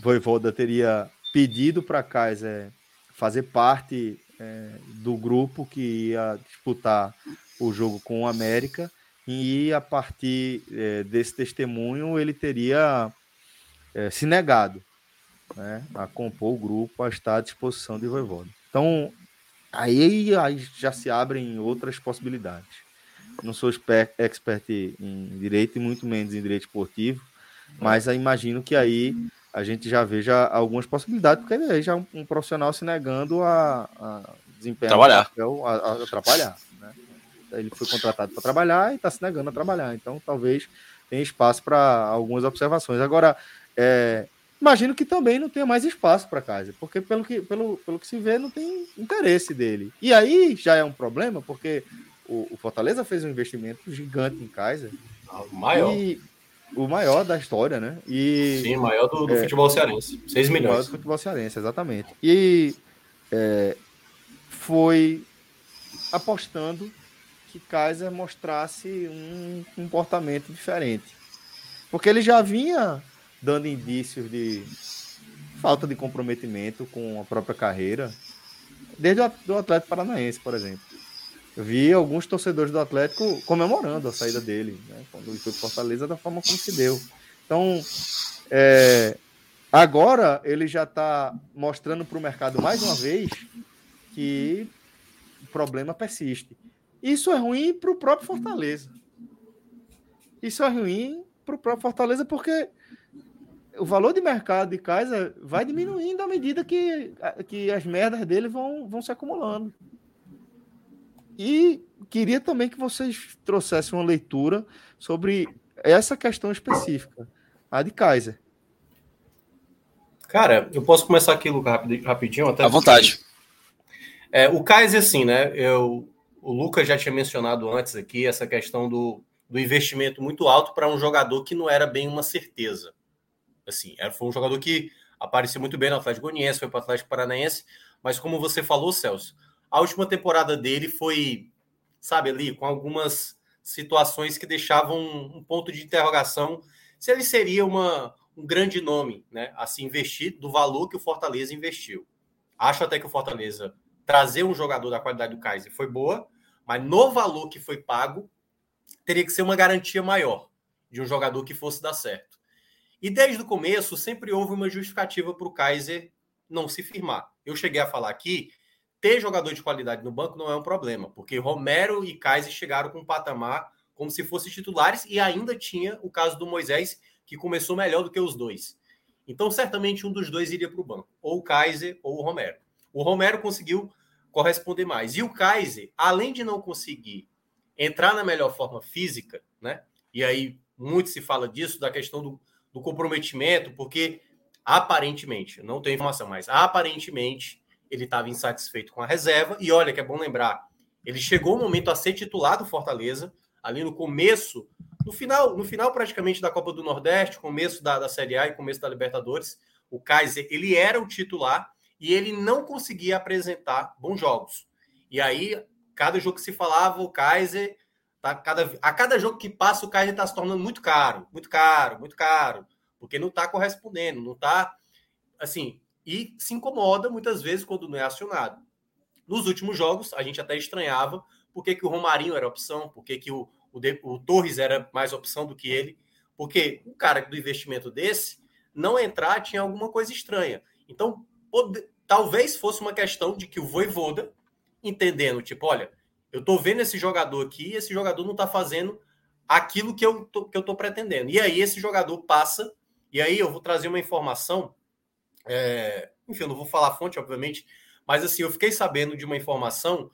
Voivoda teria pedido para Kaiser fazer parte é, do grupo que ia disputar o jogo com o América e a partir é, desse testemunho ele teria é, se negado né, a compor o grupo, a estar à disposição de Voivoda. Então, aí, aí já se abrem outras possibilidades. Não sou expert, em direito e muito menos em direito esportivo, mas imagino que aí a gente já veja algumas possibilidades, porque aí já um, um profissional se negando a, a desempenhar trabalhar. Papel, a, a, trabalhar. Ele foi contratado para trabalhar e está se negando a trabalhar. Então, talvez tenha espaço para algumas observações. Agora, é, imagino que também não tenha mais espaço para casa, porque pelo que, pelo, pelo que se vê, não tem interesse dele. E aí já é um problema, porque o, o Fortaleza fez um investimento gigante em Kaiser. Ah, o maior. E, o maior da história, né? E, Sim, maior do, do é, futebol cearense. 6 milhões. Maior do futebol cearense, exatamente. E é, foi apostando que Kaiser mostrasse um comportamento diferente. Porque ele já vinha dando indícios de falta de comprometimento com a própria carreira, desde o Atlético Paranaense, por exemplo. Eu vi alguns torcedores do Atlético comemorando a saída dele, né, quando ele foi para Fortaleza, da forma como se deu. Então, é, agora ele já está mostrando para o mercado mais uma vez que o problema persiste. Isso é ruim para o próprio Fortaleza. Isso é ruim para o próprio Fortaleza porque o valor de mercado de Kaiser vai diminuindo à medida que, que as merdas dele vão, vão se acumulando. E queria também que vocês trouxessem uma leitura sobre essa questão específica, a de Kaiser. Cara, eu posso começar aqui, Lucas, rapidinho? Até à vontade. É, o Kaiser, assim, né? Eu, o Lucas já tinha mencionado antes aqui essa questão do, do investimento muito alto para um jogador que não era bem uma certeza. Assim, era, foi um jogador que apareceu muito bem no Atlético Goianiense, foi para o Atlético Paranaense, mas como você falou, Celso, a última temporada dele foi, sabe, ali, com algumas situações que deixavam um, ponto de interrogação se ele seria uma, um grande nome né, a se investir do valor que o Fortaleza investiu. Acho até que o Fortaleza trazer um jogador da qualidade do Kaiser foi boa, mas no valor que foi pago, teria que ser uma garantia maior de um jogador que fosse dar certo. E desde o começo sempre houve uma justificativa para o Kaiser não se firmar. Eu cheguei a falar aqui, ter jogador de qualidade no banco não é um problema, porque Romero e Kaiser chegaram com um patamar como se fossem titulares e ainda tinha o caso do Moisés, que começou melhor do que os dois. Então, certamente um dos dois iria para o banco, ou o Kaiser ou o Romero. O Romero conseguiu corresponder mais. E o Kaiser, além de não conseguir entrar na melhor forma física, né? E aí muito se fala disso, da questão do, do comprometimento, porque aparentemente, não tenho informação, mas aparentemente ele estava insatisfeito com a reserva. E olha que é bom lembrar, ele chegou o momento a ser titular do Fortaleza, ali no começo, no final, no final praticamente da Copa do Nordeste, começo da, da Série A e começo da Libertadores. O Kaiser, ele era o titular e ele não conseguia apresentar bons jogos. E aí, cada jogo que se falava, o Kaiser, tá, cada, a cada jogo que passa, o Kaiser está se tornando muito caro, muito caro, muito caro porque não está correspondendo, não está assim, e se incomoda muitas vezes quando não é acionado. Nos últimos jogos, a gente até estranhava por que, que o Romarinho era opção, por que, que o, o, o Torres era mais opção do que ele, porque um cara do investimento desse não entrar tinha alguma coisa estranha. Então, pode, talvez fosse uma questão de que o Voivoda, entendendo, tipo, olha, eu tô vendo esse jogador aqui, esse jogador não tá fazendo aquilo que eu tô, que eu tô pretendendo. E aí esse jogador passa e aí eu vou trazer uma informação, é, enfim, eu não vou falar a fonte, obviamente, mas assim, eu fiquei sabendo de uma informação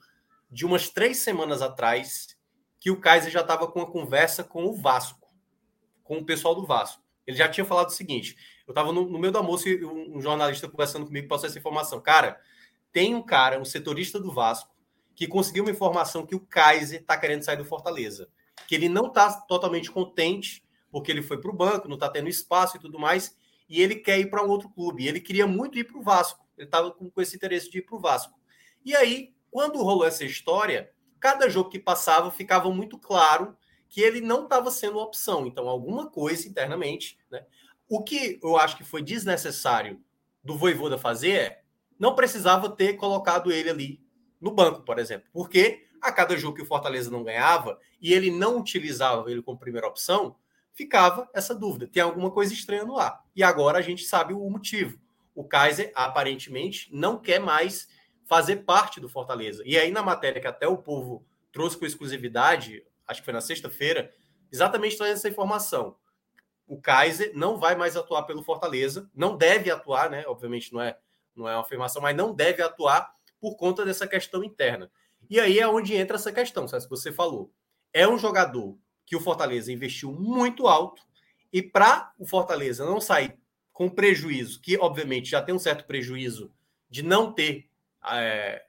de umas três semanas atrás que o Kaiser já estava com uma conversa com o Vasco, com o pessoal do Vasco. Ele já tinha falado o seguinte: eu estava no, no, meio do almoço e um, um jornalista conversando comigo passou essa informação. Cara, tem um cara, um setorista do Vasco, que conseguiu uma informação que o Kaiser está querendo sair do Fortaleza. Que ele não está totalmente contente porque ele foi para o banco, não está tendo espaço e tudo mais, e ele quer ir para um outro clube. Ele queria muito ir para o Vasco, ele estava com, com esse interesse de ir para o Vasco. E aí, quando rolou essa história, cada jogo que passava ficava muito claro que ele não estava sendo opção. Então, alguma coisa internamente. Né? O que eu acho que foi desnecessário do Voivoda fazer é não precisava ter colocado ele ali no banco, por exemplo, porque a cada jogo que o Fortaleza não ganhava e ele não utilizava ele como primeira opção, ficava essa dúvida. Tem alguma coisa estranha no ar. E agora a gente sabe o motivo. O Kaiser, aparentemente, não quer mais fazer parte do Fortaleza. E aí, na matéria que até o povo trouxe com exclusividade, acho que foi na sexta-feira, exatamente traz essa informação. O Kaiser não vai mais atuar pelo Fortaleza, não deve atuar, né? Obviamente não é, não é uma afirmação, mas não deve atuar por conta dessa questão interna. E aí é onde entra essa questão, sabe? Você falou. É um jogador que o Fortaleza investiu muito alto e para o Fortaleza não sair com prejuízo, que obviamente já tem um certo prejuízo de não ter é,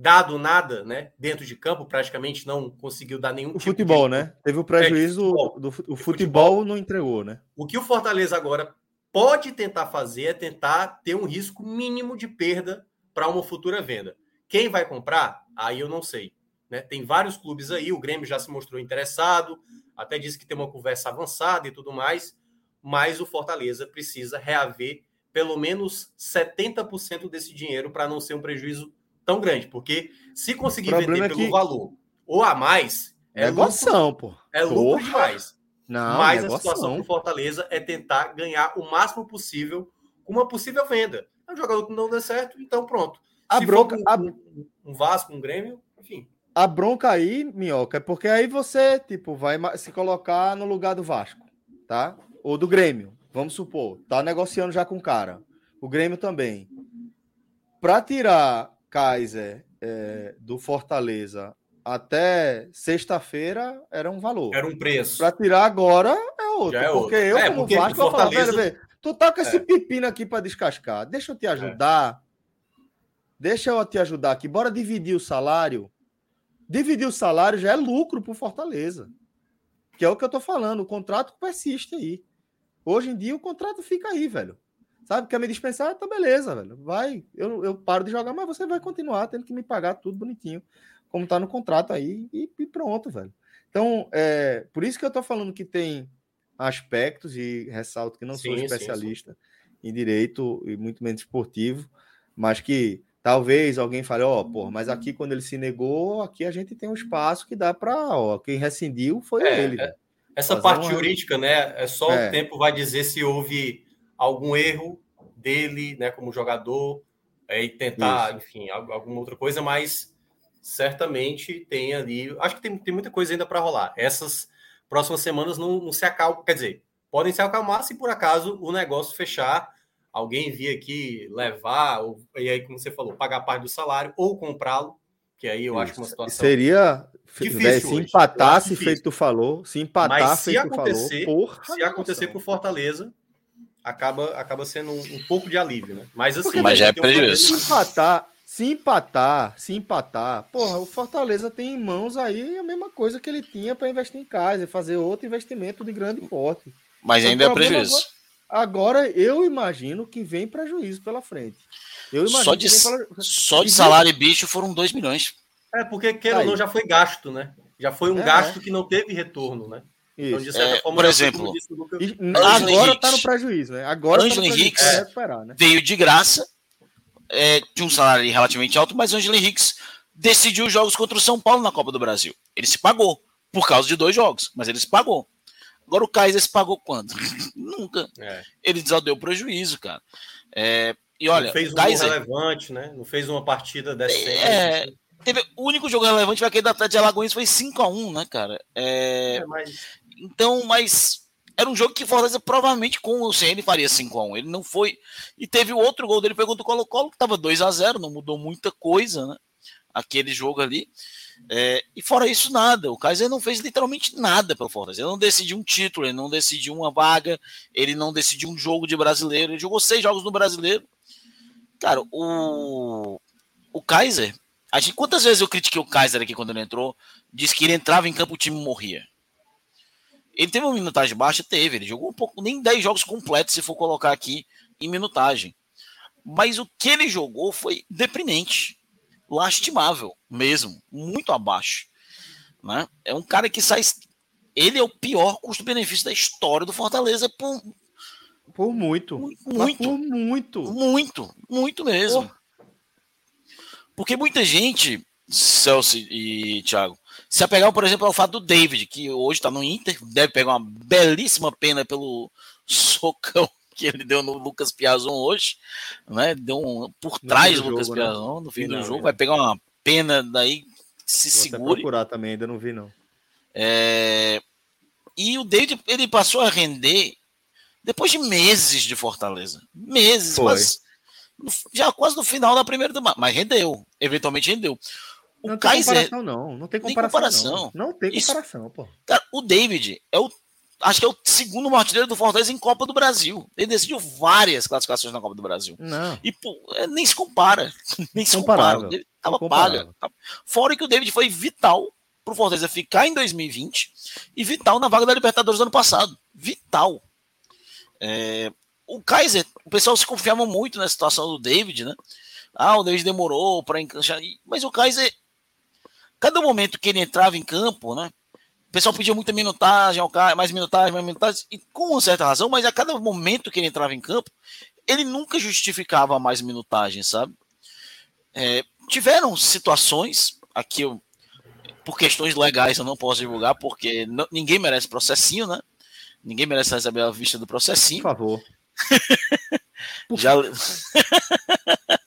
dado nada, né, dentro de campo, praticamente não conseguiu dar nenhum. O tipo futebol, de... né? Teve o prejuízo é, futebol. do, o futebol, futebol não entregou, né? O que o Fortaleza agora pode tentar fazer é tentar ter um risco mínimo de perda para uma futura venda. Quem vai comprar? Aí eu não sei. Né? Tem vários clubes aí, o Grêmio já se mostrou interessado, até disse que tem uma conversa avançada e tudo mais, mas o Fortaleza precisa reaver pelo menos 70% desse dinheiro para não ser um prejuízo tão grande, porque se conseguir vender é pelo que... valor ou a mais, é negoção, lucro, pô. É lucro Porra. demais. Não, mas a situação do Fortaleza é tentar ganhar o máximo possível com uma possível venda. É um jogador que não deu certo, então pronto. A se bronca, um, a... um Vasco, um Grêmio, enfim, a bronca aí, Minhoca, é porque aí você, tipo, vai se colocar no lugar do Vasco, tá? Ou do Grêmio, vamos supor. Tá negociando já com o cara. O Grêmio também. Para tirar Kaiser é, do Fortaleza até sexta-feira era um valor. Era um preço. Para tirar agora é outro. É porque outro. eu, É, como porque Vasco, vou falar, Fortaleza- velho, tu tá com esse É. pepino aqui para descascar. Deixa eu te ajudar. Deixa eu te ajudar aqui. Bora dividir o salário. Dividir o salário já é lucro pro Fortaleza. Que é o que eu tô falando. O contrato persiste aí. Hoje em dia o contrato fica aí, velho. Sabe? Quer me dispensar? Tá beleza, velho. Vai. Eu, eu paro de jogar, mas você vai continuar tendo que me pagar tudo bonitinho. Como tá no contrato aí. E, e pronto, velho. Então, é, por isso que eu tô falando que tem aspectos, e ressalto que não sou Sim, sim, especialista em direito e muito menos esportivo, mas que talvez alguém fale, ó, porra, mas aqui quando ele se negou, aqui a gente tem um espaço que dá para, ó, quem rescindiu foi É, ele. é. Essa Fazer parte uma- jurídica, né? É só É. o tempo vai dizer se houve algum erro dele, né, como jogador, é, e tentar, enfim, al- alguma outra coisa, mas certamente tem ali. Acho que tem, tem muita coisa ainda para rolar. Essas próximas semanas não, não se acalmam, quer dizer, podem se acalmar se por acaso o negócio fechar, alguém vir aqui levar, ou, e aí, como você falou, pagar parte do salário ou comprá-lo, que aí eu acho que é uma situação. Seria, Difícil velho, se hoje. Eu empatar, acho se difícil. feito tu falou, se empatar, Mas se feito tu acontecer- falou, porra, se acontecer pro Fortaleza, acaba, acaba sendo um, um pouco de alívio, né? Mas assim, Porque, Mas já é tem um prejuízo. Se empatar, se empatar, se empatar, porra, o Fortaleza tem em mãos aí a mesma coisa que ele tinha para investir em casa e fazer outro investimento de grande porte. Mas O ainda é prejuízo. Agora eu imagino que vem prejuízo pela frente. Eu imagino Só de, que vem pela... só de salário e bicho foram 2 milhões. É, porque, queira ou Aí. não, já foi gasto, né? Já foi um É. gasto que não teve retorno, né? Então, Isso. de certa É, forma, por foi, exemplo, disse E Ângelo agora Henriques. tá no prejuízo, né? Agora Ângelo tá recuperar, né? Veio de graça, é, tinha um salário relativamente alto, mas o Angelo Henriques decidiu os jogos contra o São Paulo na Copa do Brasil. Ele se pagou, por causa de dois jogos, mas ele se pagou. Agora o Kaiser se pagou quando? Nunca. é, Ele só deu prejuízo, cara. É, e olha, não fez um Kaiser relevante, né? Não fez uma partida decente. É, assim. teve, o único jogo relevante foi aquele da Atlético de Alagoas, foi 5x1, né, cara? É, É, mas Então, mas era um jogo que Fortaleza provavelmente com o CN faria 5x1. Ele não foi. E teve o outro gol dele, pegou do Colo-Colo, que tava 2x0, não mudou muita coisa, né? Aquele jogo ali. É, e fora isso, nada. O Kaiser não fez literalmente nada pelo Fortaleza. Ele não decidiu um título, ele não decidiu uma vaga, ele não decidiu um jogo de brasileiro. Ele jogou seis jogos no brasileiro. Cara, o, o Kaiser. A gente, quantas vezes eu critiquei o Kaiser aqui quando ele entrou? Disse que ele entrava em campo, o time morria. Ele teve uma minutagem baixa? Teve. Ele jogou um pouco, nem 10 jogos completos, se for colocar aqui em minutagem. Mas o que ele jogou foi deprimente. Lastimável mesmo. Muito abaixo. Né? É um cara que sai. Ele é o pior custo-benefício da história do Fortaleza por Por muito. muito, Por muito. muito, muito mesmo. Porque muita gente, Celso e Thiago, se apegar, por exemplo, ao fato do David, que hoje está no Inter, deve pegar uma belíssima pena pelo socão que ele deu no Lucas Piazon hoje, né? Deu um por trás do do Lucas jogo, né? Piazon, no fim do Não, jogo, é. vai pegar uma pena daí, se Vou segure. procurar também, ainda não vi, não. É, E o David ele passou a render depois de meses de Fortaleza. Meses, Foi. no- já quase no final da primeira. Mas rendeu, eventualmente rendeu. O não tem Kaiser, comparação, não. Não tem Tem comparação. comparação. Não, não tem Isso- comparação, pô. cara, o David é o. Acho que é o segundo artilheiro do Fortaleza em Copa do Brasil. Ele decidiu várias classificações na Copa do Brasil. Não. E pô, é, nem se compara. Nem se compara. Ele tava Incomparável. paga. Fora que o David foi vital pro Fortaleza ficar em 2020 e vital na vaga da Libertadores do ano passado. Vital. É, o Kaiser, o pessoal se confiava muito na situação do David, né? Ah, o David demorou para encaixar. Mas o Kaiser, cada momento que ele entrava em campo, né? O pessoal pedia muita minutagem ao Kaiser, mais minutagem, mais minutagem, e com uma certa razão, mas a cada momento que ele entrava em campo, ele nunca justificava mais minutagem, sabe? É, tiveram situações, aqui eu, por questões legais eu não posso divulgar, porque não- ninguém merece processinho, né? Ninguém merece receber a vista do Por processinho. favor. Já...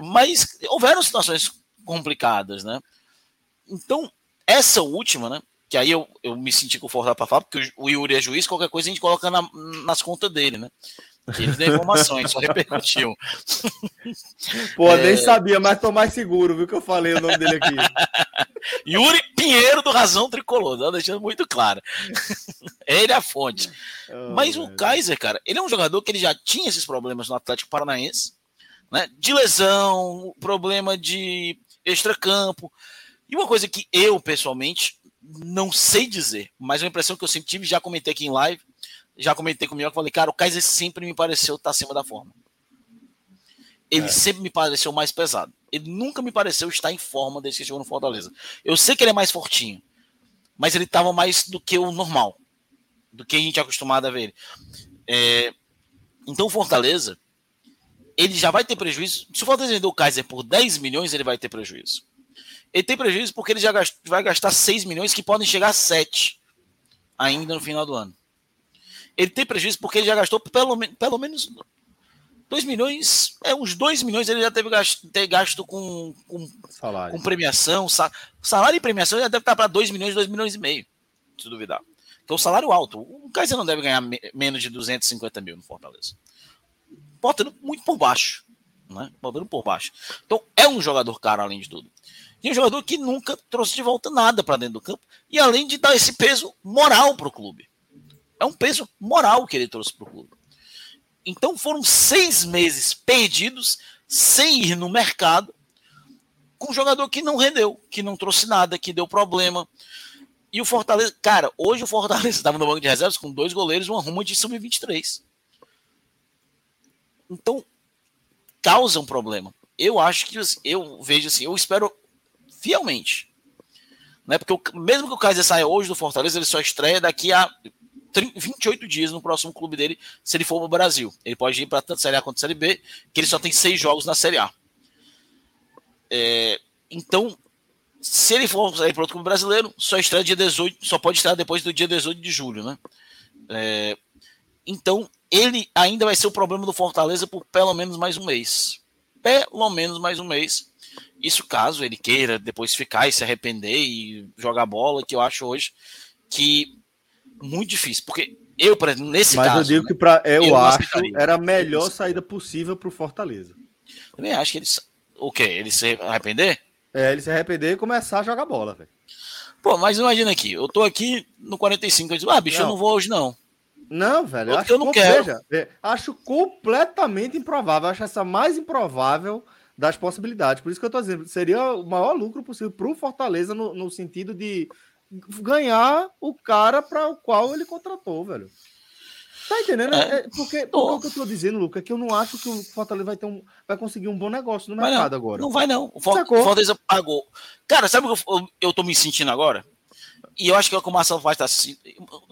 Mas houveram situações complicadas, né? Então, essa última, né? Que aí eu, eu me senti confortável para falar, porque o, Yuri é juiz, qualquer coisa a gente coloca na- nas contas dele, né? Ele deu informações, só repercutiu. Pô, é... nem sabia, mas tô mais seguro, viu que eu falei o nome dele aqui. Yuri Pinheiro do Razão Tricolor, tá deixando muito claro. ele é a fonte. Oh, mas o Kaiser, cara, ele é um jogador que ele já tinha esses problemas no Atlético Paranaense, né? De lesão, problema de extracampo. E uma coisa que eu, pessoalmente, não sei dizer, mas uma impressão que eu sempre tive, já comentei aqui em live, já comentei com o Minhoca, falei, cara, o Kaiser sempre me pareceu estar acima da forma. Ele é. sempre me pareceu mais pesado. Ele nunca me pareceu estar em forma desde que chegou no Fortaleza. Eu sei que ele é mais fortinho, mas ele estava mais do que o normal, do que a gente é acostumado a ver ele. É, então o Fortaleza, ele já vai ter prejuízo. Se o Fortaleza vender o Kaiser por 10 milhões, ele vai ter prejuízo. Ele tem prejuízo porque ele já gast, vai gastar 6 milhões que podem chegar a 7 ainda no final do ano. Ele tem prejuízo porque ele já gastou pelo, pelo menos 2 milhões, é uns 2 milhões ele já teve gasto, ter gasto com, com, salário. com premiação. salário e premiação já deve estar para 2 milhões, 2 milhões e meio, se duvidar. Então, salário alto. O Kaiser não deve ganhar me, menos de 250 mil no Fortaleza. Botando muito por baixo. Né? Botando por baixo. Então, é um jogador caro, além de tudo. E um jogador que nunca trouxe de volta nada para dentro do campo. E além de dar esse peso moral para o clube. É um peso moral que ele trouxe para o clube. Então foram seis meses perdidos sem ir no mercado com um jogador que não rendeu, que não trouxe nada, que deu problema. E o Fortaleza, cara, hoje o Fortaleza estava no banco de reservas com dois goleiros, uma ruma de sub-23. Então, causa um problema. Eu acho que eu vejo assim, eu espero fielmente. Né? Porque o, mesmo que o Kaiser saia hoje do Fortaleza, ele só estreia daqui a 30, 28 dias no próximo clube dele, se ele for para o Brasil. Ele pode ir para tanto Série A quanto Série B, que ele só tem seis jogos na Série A. É, então, se ele for sair para outro clube brasileiro, só estreia dia 18, só pode estrear depois do dia 18 de julho, né? É, então, ele ainda vai ser o problema do Fortaleza por pelo menos mais um mês. Pelo menos mais um mês. Isso caso ele queira depois ficar e se arrepender e jogar bola, que eu acho hoje que muito difícil, porque eu, por exemplo, nesse Mas caso. Mas eu digo que para eu, eu acho era a melhor saída possível para o Fortaleza. Nem acho que eles. O quê? Ele se arrepender? É, ele se arrepender e começar a jogar bola, velho. Pô, mas imagina aqui, eu tô aqui no 45, eu digo, ah, bicho, não. eu não vou hoje não. Não, velho, eu acho, eu não quero. Veja, é, acho completamente improvável, acho essa mais improvável das possibilidades. Por isso que eu tô dizendo, seria o maior lucro possível para o Fortaleza no, no, sentido de ganhar o cara para o qual ele contratou, velho. Tá entendendo? É, é porque, porque o que eu tô dizendo, Luca, é que eu não acho que o Fortaleza vai, ter um, vai conseguir um bom negócio no mercado não, agora. Não vai, não. O Fortaleza pagou. Cara, sabe o que eu, eu tô me sentindo agora? E eu acho que é o que o Marcelo faz tá assim.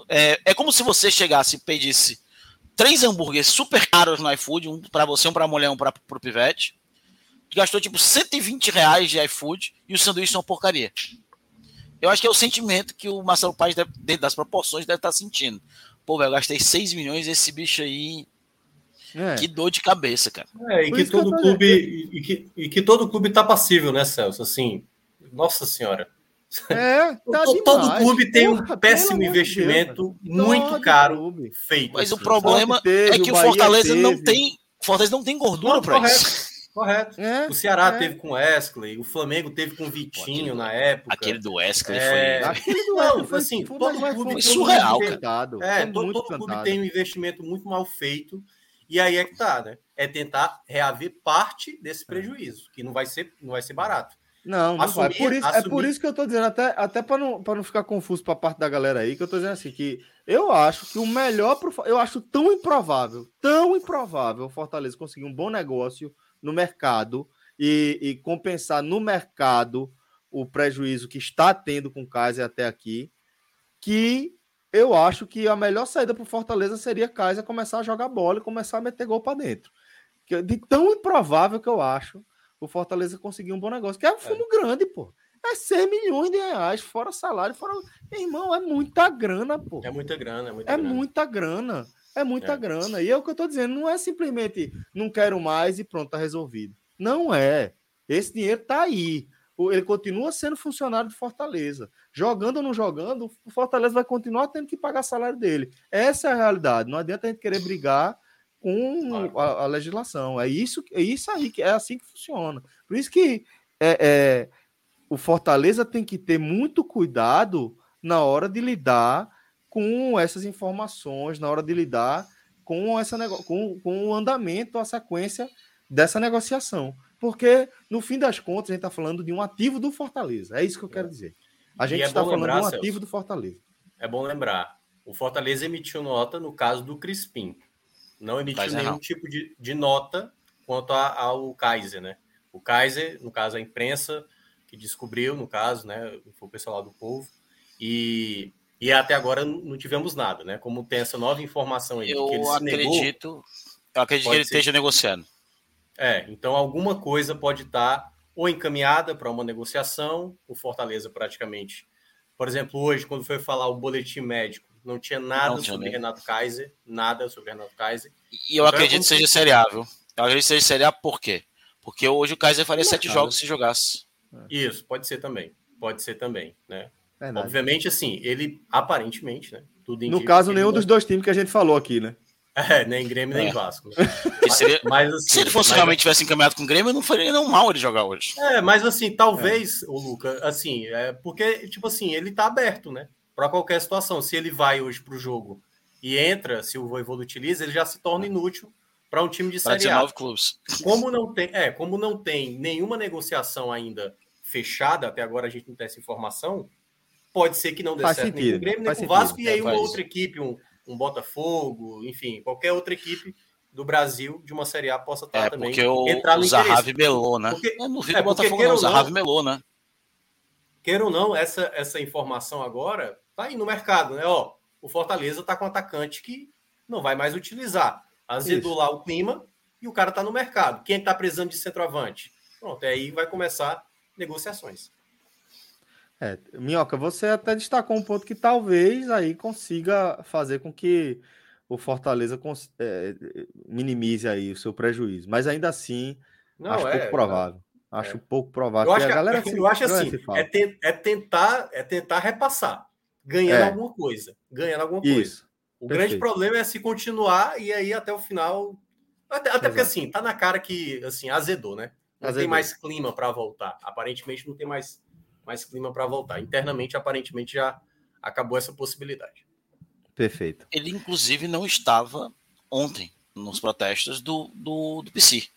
É, é como se você chegasse e pedisse três hambúrgueres super caros no iFood, um para você, um para mulher, um para o pivete gastou tipo 120 reais de iFood e o sanduíche é uma porcaria. Eu acho que é o sentimento que o Marcelo Paz, deve, dentro das proporções, deve estar sentindo. Pô, velho, eu gastei 6 milhões e esse bicho aí. É. Que dor de cabeça, cara. É, e que todo que clube. E que, e que todo clube tá passível, né, Celso? Assim, nossa senhora. É, tá todo, todo clube tem Porra, um péssimo investimento Deus, muito caro clube. feito. Mas o problema teve, é que o, o Fortaleza teve. não tem. Fortaleza não tem gordura para isso. Correto. É, o Ceará é. teve com Wesley, o Flamengo teve com Vitinho Pô, na época. Aquele do Wesley é... foi. Aquele do Wesley foi assim, foi, todo clube foi surreal, cara. É, todo, todo clube tem um investimento muito mal feito. E aí é que tá, né? É tentar reaver parte desse prejuízo, que não vai ser, não vai ser barato. Não, não assumir, vai. Por isso, assumir... É por isso que eu tô dizendo, até, até para não, não ficar confuso para parte da galera aí, que eu tô dizendo assim, que eu acho que o melhor pro, eu acho tão improvável, tão improvável o Fortaleza conseguir um bom negócio no mercado e, e compensar no mercado o prejuízo que está tendo com o Kaiser até aqui, que eu acho que a melhor saída para o Fortaleza seria Kaiser começar a jogar bola e começar a meter gol para dentro. De tão improvável que eu acho o Fortaleza conseguir um bom negócio, que é um fumo é. grande, pô. É 100 milhões de reais, fora salário, fora. Irmão, é muita grana, pô. É muita grana, é muita é grana. Muita grana. É muita é. grana. E é o que eu estou dizendo, não é simplesmente não quero mais e pronto, está resolvido. Não é. Esse dinheiro está aí. Ele continua sendo funcionário de Fortaleza. Jogando ou não jogando, o Fortaleza vai continuar tendo que pagar salário dele. Essa é a realidade. Não adianta a gente querer brigar com a, a, legislação. É isso, é isso aí que é assim que funciona. Por isso que é, é, o Fortaleza tem que ter muito cuidado na hora de lidar com essas informações, na hora de lidar com, essa, com, com o andamento, a sequência dessa negociação. Porque, no fim das contas, a gente está falando de um ativo do Fortaleza. É isso que eu quero dizer. A gente é está falando lembrar, de um ativo Celso, do Fortaleza. É bom lembrar. O Fortaleza emitiu nota no caso do Crispim. Não emitiu Faz nenhum tipo de, de, nota quanto a, ao Kaiser, né? O Kaiser, no caso, a imprensa que descobriu, no caso, né? Foi o pessoal lá do povo. E, e até agora não tivemos nada, né? Como tem essa nova informação aí. Eu que ele acredito, negou, eu acredito que ele ser... esteja negociando. É, então alguma coisa pode estar ou encaminhada para uma negociação, o Fortaleza praticamente. Por exemplo, hoje, quando foi falar o boletim médico, não tinha nada não tinha sobre mesmo. Renato Kaiser, nada sobre Renato Kaiser. E eu então, acredito que seja seriável. Eu acredito que seja seriável por quê? Porque hoje o Kaiser faria sete jogos se jogasse. Isso, pode ser também. Pode ser também, né? Verdade. Obviamente, assim, ele aparentemente, né? Tudo no caso, nenhum dos dois times que a gente falou aqui, né? É, nem Grêmio, nem é. Vasco. Seria, mas, assim, se ele fosse mas, realmente tivesse encaminhado com o Grêmio, não faria não mal ele jogar hoje. É, mas assim, talvez, é. o Luca, assim, é porque, tipo assim, ele tá aberto, né? Para qualquer situação. Se ele vai hoje pro jogo e entra, se o Voivoda utiliza, ele já se torna inútil para um time de série A. clubes. Como não tem, é, como não tem nenhuma negociação ainda fechada, até agora a gente não tem essa informação, pode ser que não dê faz certo sentido, nem com o Grêmio, nem com o Vasco, e aí uma outra equipe, um um Botafogo, enfim, qualquer outra equipe do Brasil de uma Série A possa estar é, também. Porque o, entrar no o Zahavi melou, né? Porque, eu não vi é, o Botafogo, não, o Zahavi melou, né? Queira ou não, essa, essa informação agora tá aí no mercado, né? Ó, o Fortaleza tá com um atacante que não vai mais utilizar. Azedou lá o clima e o cara tá no mercado. Quem tá precisando de centroavante? Pronto, aí vai começar negociações. É, Minhoca, você até destacou um ponto que talvez aí consiga fazer com que o Fortaleza é, minimize aí o seu prejuízo, mas ainda assim Não, acho é, pouco provável. É. Acho pouco provável. Eu acho, a galera eu acho assim, é, te, é, tentar, é tentar repassar, ganhando é. alguma coisa, ganhando alguma coisa. Isso. O Perfeito. grande problema é se continuar e aí até o final, até, até porque assim tá na cara que assim azedou, né? Não azedou. tem mais clima para voltar. Aparentemente não tem mais mais clima para voltar. Internamente, aparentemente, já acabou essa possibilidade. Perfeito. Ele, inclusive, não estava ontem nos protestos do, do, do PC.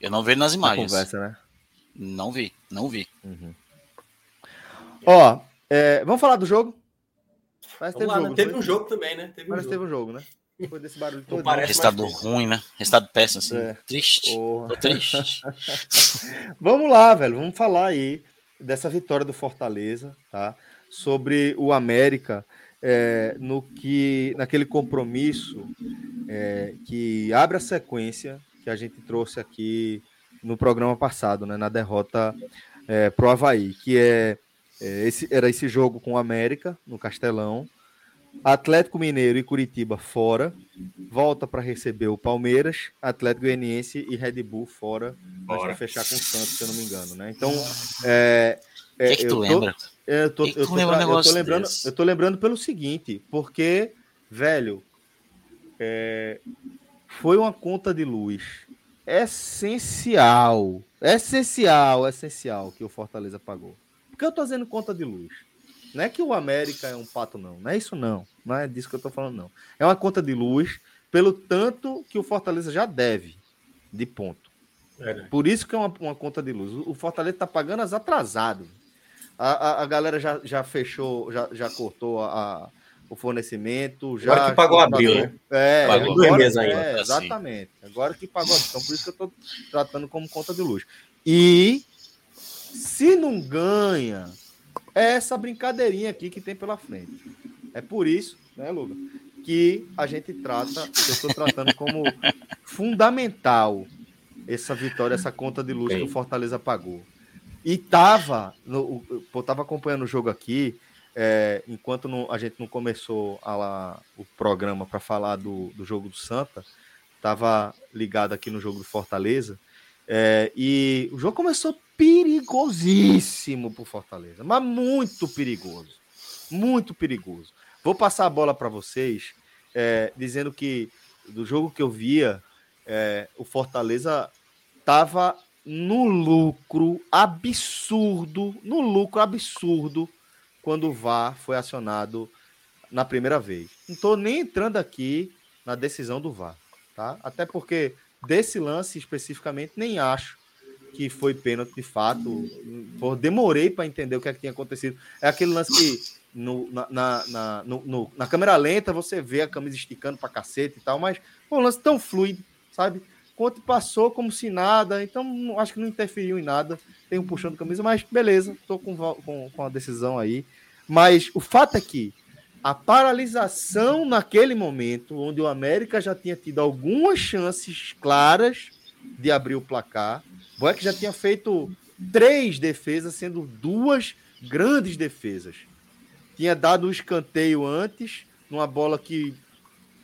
Eu não vi nas imagens. conversa, né? Não vi, não vi. Uhum. Ó, é, vamos falar do jogo? Parece teve, lá, jogo, né? teve um jogo também, né? Teve Parece um teve um jogo, né? Foi desse barulho todo. Resultado ruim, né? Resultado péssimo, assim. É. Triste. Tô triste. vamos lá, velho. Vamos falar aí dessa vitória do Fortaleza, tá? Sobre o América, é, no que naquele compromisso é, que abre a sequência que a gente trouxe aqui no programa passado, né? Na derrota é, pro Havaí, que é, é esse, era esse jogo com o América no Castelão. Atlético Mineiro e Curitiba fora, volta para receber o Palmeiras, Atlético Goianiense e Red Bull fora, para fechar com o Santos, se eu não me engano, né? Então, é, é, que, que tu lembra? Eu tô, eu, tô, eu, tô lembrando, eu tô lembrando pelo seguinte, porque, velho, é, foi uma conta de luz essencial, essencial, essencial que o Fortaleza pagou. Por que eu tô dizendo conta de luz? Não é que o América é um pato, não. Não é isso, não. Não é disso que eu tô falando, não. É uma conta de luz pelo tanto que o Fortaleza já deve de ponto. É, né? Por isso que é uma, uma, conta de luz. O Fortaleza tá pagando as atrasadas. A, a, a, galera já, já fechou, já, já cortou a, o fornecimento. Já agora que pagou abril, né? É, pagou agora, meses ainda. É, exatamente. Agora que pagou Então, por isso que eu tô tratando como conta de luz. E se não ganha é essa brincadeirinha aqui que tem pela frente. É por isso, né, Luga, que a gente trata, eu estou tratando como fundamental essa vitória, essa conta de luz Bem. que o Fortaleza pagou. E tava, no, eu tava acompanhando o jogo aqui, é, enquanto não, a gente não começou a lá, o programa para falar do, do jogo do Santa, tava ligado aqui no jogo do Fortaleza, é, e o jogo começou perigosíssimo para Fortaleza, mas muito perigoso. Muito perigoso. Vou passar a bola para vocês, é, dizendo que do jogo que eu via, é, o Fortaleza tava no lucro absurdo, no lucro absurdo, quando o VAR foi acionado na primeira vez. Não estou nem entrando aqui na decisão do VAR, tá? Até porque desse lance especificamente nem acho que foi pênalti de fato. Por, demorei para entender o que, é que tinha acontecido. É aquele lance que no, na, na, na, no, no, na câmera lenta você vê a camisa esticando para cacete e tal, mas foi um lance tão fluido, sabe? Conte passou como se nada, então acho que não interferiu em nada. Tem um puxão de camisa, mas beleza, tô com, com, com a decisão aí. Mas o fato é que a paralisação naquele momento, onde o América já tinha tido algumas chances claras de abrir o placar, Boeck já tinha feito três defesas, sendo duas grandes defesas. Tinha dado o um escanteio antes, numa bola que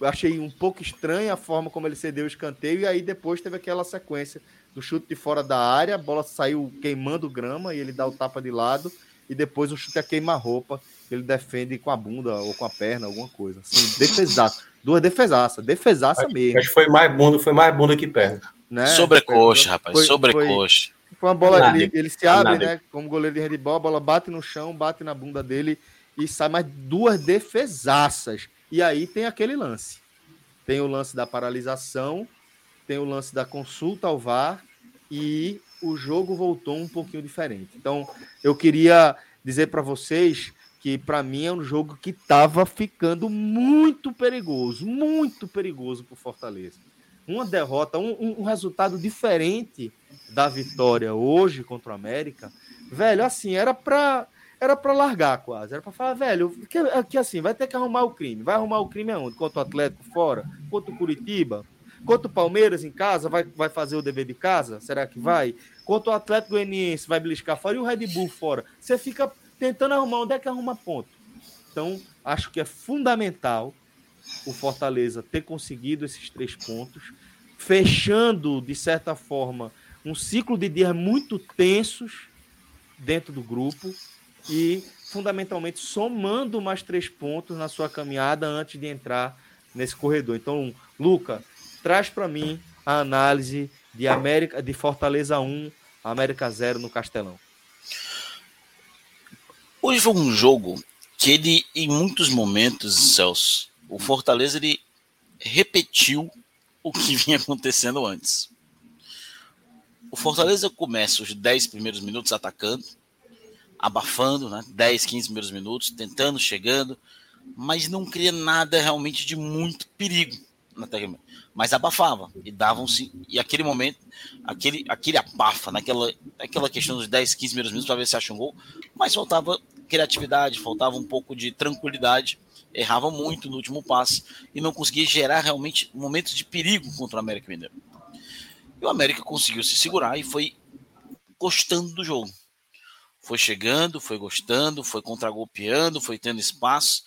eu achei um pouco estranha a forma como ele cedeu o escanteio, e aí depois teve aquela sequência do chute de fora da área, a bola saiu queimando grama e ele dá o tapa de lado, e depois o chute a queima-roupa, ele defende com a bunda ou com a perna, alguma coisa. Assim, defesaça. Duas defesaças, defesaça mesmo. Acho que foi mais bunda, foi mais bunda que perna. Né? Sobrecoxa, rapaz, foi, sobrecoxa. Foi, foi uma bola, ele, ele, se abre, Nada. né? Como goleiro de handball, a bola bate no chão, bate na bunda dele e sai mais duas defesaças. E aí tem aquele lance. Tem o lance da paralisação, tem o lance da consulta ao VAR e o jogo voltou um pouquinho diferente. Então, eu queria dizer para vocês que para mim é um jogo que estava ficando muito perigoso, muito perigoso para o Fortaleza. Uma derrota, um, um, resultado diferente da vitória hoje contra o América, velho, assim, era para era para largar quase. Era para falar, velho, que, que assim, vai ter que arrumar o crime. Vai arrumar o crime aonde? Contra o Atlético fora? Contra o Curitiba? Contra o Palmeiras em casa? Vai, vai fazer o dever de casa? Será que vai? Contra o Atlético Goianiense? Vai beliscar fora? E o Red Bull fora? Você fica tentando arrumar onde é que arruma ponto. Então, acho que é fundamental o Fortaleza ter conseguido esses três pontos, fechando, de certa forma, um ciclo de dias muito tensos dentro do grupo e fundamentalmente somando mais três pontos na sua caminhada antes de entrar nesse corredor. Então, Luca, traz para mim a análise de América de Fortaleza 1, América 0 no Castelão. Hoje foi um jogo que ele, em muitos momentos, Celso, o Fortaleza ele repetiu o que vinha acontecendo antes. O Fortaleza começa os 10 primeiros minutos atacando, abafando, né? 10, 15 primeiros minutos, tentando, chegando, mas não cria nada realmente de muito perigo na mas abafava e davam-se e aquele momento, aquele aquele abafa naquela aquela questão dos 10, 15 primeiros minutos para ver se acha um gol, mas faltava criatividade, faltava um pouco de tranquilidade, errava muito no último passe e não conseguia gerar realmente momentos de perigo contra o América Mineiro. E o América conseguiu se segurar e foi gostando do jogo foi chegando, foi gostando, foi contragolpeando, foi tendo espaço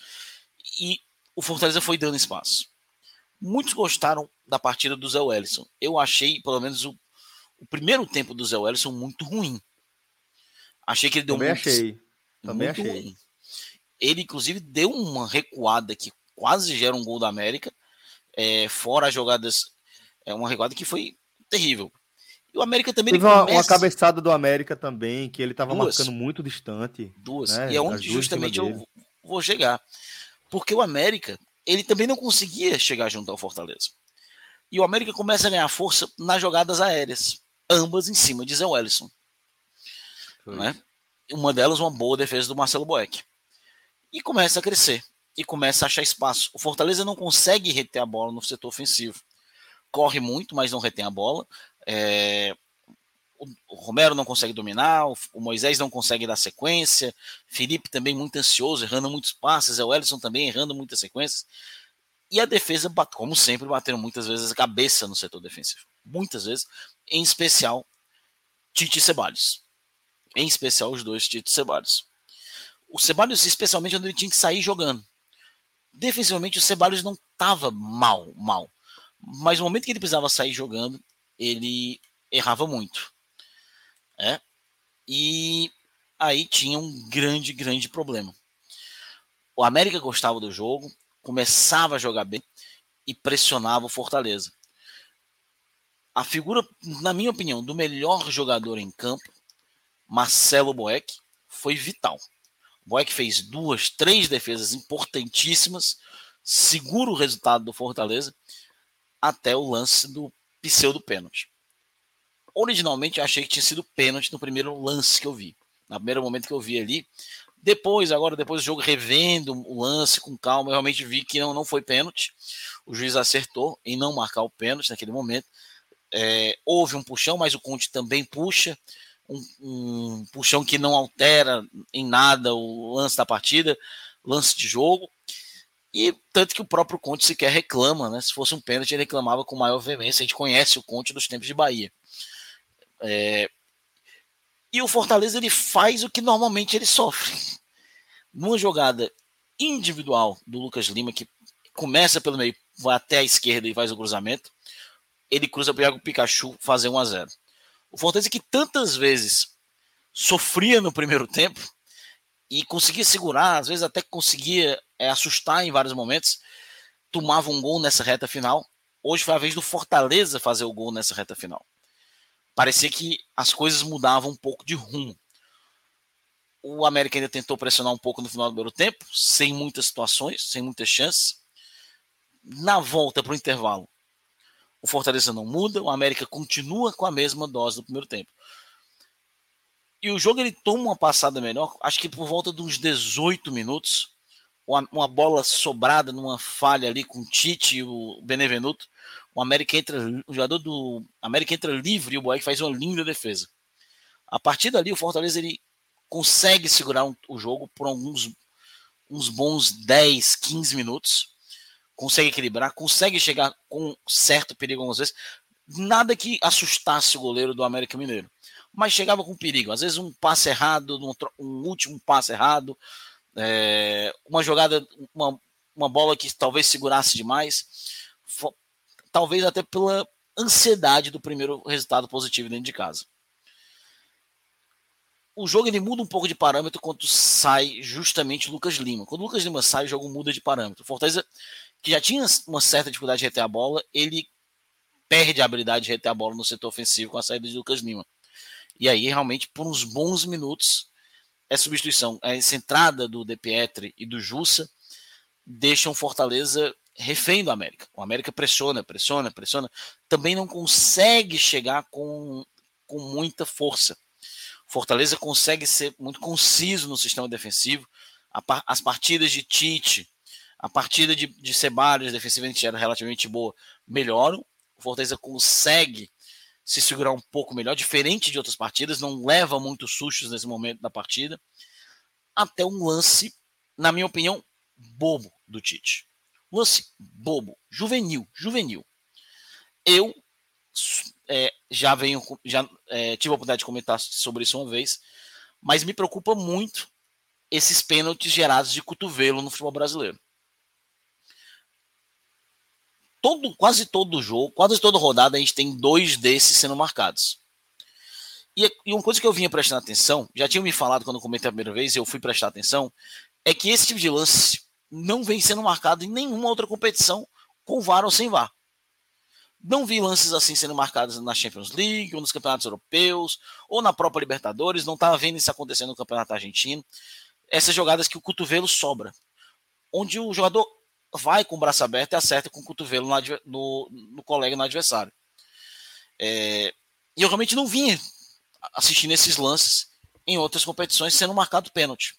e o Fortaleza foi dando espaço. Muitos gostaram da partida do Zé Wellison. Eu achei, pelo menos, o, o primeiro tempo do Zé Wellison muito ruim. Achei que ele deu Também muito, achei. Também muito achei. ruim. Ele, inclusive, deu uma recuada que quase gera um gol da América. É, fora as jogadas. É uma recuada que foi terrível. E o América também. Teve uma, começa... uma, cabeçada do América também, que ele estava marcando muito distante. Duas. Né? E é onde justamente eu vou chegar. Porque o América, ele também não conseguia chegar junto ao Fortaleza. E o América começa a ganhar força nas jogadas aéreas, ambas em cima de Zé Wellison. Né? Uma delas, uma boa defesa do Marcelo Boeck. E começa a crescer. E começa a achar espaço. O Fortaleza não consegue reter a bola no setor ofensivo. Corre muito, mas não retém a bola. É, o Romero não consegue dominar, o Moisés não consegue dar sequência, Felipe também muito ansioso, errando muitos passes, o Ellison também errando muitas sequências. E a defesa, como sempre, bateram muitas vezes a cabeça no setor defensivo. Muitas vezes, em especial Tite e Ceballos. Em especial os dois Tite e Ceballos. O Ceballos, especialmente, quando ele tinha que sair jogando. Defensivamente, o Ceballos não estava mal, mal. Mas no momento que ele precisava sair jogando, ele errava muito. É? E aí tinha um grande, grande problema. O América gostava do jogo, começava a jogar bem, e pressionava o Fortaleza. A figura, na minha opinião, do melhor jogador em campo, Marcelo Boeck, foi vital. O Boeck fez duas, três defesas importantíssimas, segura o resultado do Fortaleza, até o lance do pseudo pênalti. Originalmente eu achei que tinha sido pênalti no primeiro lance que eu vi. No primeiro momento que eu vi ali, depois, agora, depois do jogo, revendo o lance com calma, eu realmente vi que não, não foi pênalti. O juiz acertou em não marcar o pênalti naquele momento. É, houve um puxão, mas o Conte também puxa. Um, um, puxão que não altera em nada o lance da partida, lance de jogo. E tanto que o próprio Conte sequer reclama, né? Se fosse um pênalti, ele reclamava com maior veemência. A gente conhece o Conte dos tempos de Bahia. É, e o Fortaleza ele faz o que normalmente ele sofre. Numa jogada individual do Lucas Lima, que começa pelo meio, vai até a esquerda e faz o cruzamento, ele cruza para o Pikachu fazer 1 a 0 O Fortaleza que tantas vezes sofria no primeiro tempo e conseguia segurar, às vezes até conseguia é, assustar em vários momentos, tomava um gol nessa reta final. Hoje foi a vez do Fortaleza fazer o gol nessa reta final parecia que as coisas mudavam um pouco de rumo. O América ainda tentou pressionar um pouco no final do primeiro tempo, sem muitas situações, sem muitas chances. Na volta para o intervalo, o Fortaleza não muda, o América continua com a mesma dose do primeiro tempo. E o jogo ele toma uma passada melhor, acho que por volta uns 18 minutos, uma, uma bola sobrada numa falha ali com o Tite e o Benevenuto, o América entra, o jogador do América entra livre e o Boeck faz uma linda defesa. A partir dali, o Fortaleza ele consegue segurar um, o jogo por alguns uns bons 10, 15 minutos. Consegue equilibrar, consegue chegar com certo perigo algumas vezes. Nada que assustasse o goleiro do América Mineiro. Mas chegava com perigo. Às vezes um passe errado, um, último passe errado, é, uma jogada, uma, uma bola que talvez segurasse demais talvez até pela ansiedade do primeiro resultado positivo dentro de casa. O jogo ele muda um pouco de parâmetro quando sai justamente Lucas Lima. Quando Lucas Lima sai, o jogo muda de parâmetro. Fortaleza, que já tinha uma certa dificuldade de reter a bola, ele perde a habilidade de reter a bola no setor ofensivo com a saída de Lucas Lima. E aí, realmente, por uns bons minutos, essa substituição, essa entrada do De Pietri e do Jussa deixam Fortaleza refém do América. O América pressiona, pressiona, pressiona. Também não consegue chegar com, com muita força. Fortaleza consegue ser muito conciso no sistema defensivo. As partidas de Tite, a partida de, de Ceballos defensivamente era relativamente boa, melhoram. O Fortaleza consegue se segurar um pouco melhor, diferente de outras partidas, não leva muitos sustos nesse momento da partida. Até um lance, na minha opinião, bobo do Tite lance bobo, juvenil, juvenil. Eu é, já venho, já é, tive a oportunidade de comentar sobre isso uma vez, mas me preocupa muito esses pênaltis gerados de cotovelo no futebol brasileiro. Todo, quase todo jogo, quase toda rodada, a gente tem dois desses sendo marcados. E, e uma coisa que eu vinha prestando atenção, já tinha me falado quando eu comentei a primeira vez, eu fui prestar atenção, é que esse tipo de lance não vem sendo marcado em nenhuma outra competição com VAR ou sem VAR. Não vi lances assim sendo marcados na Champions League, ou nos campeonatos europeus, ou na própria Libertadores. Não estava vendo isso acontecendo no campeonato argentino. Essas jogadas que o cotovelo sobra, onde o jogador vai com o braço aberto e acerta com o cotovelo no, no, no colega, no adversário. É, e eu realmente não vinha assistindo esses lances em outras competições sendo marcado pênalti.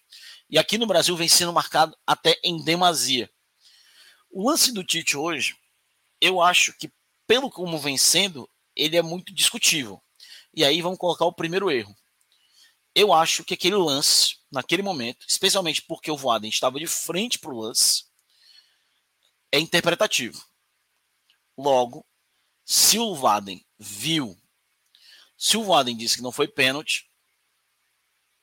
E aqui no Brasil vem sendo marcado até em demasia. O lance do Tite hoje, eu acho que, pelo como vem sendo, ele é muito discutível. E aí vamos colocar o primeiro erro. Eu acho que aquele lance, naquele momento, especialmente porque o Voaden estava de frente para o lance, é interpretativo. Logo, se o Vaden viu, se o Vaden disse que não foi pênalti,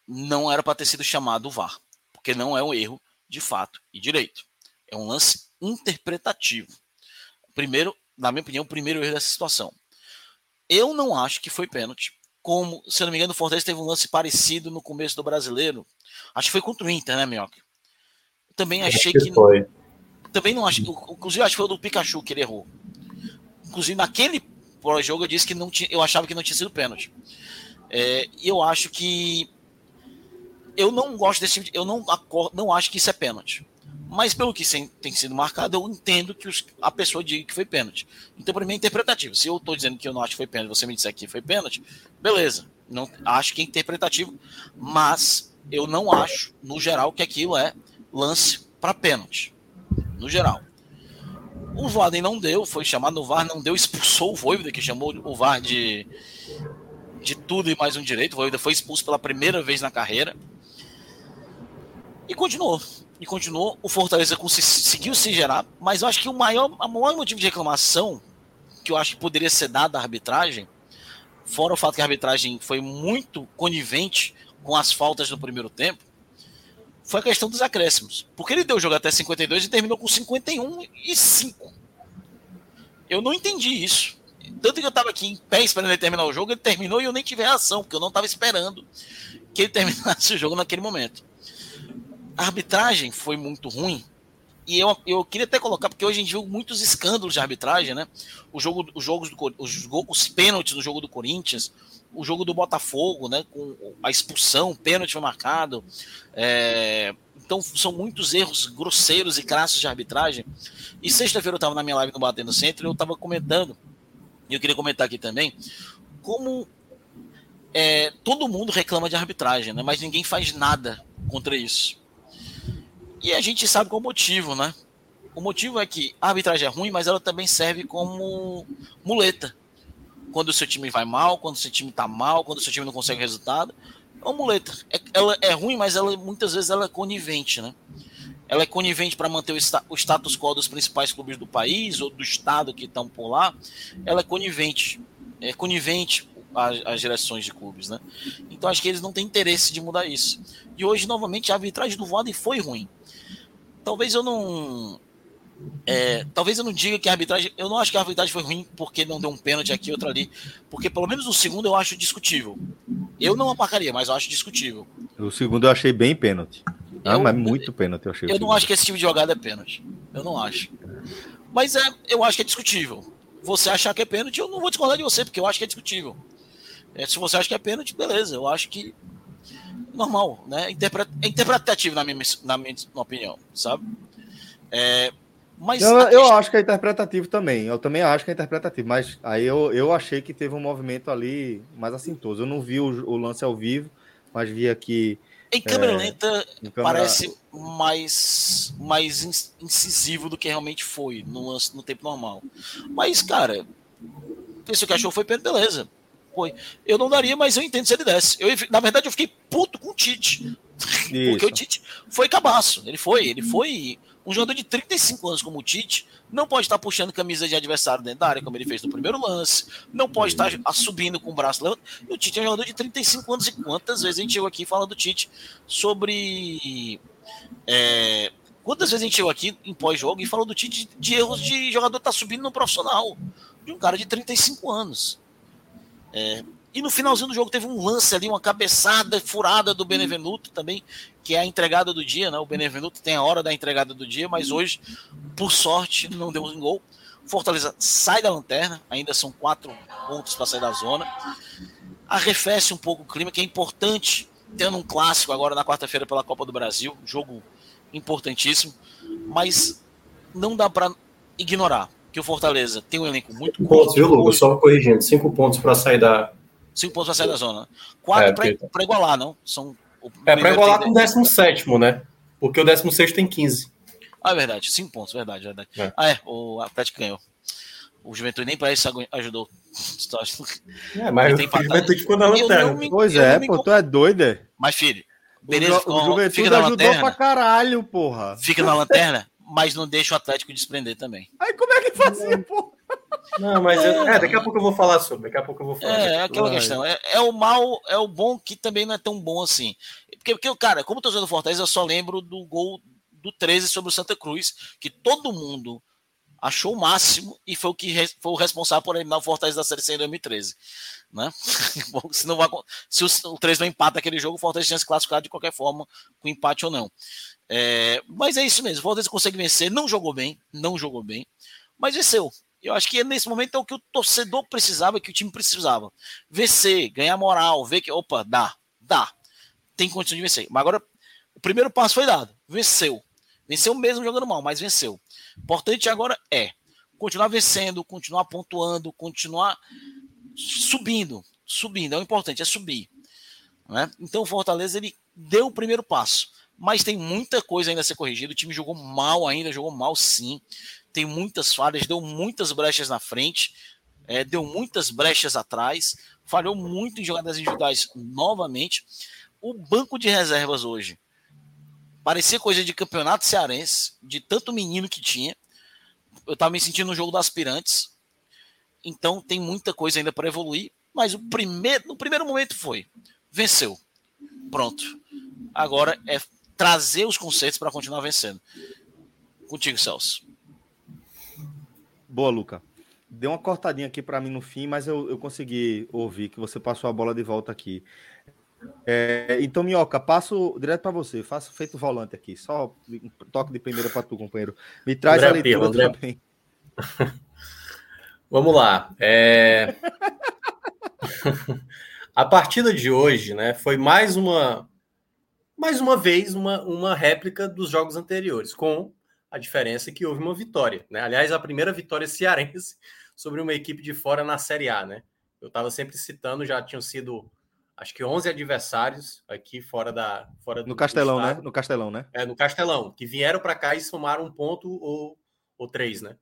não era para ter sido chamado o VAR porque não é um erro de fato e direito. É um lance interpretativo. Primeiro, na minha opinião, o primeiro erro dessa situação. Eu não acho que foi pênalti. Como, se não me engano, o Fortaleza teve um lance parecido no começo do brasileiro. Acho que foi contra o Inter, né, Minhoca? Também achei que. que foi. Também não acho. Inclusive, acho que foi o do Pikachu que ele errou. Inclusive, naquele pós-jogo eu disse que não tinha, eu achava que não tinha sido pênalti. É, eu acho que eu não gosto desse tipo de, eu não acordo, não acho que isso é pênalti. Mas pelo que tem sido marcado, eu entendo que os, a pessoa diga que foi pênalti. Então, para mim, é interpretativo. Se eu estou dizendo que eu não acho que foi pênalti, você me disser que foi pênalti, beleza. Não, acho que é interpretativo, mas eu não acho, no geral, que aquilo é lance para pênalti. No geral. O Vaden não deu, foi chamado no VAR, não deu, expulsou o Voivoda, que chamou o VAR de, de tudo e mais um direito. O Voivoda foi expulso pela primeira vez na carreira. E continuou. E continuou. O Fortaleza conseguiu se gerar, mas eu acho que o maior, o maior motivo de reclamação que eu acho que poderia ser dado à arbitragem, fora o fato que a arbitragem foi muito conivente com as faltas no primeiro tempo, foi a questão dos acréscimos. Porque ele deu o jogo até 52 e terminou com 51 e 5. Eu não entendi isso. Tanto que eu estava aqui em pé esperando ele terminar o jogo, ele terminou e eu nem tive reação, porque eu não estava esperando que ele terminasse o jogo naquele momento. A arbitragem foi muito ruim. E eu, eu queria até colocar, porque hoje a gente viu muitos escândalos de arbitragem, né? O jogo, os jogos do, os, os pênaltis do jogo do Corinthians, o jogo do Botafogo, né? Com a expulsão, pênalti marcado. É, então são muitos erros grosseiros e crassos de arbitragem. E sexta-feira eu estava na minha live no Batendo Centro e eu estava comentando, e eu queria comentar aqui também, como é, todo mundo reclama de arbitragem, né? Mas ninguém faz nada contra isso. E a gente sabe qual o motivo, né? O motivo é que a arbitragem é ruim, mas ela também serve como muleta. Quando o seu time vai mal, quando o seu time tá mal, quando o seu time não consegue resultado, é uma muleta. É, ela é ruim, mas ela muitas vezes ela é conivente, né? Ela é conivente para manter o, sta o, status quo dos principais clubes do país ou do estado que estão por lá. Ela é conivente. É conivente as, direções de clubes, né? Então acho que eles não têm interesse de mudar isso. E hoje, novamente, a arbitragem do Voaden foi ruim talvez eu não. É, talvez eu não diga que a arbitragem. Eu não acho que a arbitragem foi ruim porque não deu um pênalti aqui, outro ali. Porque pelo menos o segundo eu acho discutível. Eu não apacaria, mas eu acho discutível. O segundo eu achei bem pênalti. Ah, mas muito pênalti eu achei. Eu não acho que esse tipo de jogada é pênalti. Eu não acho. Mas é, eu acho que é discutível. Você achar que é pênalti, eu não vou discordar de você, porque eu acho que é discutível. É, se você acha que é pênalti, beleza. Eu acho que normal, né? Interpret, é interpretativo na minha, na minha opinião, sabe? É, mas eu, eu acho que é interpretativo também. Eu também acho que é interpretativo, mas aí eu, eu achei que teve um movimento ali mais assintoso. Eu não vi o, o lance ao vivo, mas vi aqui. Em câmera é, lenta em câmera... parece mais, mais incisivo do que realmente foi no lance no tempo normal. Mas, cara, pensou que achou foi beleza. Foi. Eu não daria, mas eu entendo se ele desse. Eu, na verdade, eu fiquei puto com o Tite. Isso. Porque o Tite foi cabaço. Ele foi, ele foi um jogador de 35 anos como o Tite. Não pode estar puxando camisa de adversário dentro da área, como ele fez no primeiro lance. Não pode estar subindo com o braço levantado. E o Tite é um jogador de 35 anos. E quantas vezes a gente chegou aqui falando do Tite sobre. É, quantas vezes a gente chegou aqui em pós-jogo e falou do Tite de erros de jogador estar tá subindo no profissional? De um cara de 35 anos. É, e no finalzinho do jogo teve um lance ali, uma cabeçada furada do Benevenuto também, que é a entregada do dia, né? O Benevenuto tem a hora da entregada do dia, mas hoje, por sorte, não deu um gol. Fortaleza sai da lanterna, ainda são quatro pontos para sair da zona. Arrefece um pouco o clima, que é importante, tendo um clássico agora na quarta-feira pela Copa do Brasil, jogo importantíssimo, mas não dá para ignorar que o Fortaleza tem um elenco muito cinco pontos, viu, Lucas? Só corrigindo, cinco pontos para sair da. Cinco pontos para sair da zona. Quatro é, para porque... igualar, não? São é para igualar com o 17, né? Porque o 16 tem 15. Ah, é verdade. Cinco pontos, verdade, verdade. É. Ah, é, o Atlético ganhou. O Juventude nem para isso ajudou. É, mas o Juventude ficou na lanterna. Pois é, pô, tu é doido, é? Mas, filho, beleza, o, o Juventude fica na ajudou lanterna, pra caralho, porra. Fica na lanterna, mas não deixa o Atlético desprender também. Aí como é que fazia, pô? Não, mas eu, é, daqui a pouco eu vou falar sobre. Daqui a pouco eu vou falar. É, é aquela questão. É, é, o mal, é o bom que também não é tão bom assim. Porque, porque cara, como torcedor do Fortaleza, eu só lembro do gol do 13 sobre o Santa Cruz, que todo mundo achou o máximo e foi o que re, foi o responsável por eliminar o Fortaleza da Série C em 2013. Né? se, não vai, se o, o 3 não empata aquele jogo, o Fortaleza tinha se classificado de qualquer forma, com empate ou não. É, mas é isso mesmo, o Fortaleza consegue vencer, não jogou bem, não jogou bem, mas venceu. Eu acho que nesse momento é o que o torcedor precisava, que o time precisava. Vencer, ganhar moral, ver que, opa, dá, dá. Tem condição de vencer. Mas agora, o primeiro passo foi dado. Venceu. Venceu mesmo jogando mal, mas venceu. Importante agora é continuar vencendo, continuar pontuando, continuar subindo. Subindo, é o importante, é subir. Né? Então o Fortaleza ele deu o primeiro passo. Mas tem muita coisa ainda a ser corrigida. O time jogou mal ainda, jogou mal sim tem muitas falhas, deu muitas brechas na frente, é, deu muitas brechas atrás, falhou muito em jogadas individuais novamente. O banco de reservas hoje parecia coisa de campeonato cearense, de tanto menino que tinha. Eu estava me sentindo no jogo das aspirantes. Então tem muita coisa ainda para evoluir, mas o primeiro, no primeiro momento foi venceu. Pronto. Agora é trazer os conceitos para continuar vencendo. Contigo, Celso. Boa, Luca. Deu uma cortadinha aqui para mim no fim, mas eu, eu consegui ouvir que você passou a bola de volta aqui. É, então, Minhoca, passo direto para você. Faço feito volante aqui. Só um toque de primeira para tu, companheiro. Me traz André a leitura também. Vamos lá. É... a partida de hoje, né, foi mais uma mais uma vez uma, uma réplica dos jogos anteriores, com a diferença é que houve uma vitória, né? Aliás, a primeira vitória cearense sobre uma equipe de fora na Série A, né? Eu estava sempre citando, já tinham sido acho que 11 adversários aqui fora da fora no Castelão, né? No Castelão, né? É, no Castelão, que vieram para cá e somaram um ponto ou, ou três, né?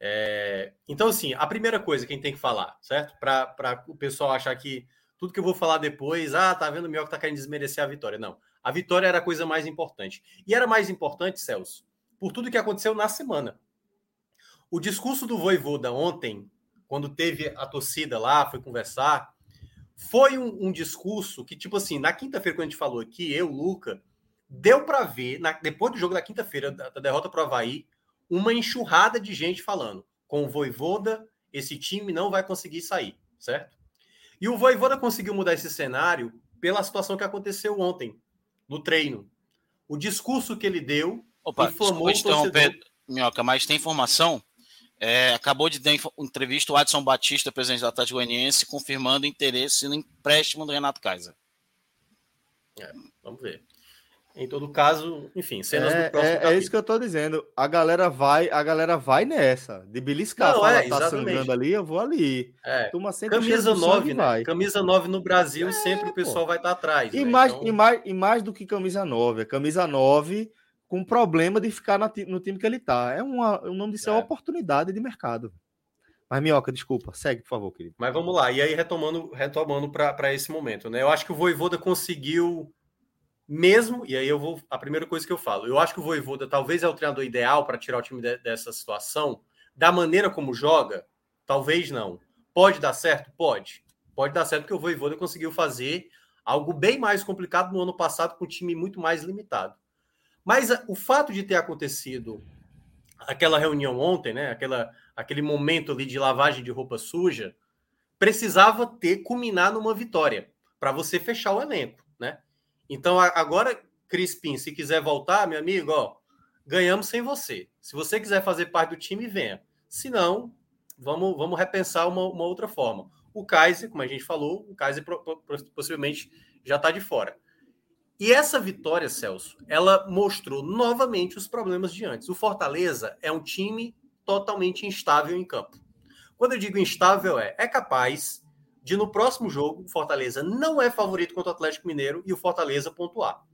É, então, assim, a primeira coisa que a gente tem que falar, certo? Para o pessoal achar que tudo que eu vou falar depois, ah, tá vendo o Mioca tá querendo desmerecer a vitória. Não. A vitória era a coisa mais importante. E era mais importante, Celso, por tudo que aconteceu na semana. O discurso do Voivoda ontem, quando teve a torcida lá, foi conversar, foi um, um discurso que, tipo assim, na quinta-feira, quando a gente falou aqui, eu, Luca, deu para ver, na, depois do jogo da quinta-feira, da, da, derrota para o Havaí, uma enxurrada de gente falando: com o Voivoda, esse time não vai conseguir sair, certo? E o Voivoda conseguiu mudar esse cenário pela situação que aconteceu ontem, no treino. O discurso que ele deu Opa, informou interromper, Minhoca, mas tem informação. É, acabou de dar entrevista o Adson Batista, presidente do Atlético Goianiense, confirmando interesse no empréstimo do Renato Kaiser. É, vamos ver. Em todo caso, enfim, cenas é, do próximo é, é, isso que eu tô dizendo. A galera vai, a galera vai nessa. De beliscar, Não, fala, é, tá sangrando ali, eu vou ali. É. Camisa 9, né? Vai. Camisa 9 no Brasil, é, sempre o pessoal pô. vai estar tá atrás. E, né? mais, então... e, mais, e mais do que camisa 9. A camisa 9 com problema de ficar no time que ele tá. É uma, o nome disso é, é uma oportunidade de mercado. Mas, Minhoca, desculpa, segue, por favor, querido. Mas vamos lá, e aí retomando, retomando para esse momento, né? Eu acho que o Voivoda conseguiu mesmo, e aí eu vou. A primeira coisa que eu falo, eu acho que o Voivoda talvez é o treinador ideal para tirar o time de, dessa situação, da maneira como joga, talvez não. Pode dar certo? Pode. Pode dar certo porque o Voivoda conseguiu fazer algo bem mais complicado no ano passado com um time muito mais limitado. Mas o fato de ter acontecido aquela reunião ontem, né, aquela, aquele momento ali de lavagem de roupa suja, precisava ter culminar numa vitória para você fechar o elenco, né? Então agora, Crispim, se quiser voltar, meu amigo, ó, ganhamos sem você. Se você quiser fazer parte do time, venha. Se não, vamos, vamos repensar uma, uma outra forma. O Kaiser, como a gente falou, o Kaiser possivelmente já está de fora. E essa vitória, Celso, ela mostrou novamente os problemas de antes. O Fortaleza é um time totalmente instável em campo. Quando eu digo instável, é, é capaz de no próximo jogo, o Fortaleza não é favorito contra o Atlético Mineiro e o Fortaleza pontuar.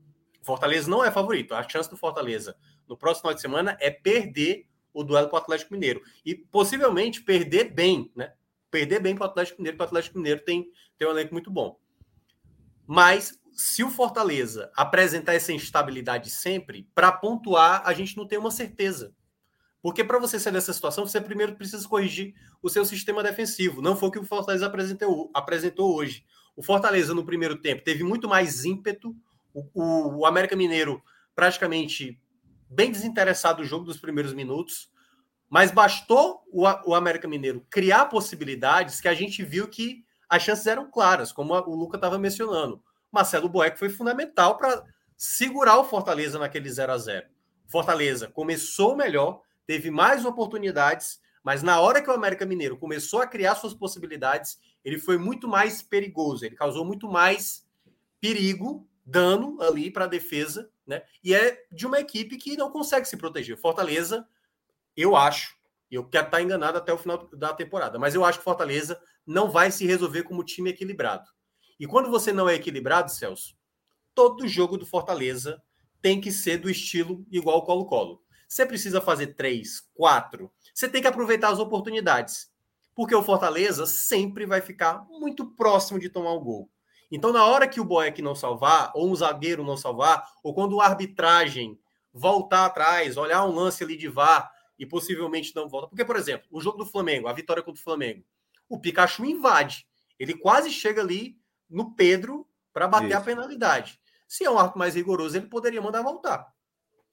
O Fortaleza não é favorito. A chance do Fortaleza no próximo final de semana é perder o duelo com o Atlético Mineiro. E possivelmente perder bem, né? Perder bem para o Atlético Mineiro, porque o Atlético Mineiro tem, tem um elenco muito bom. Mas se o Fortaleza apresentar essa instabilidade sempre, para pontuar, a gente não tem uma certeza. Porque para você sair dessa situação, você primeiro precisa corrigir o seu sistema defensivo. Não foi o que o Fortaleza apresentou, apresentou hoje. O Fortaleza, no primeiro tempo, teve muito mais ímpeto. O, o, o América Mineiro, praticamente bem desinteressado do jogo dos primeiros minutos. Mas bastou o, o América Mineiro criar possibilidades que a gente viu que as chances eram claras, como o Luca estava mencionando. Marcelo Boeck foi fundamental para segurar o Fortaleza naquele 0 a 0 Fortaleza começou melhor, teve mais oportunidades, mas na hora que o América Mineiro começou a criar suas possibilidades, ele foi muito mais perigoso, ele causou muito mais perigo, dano ali para a defesa, né? E é de uma equipe que não consegue se proteger. Fortaleza, eu acho, eu quero estar enganado até o final da temporada, mas eu acho que Fortaleza não vai se resolver como time equilibrado. E quando você não é equilibrado, Celso, todo jogo do Fortaleza tem que ser do estilo igual o Colo-Colo. Você precisa fazer três, quatro. Você tem que aproveitar as oportunidades. Porque o Fortaleza sempre vai ficar muito próximo de tomar o gol. Então, na hora que o Boeck não salvar, ou um zagueiro não salvar, ou quando a arbitragem voltar atrás, olhar um lance ali de VAR e possivelmente não volta. Porque, por exemplo, o jogo do Flamengo, a vitória contra o Flamengo, o Pikachu invade. Ele quase chega ali no Pedro para bater Isso. a penalidade. Se é um arco mais rigoroso, ele poderia mandar voltar.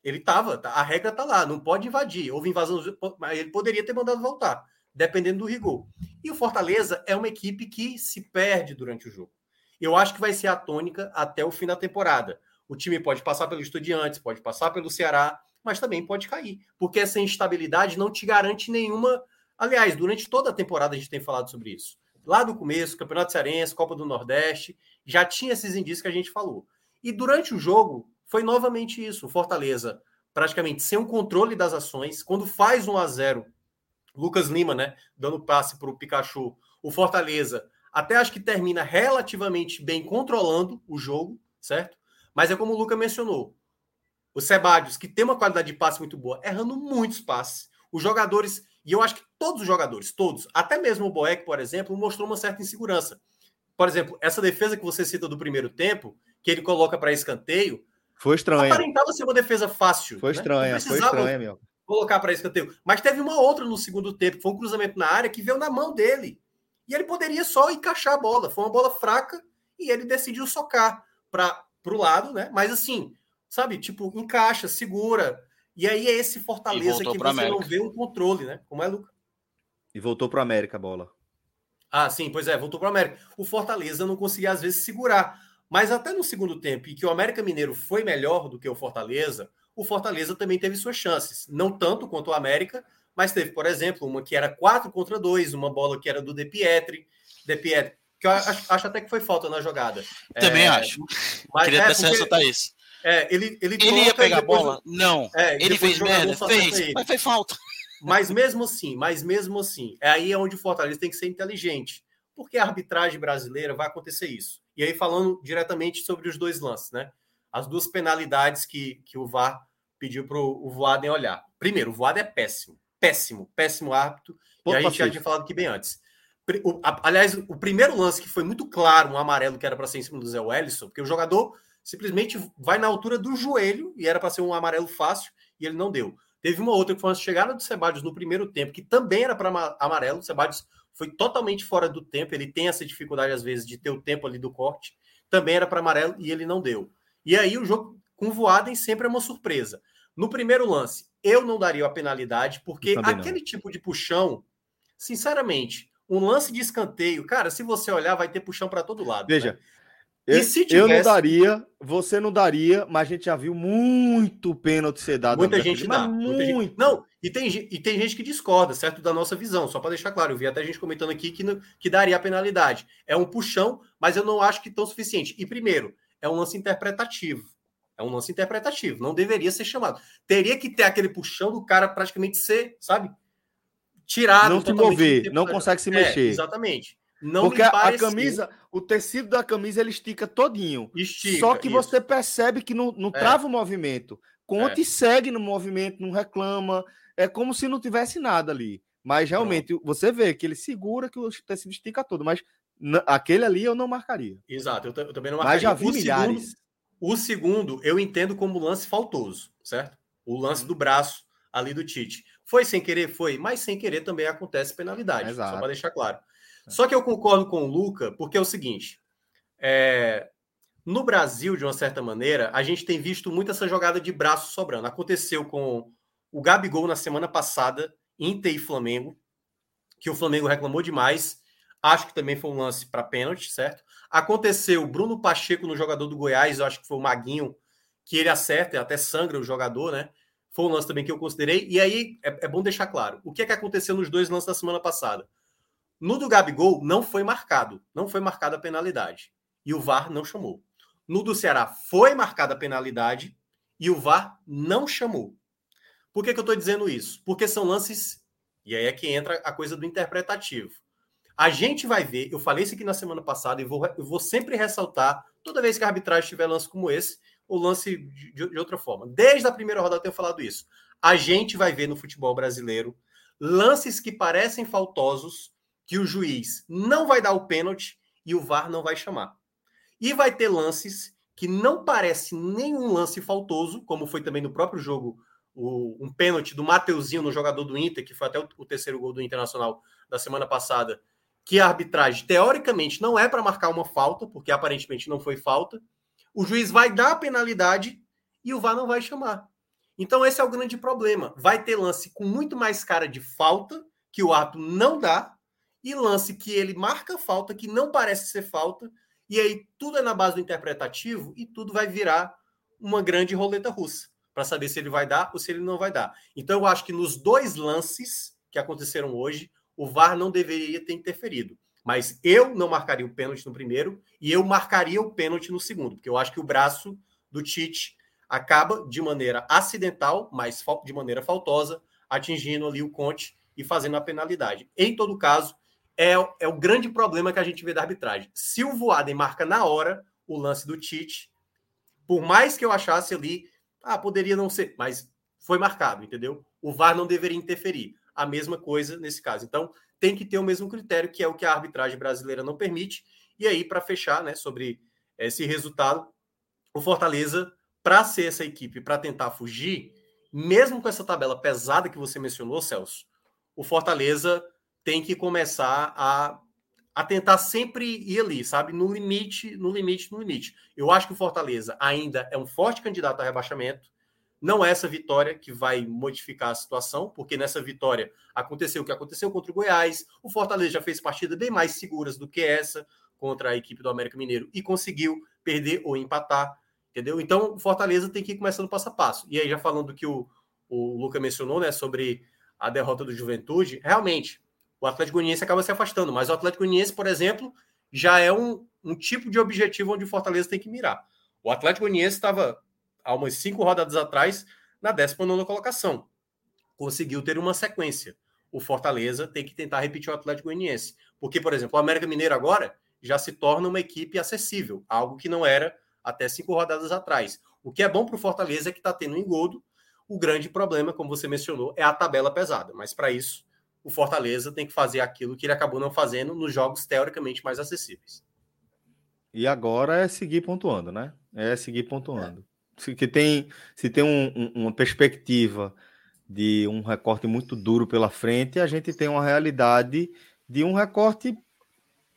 Ele estava, tá, a regra está lá, não pode invadir. Houve invasão, mas ele poderia ter mandado voltar, dependendo do rigor. E o Fortaleza é uma equipe que se perde durante o jogo. Eu acho que vai ser a tônica até o fim da temporada. O time pode passar pelo Estudiantes, pode passar pelo Ceará, mas também pode cair, porque essa instabilidade não te garante nenhuma. Aliás, durante toda a temporada a gente tem falado sobre isso. Lá do começo, Campeonato Cearense, Copa do Nordeste, já tinha esses indícios que a gente falou. E durante o jogo, foi novamente isso. O Fortaleza, praticamente sem o controle das ações, quando faz 1 a 0 Lucas Lima, né, dando passe para o Pikachu, o Fortaleza até acho que termina relativamente bem controlando o jogo, certo? Mas é como o Luca mencionou, o Sebadios, que tem uma qualidade de passe muito boa, errando muitos passes. Os jogadores, e eu acho que todos os jogadores, todos, até mesmo o Boeck, por exemplo, mostrou uma certa insegurança. Por exemplo, essa defesa que você cita do primeiro tempo, que ele coloca para escanteio, foi estranha. Aparentava ser uma defesa fácil. Foi né? estranha, foi estranha, meu. Colocar para escanteio. Mas teve uma outra no segundo tempo, foi um cruzamento na área que veio na mão dele. E ele poderia só encaixar a bola. Foi uma bola fraca e ele decidiu socar para o lado, né? Mas assim, sabe? Tipo, encaixa, segura. E aí é esse Fortaleza que você América. não vê um controle, né? Como é, Luca? E voltou para América a bola. Ah, sim, pois é, voltou para América. O Fortaleza não conseguia, às vezes, segurar. Mas até no segundo tempo, em que o América Mineiro foi melhor do que o Fortaleza, o Fortaleza também teve suas chances. Não tanto quanto o América, mas teve, por exemplo, uma que era 4 contra 2, uma bola que era do De Pietri, De Pietri que eu acho, acho até que foi falta na jogada. Também é, acho. Mas, Queria é, até ressaltar isso. É, ele, ele, ele ia pegar a bola? Não. É, ele fez merda? Fez, mas fez falta. Mas mesmo assim, mas mesmo assim, é aí onde o Fortaleza tem que ser inteligente. Porque a arbitragem brasileira vai acontecer isso. E aí, falando diretamente sobre os dois lances, né? As duas penalidades que, que o VAR pediu para o Voaden olhar. Primeiro, o Voaden é péssimo. Péssimo, péssimo árbitro. e a gente já tinha falado aqui bem antes. O, a, aliás, o primeiro lance que foi muito claro, um amarelo que era para ser em cima do Zé Wellison, porque o jogador simplesmente vai na altura do joelho e era para ser um amarelo fácil e ele não deu. Teve uma outra que foi uma chegada do Sebadios no primeiro tempo, que também era para amarelo. O Sebadios foi totalmente fora do tempo. Ele tem essa dificuldade, às vezes, de ter o tempo ali do corte. Também era para amarelo e ele não deu. E aí o jogo com voada sempre é uma surpresa. No primeiro lance, eu não daria a penalidade, porque aquele não. tipo de puxão, sinceramente, um lance de escanteio, cara, se você olhar, vai ter puxão para todo lado. Veja, né? Eu, tivesse... eu, não daria, você não daria, mas a gente já viu muito pênalti ser dado. Muita gente dá. Muita gente... Não, e tem, e tem gente que discorda, certo, da nossa visão. Só para deixar claro, eu vi até gente comentando aqui que, que daria a penalidade. É um puxão, mas eu não acho que tão suficiente. E primeiro, é um lance interpretativo. É um lance interpretativo. Não deveria ser chamado. Teria que ter aquele puxão do cara praticamente ser, sabe? Tirado. Não se mover, não consegue se é, mexer. Exatamente. Não Porque a camisa, o tecido da camisa ele estica todinho. Estica, Só que isso. você percebe que não, não é. trava o movimento. Conte é. segue no movimento, não reclama. É como se não tivesse nada ali. Mas realmente Pronto. você vê que ele segura que o tecido estica todo. Mas aquele ali eu não marcaria. Exato, eu, eu também não marcaria. Mas já vi o milhares. Segundo, o segundo eu entendo como lance faltoso, certo? O lance do braço ali do Tite. Foi sem querer? Foi, mas sem querer também acontece penalidade. Exato. Só para deixar claro. Só que eu concordo com o Luca, porque é o seguinte: é, no Brasil, de uma certa maneira, a gente tem visto muito essa jogada de braço sobrando. Aconteceu com o Gabigol na semana passada, Inter e Flamengo, que o Flamengo reclamou demais. Acho que também foi um lance para pênalti, certo? Aconteceu Bruno Pacheco no jogador do Goiás, eu acho que foi o Maguinho, que ele acerta, até sangra o jogador, né? Foi um lance também que eu considerei. E aí é, é bom deixar claro: o que é que aconteceu nos dois lances da semana passada? No do Gabigol, não foi marcado, não foi marcada a penalidade. E o VAR não chamou. No do Ceará, foi marcada a penalidade e o VAR não chamou. Por que, que eu estou dizendo isso? Porque são lances, e aí é que entra a coisa do interpretativo. A gente vai ver, eu falei isso aqui na semana passada e vou, eu vou sempre ressaltar, toda vez que a arbitragem tiver lance como esse, o lance de, de, outra forma. Desde a primeira rodada eu tenho falado isso. A gente vai ver no futebol brasileiro lances que parecem faltosos, que o juiz não vai dar o pênalti e o VAR não vai chamar. E vai ter lances que não parece nenhum lance faltoso, como foi também no próprio jogo o, um pênalti do Mateuzinho no jogador do Inter, que foi até o, o terceiro gol do Internacional da semana passada, que a arbitragem, teoricamente, não é para marcar uma falta, porque aparentemente não foi falta. O juiz vai dar a penalidade e o VAR não vai chamar. Então, esse é o grande problema. Vai ter lance com muito mais cara de falta, que o árbitro não dá, e lance que ele marca falta, que não parece ser falta, e aí tudo é na base do interpretativo e tudo vai virar uma grande roleta russa para saber se ele vai dar ou se ele não vai dar. Então, eu acho que nos dois lances que aconteceram hoje, o VAR não deveria ter interferido. Mas eu não marcaria o pênalti no primeiro e eu marcaria o pênalti no segundo, porque eu acho que o braço do Tite acaba de maneira acidental, mas de maneira faltosa, atingindo ali o Conte e fazendo a penalidade. Em todo caso, é, é o grande problema que a gente vê da arbitragem. Se o Voaden marca na hora o lance do Tite, por mais que eu achasse ali, ah, poderia não ser, mas foi marcado, entendeu? O VAR não deveria interferir. A mesma coisa nesse caso. Então, tem que ter o mesmo critério, que é o que a arbitragem brasileira não permite. E aí, para fechar né, sobre esse resultado, o Fortaleza, para ser essa equipe, para tentar fugir, mesmo com essa tabela pesada que você mencionou, Celso, o Fortaleza tem que começar a, a tentar sempre ir ali, sabe? No limite, no limite, no limite. Eu acho que o Fortaleza ainda é um forte candidato a rebaixamento. Não é essa vitória que vai modificar a situação, porque nessa vitória aconteceu o que aconteceu contra o Goiás. O Fortaleza já fez partidas bem mais seguras do que essa contra a equipe do América Mineiro e conseguiu perder ou empatar, entendeu? Então o Fortaleza tem que ir começando passo a passo. E aí, já falando do que o, o Luca mencionou, né, sobre a derrota do Juventude, realmente o Atlético Goianiense acaba se afastando, mas o Atlético Goianiense, por exemplo, já é um, um tipo de objetivo onde o Fortaleza tem que mirar. O Atlético Goianiense estava há umas cinco rodadas atrás, na 19 colocação. Conseguiu ter uma sequência. O Fortaleza tem que tentar repetir o Atlético Goianiense. Porque, por exemplo, o América Mineiro agora já se torna uma equipe acessível, algo que não era até cinco rodadas atrás. O que é bom para o Fortaleza é que está tendo um engodo. O grande problema, como você mencionou, é a tabela pesada. Mas para isso, o Fortaleza tem que fazer aquilo que ele acabou não fazendo nos jogos teoricamente mais acessíveis. E agora é seguir pontuando, né? É seguir pontuando se, que tem, se tem um, um, uma perspectiva de um recorte muito duro pela frente, a gente tem uma realidade de um recorte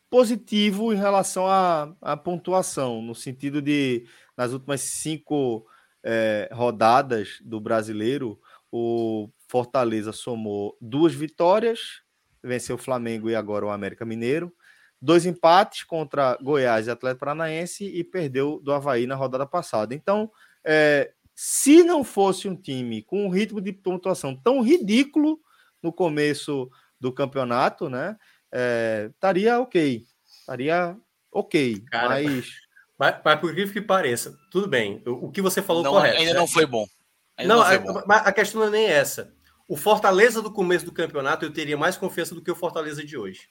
positivo em relação à, à pontuação, no sentido de, nas últimas cinco é, rodadas do brasileiro, o Fortaleza somou duas vitórias, venceu o Flamengo e agora o América Mineiro, dois empates contra Goiás e Atlético Paranaense e perdeu do Havaí na rodada passada. Então, é, se não fosse um time com um ritmo de pontuação tão ridículo no começo do campeonato, né? É, estaria ok. Estaria ok. Cara, mas... mas. Mas, por incrível que pareça, tudo bem. O, o que você falou não, correto. Ainda não foi bom. Ainda não, não foi a, bom. a questão não é nem essa. O Fortaleza do começo do campeonato eu teria mais confiança do que o Fortaleza de hoje.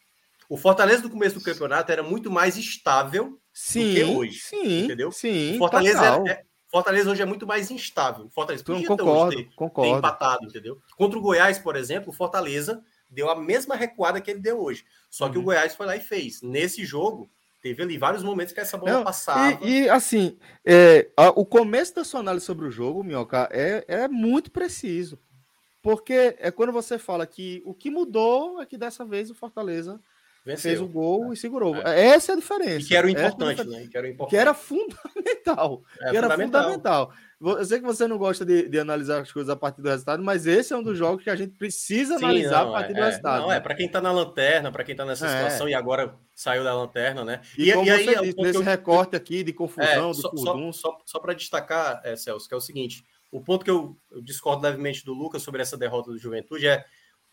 O Fortaleza do começo do campeonato era muito mais estável sim, do que hoje. Sim, entendeu? Sim. O Fortaleza é, é, Fortaleza hoje é muito mais instável. Fortaleza podia concordo, ter, concordo. ter empatado, entendeu? Contra o Goiás, por exemplo, o Fortaleza deu a mesma recuada que ele deu hoje. Só que o uhum. Goiás foi lá e fez. Nesse jogo, teve ali vários momentos que essa bola Não, passava. E, e assim, é, a, o começo da sua análise sobre o jogo, Minhoca, é, é muito preciso. Porque é quando você fala que o que mudou é que dessa vez o Fortaleza Venceu. fez o gol é. e segurou. É. Essa é a diferença. E que era o importante, né? Que era, importante. Que era fundamental. É, que era fundamental. fundamental. Eu sei que você não gosta de, de, analisar as coisas a partir do resultado, mas esse é um dos jogos que a gente precisa Sim, analisar não, a partir é, do resultado. Não, né? é para quem está na lanterna, para quem está nessa é. situação e agora saiu da lanterna, né? E, e como e aí, disse, nesse eu... recorte aqui de confusão, é, do só, Só, só, só para destacar, é, Celso, que é o seguinte: o ponto que eu, eu, discordo levemente do Lucas sobre essa derrota do Juventude é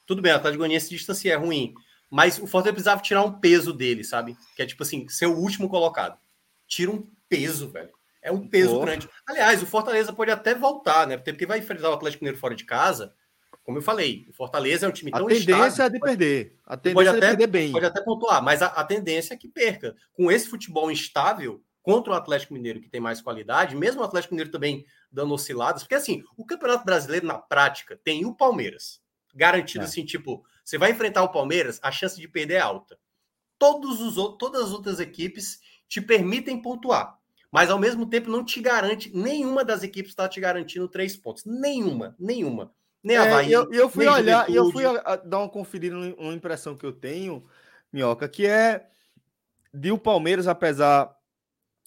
tudo bem, a Atlético Goianiense se distancia, é ruim, mas o Fortaleza precisava tirar um peso dele, sabe? Que é tipo assim, ser o último colocado. Tira um peso, velho. É um peso Porra. grande. Aliás, o Fortaleza pode até voltar, né? Porque vai enfrentar o Atlético Mineiro fora de casa. Como eu falei, o Fortaleza é um time tão A tendência estável, é de pode, perder. A tendência pode é até, perder bem. Pode até pontuar, mas a, a, tendência é que perca. Com esse futebol instável contra o Atlético Mineiro, que tem mais qualidade, mesmo o Atlético Mineiro também dando osciladas, porque assim, o Campeonato Brasileiro, na prática, tem o Palmeiras. Garantido é. assim, tipo, você vai enfrentar o Palmeiras, a chance de perder é alta. Todos os, todas as outras equipes te permitem pontuar mas ao mesmo tempo não te garante, nenhuma das equipes está te garantindo três pontos. Nenhuma, nenhuma. Nem a é, eu, eu fui olhar e eu fui a, a, dar uma conferida uma impressão que eu tenho, Minhoca, que é de o Palmeiras, apesar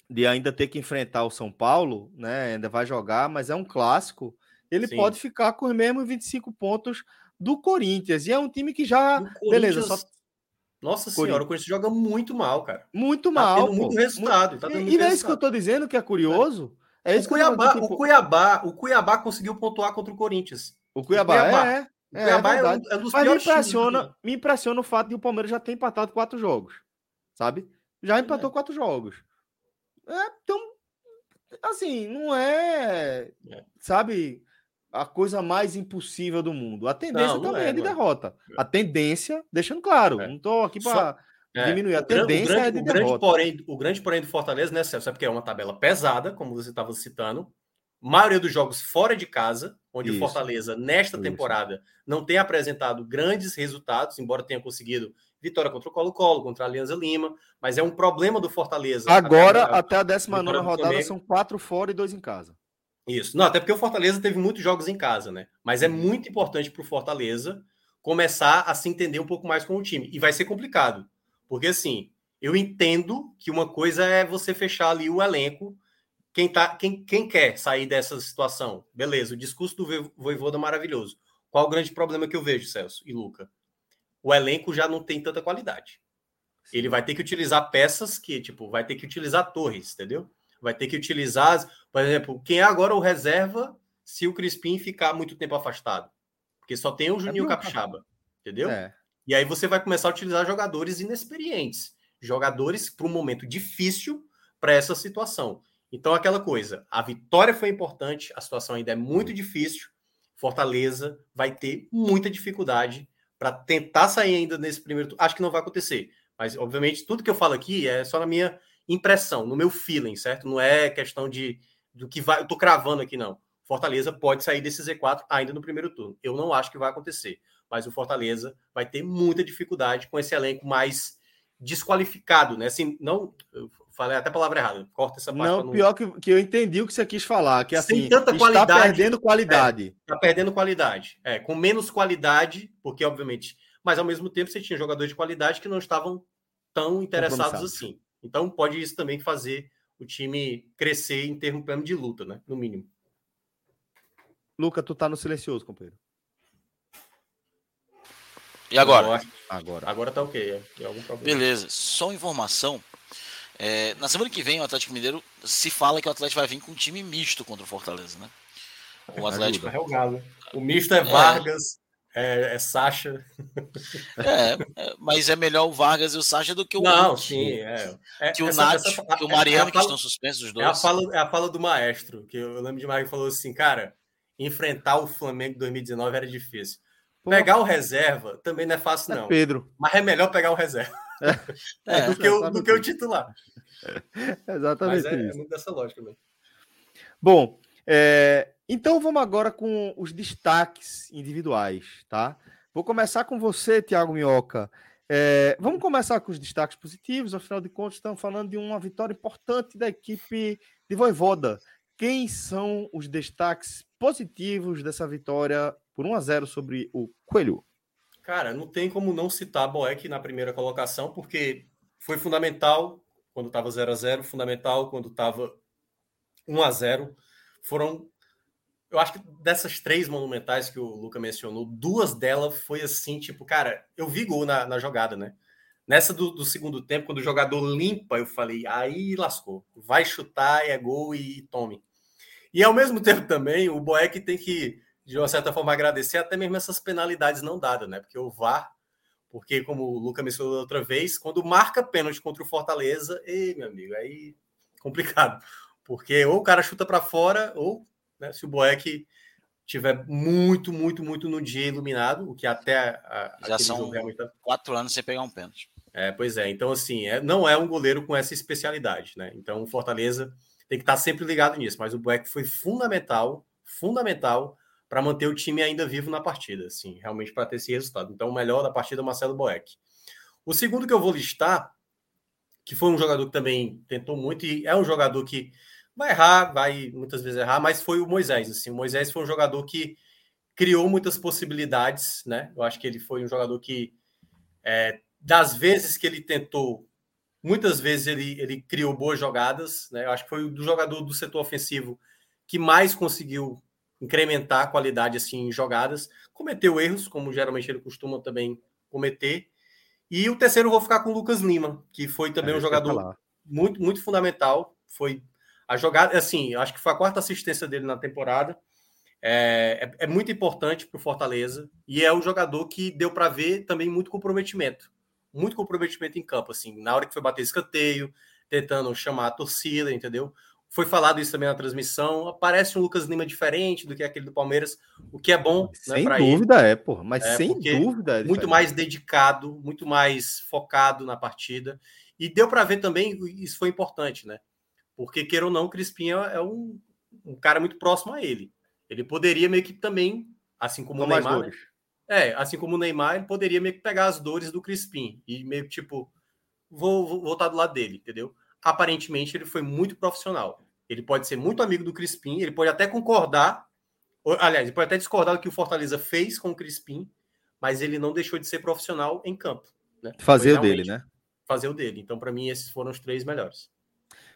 de ainda ter que enfrentar o São Paulo, né? Ainda vai jogar, mas é um clássico. Ele Sim. pode ficar com os mesmos 25 pontos do Corinthians. E é um time que já. Beleza, só, nossa senhora, o Corinthians joga muito mal, cara. Muito tá mal. Tendo muito resultado. Tá e, e não é isso que eu tô dizendo que é curioso? É, é o, Cuiabá, tipo... o, Cuiabá, o Cuiabá conseguiu pontuar contra o Corinthians. O Cuiabá, o Cuiabá é. O é, Cuiabá é, é, um, é um dos Mas me impressiona, me impressiona o fato de o Palmeiras já ter empatado quatro jogos. Sabe? Já empatou é. quatro jogos. É, então, assim, não é. é. Sabe? a coisa mais impossível do mundo. A tendência não, não também é, é de não. derrota. É. A tendência, deixando claro, é. não estou aqui para é. diminuir. A tendência grande, é de o derrota. Grande porém, o grande porém do Fortaleza, né, Celso? É porque é uma tabela pesada, como você estava citando. Maioria dos jogos fora de casa, onde Isso. o Fortaleza, nesta Isso. temporada, não tem apresentado grandes resultados, embora tenha conseguido vitória contra o Colo-Colo, contra a Alianza Lima, mas é um problema do Fortaleza. Agora, até a 19 rodada, são quatro fora e dois em casa. Isso. Não, até porque o Fortaleza teve muitos jogos em casa, né? Mas é muito importante para o Fortaleza começar a se entender um pouco mais com o time. E vai ser complicado. Porque, assim, eu entendo que uma coisa é você fechar ali o elenco. Quem, tá, quem, quem quer sair dessa situação? Beleza, o discurso do Voivoda é maravilhoso. Qual o grande problema que eu vejo, Celso e Luca? O elenco já não tem tanta qualidade. Ele vai ter que utilizar peças que, tipo, vai ter que utilizar torres, entendeu? vai ter que utilizar, por exemplo, quem é agora o reserva se o Crispim ficar muito tempo afastado? Porque só tem o é Juninho é Capixaba, entendeu? É. E aí você vai começar a utilizar jogadores inexperientes, jogadores para um momento difícil para essa situação. Então, aquela coisa, a vitória foi importante, a situação ainda é muito difícil. Fortaleza vai ter muita dificuldade para tentar sair ainda nesse primeiro. Acho que não vai acontecer, mas obviamente tudo que eu falo aqui é só na minha impressão, no meu feeling, certo? Não é questão de do que vai. Eu tô cravando aqui, não. Fortaleza pode sair desse Z4 ainda no primeiro turno. Eu não acho que vai acontecer. Mas o Fortaleza vai ter muita dificuldade com esse elenco mais desqualificado, né? Assim, não. Falei até a palavra errada. Corta essa parte. Não, pior que, que eu entendi o que você quis falar. Que assim, Sem tanta está qualidade, perdendo qualidade. Está é, perdendo qualidade. É, com menos qualidade, porque, obviamente. Mas ao mesmo tempo você tinha jogadores de qualidade que não estavam tão interessados assim. Então pode isso também fazer o time crescer em termos plano de luta, né? No mínimo. Luca, tu tá no silencioso, companheiro. E agora? Agora. Agora tá ok. É, algum problema. Beleza. Só informação. É, na semana que vem, o Atlético Mineiro se fala que o Atlético vai vir com um time misto contra o Fortaleza, né? O Atlético. É o, Galo. o misto é, é. Vargas, é, é Sacha. É, é, mas é melhor o Vargas e o Sacha do que o Não, sim, é. é que o essa, Nath, essa, que o é Mariano, que estão suspensos os dois. É a, fala, é a fala do maestro, que eu lembro de Mario falou assim, cara, enfrentar o Flamengo em 2019 era difícil. Pô. Pegar o reserva também não é fácil, não. Pedro. Mas é melhor pegar o reserva. do, que o, do que o titular. Exatamente. Mas é, é muito dessa lógica mesmo. Bom, é, então vamos agora com os destaques individuais, tá? Vou começar com você, Thiago Minhoca. É, vamos começar com os destaques positivos, afinal de contas, estamos falando de uma vitória importante da equipe de Voivoda. Quem são os destaques positivos dessa vitória por 1 a 0 sobre o Coelho? Cara, não tem como não citar Boeck na primeira colocação, porque foi fundamental quando estava 0 a 0 fundamental quando estava 1 a 0 Foram, eu acho que dessas três monumentais que o Luca mencionou, duas delas foi assim, tipo, cara, eu vi gol na, na jogada, né? Nessa do, do, segundo tempo, quando o jogador limpa, eu falei, aí lascou. Vai chutar, é gol e, tome. E ao mesmo tempo também, o Boeck tem que de uma certa forma, agradecer até mesmo essas penalidades não dadas, né? Porque o VAR, porque como o Luca mencionou outra vez, quando marca pênalti contra o Fortaleza, ei, meu amigo, aí complicado. Porque ou o cara chuta para fora, ou né, se o Boeck tiver muito, muito, muito no dia iluminado, o que até a, já são é quatro anos sem pegar um pênalti. É, pois é. Então, assim, é, não é um goleiro com essa especialidade, né? Então, o Fortaleza tem que estar sempre ligado nisso. Mas o Boeck foi fundamental, fundamental para manter o time ainda vivo na partida, assim, realmente para ter esse resultado. Então, o melhor da partida é o Marcelo Boeck. O segundo que eu vou listar, que foi um jogador que também tentou muito, e é um jogador que vai errar, vai muitas vezes errar, mas foi o Moisés. Assim, o Moisés foi um jogador que criou muitas possibilidades, né? Eu acho que ele foi um jogador que, é, das vezes que ele tentou, muitas vezes ele, ele criou boas jogadas, né? Eu acho que foi o jogador do setor ofensivo que mais conseguiu incrementar a qualidade assim em jogadas, cometeu erros, como geralmente ele costuma também cometer. E o terceiro vou ficar com o Lucas Lima, que foi também é, um jogador muito muito fundamental, foi a jogada, assim, acho que foi a quarta assistência dele na temporada. É, é, é muito importante para o Fortaleza e é um jogador que deu para ver também muito comprometimento, muito comprometimento em campo, assim, na hora que foi bater escanteio, tentando chamar a torcida, entendeu? Foi falado isso também na transmissão. Parece um Lucas Lima diferente do que aquele do Palmeiras, o que é bom. Né, sem né, dúvida ele. é, pô. Mas é, sem dúvida. É muito mais dedicado, muito mais focado na partida. E deu para ver também, isso foi importante, né? Porque, queira ou não, o Crispim é um, um cara muito próximo a ele. Ele poderia meio que também, assim como Tomar o Neymar. Né? É, assim como o Neymar, ele poderia meio que pegar as dores do Crispim e meio que tipo, vou, vou voltar do lado dele, entendeu? Aparentemente ele foi muito profissional. Ele pode ser muito amigo do Crispim, ele pode até concordar, ou, aliás, ele pode até discordar do que o Fortaleza fez com o Crispim, mas ele não deixou de ser profissional em campo. Né? Fazer o dele, né? Fazer o dele. Então, para mim, esses foram os três melhores.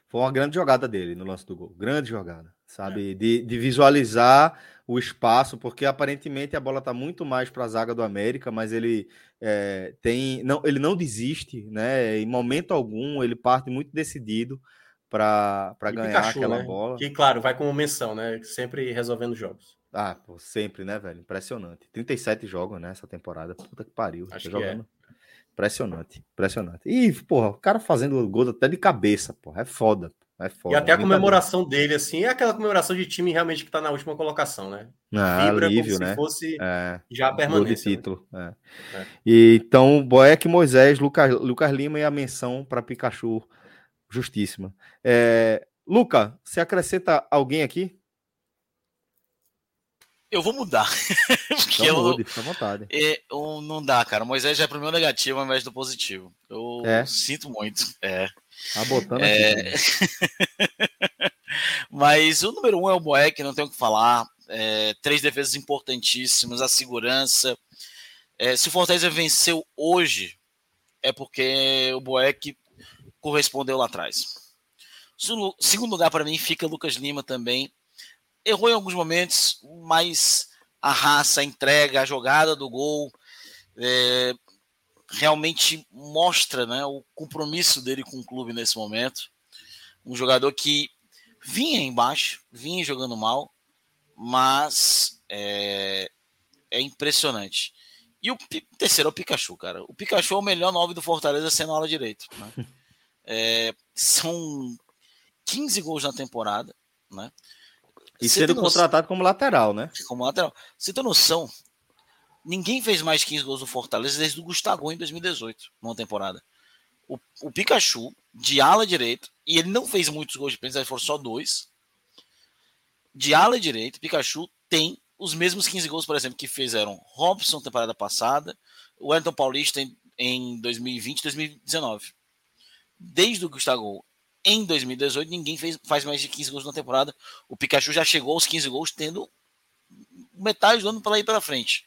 Foi uma grande jogada dele no lance do gol. Grande jogada, sabe? É. De, de visualizar o espaço, porque aparentemente a bola está muito mais para a zaga do América, mas ele é, tem, não, ele não desiste, né? Em momento algum, ele parte muito decidido para ganhar Pikachu, aquela né? bola. Que, claro, vai como menção, né? Sempre resolvendo jogos. Ah, pô, sempre, né, velho? Impressionante. 37 jogos, né, essa temporada. Puta que pariu. Acho tá que jogando. É. Impressionante, impressionante. E, porra, o cara fazendo gol até de cabeça, porra, é foda. É foda, e até a comemoração dele, assim, é aquela comemoração de time realmente que tá na última colocação, né? Ah, Vibra alívio, como né? se fosse é, já permanente. de né? título. Né? É. É. E, então, Boeck, Moisés, Lucas, Lucas Lima e a menção para Pikachu, justíssima. É, Luca, você acrescenta alguém aqui? Eu vou mudar. Porque então mude, fica à vontade. É, eu, não dá, cara. Moisés já é pro meu negativo ao invés do positivo. Eu é. sinto muito. É. Tá botando é... aqui. Mas o número um é o Boeck, não tenho o que falar. É, três defesas importantíssimas, a segurança. É, se o Fortaleza venceu hoje, é porque o Boeck correspondeu lá atrás. Segundo lugar, para mim, fica Lucas Lima também errou em alguns momentos, mas a raça, a entrega, a jogada do gol é, realmente mostra né, o compromisso dele com o clube nesse momento. Um jogador que vinha embaixo, vinha jogando mal, mas é, é impressionante. E o terceiro é o Pikachu, cara. O Pikachu é o melhor nove do Fortaleza sendo ala direito. Né? É, são 15 gols na temporada, né? E sendo contratado como lateral, né? Como lateral. Você tem noção? Ninguém fez mais 15 gols do Fortaleza desde o Gustavo em 2018, numa temporada. O, o Pikachu, de ala direito, e ele não fez muitos gols de pênalti, foram só dois. De ala direito, Pikachu tem os mesmos 15 gols, por exemplo, que fizeram Robson temporada passada, o Wellington Paulista em, em 2020 2019. Desde o Gustavo em 2018, ninguém fez, faz mais de 15 gols na temporada. O Pikachu já chegou aos 15 gols, tendo metade do ano para ir para frente.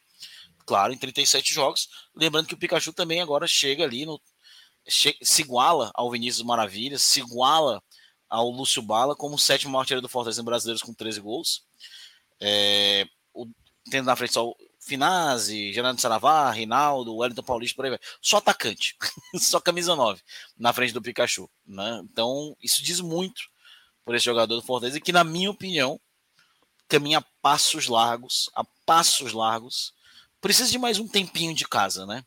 Claro, em 37 jogos. Lembrando que o Pikachu também agora chega ali no. se iguala ao Vinícius Maravilha, se iguala ao Lúcio Bala como sétimo artilheiro do Fortaleza em brasileiros com 13 gols. É, o, tendo na frente só o Finazzi, Gerardo Saravá, Rinaldo, Wellington Paulista, por aí vai. Só atacante, só camisa 9 na frente do Pikachu. Né? Então, isso diz muito por esse jogador do Fortaleza, que, na minha opinião, caminha a passos largos, a passos largos. Precisa de mais um tempinho de casa, né?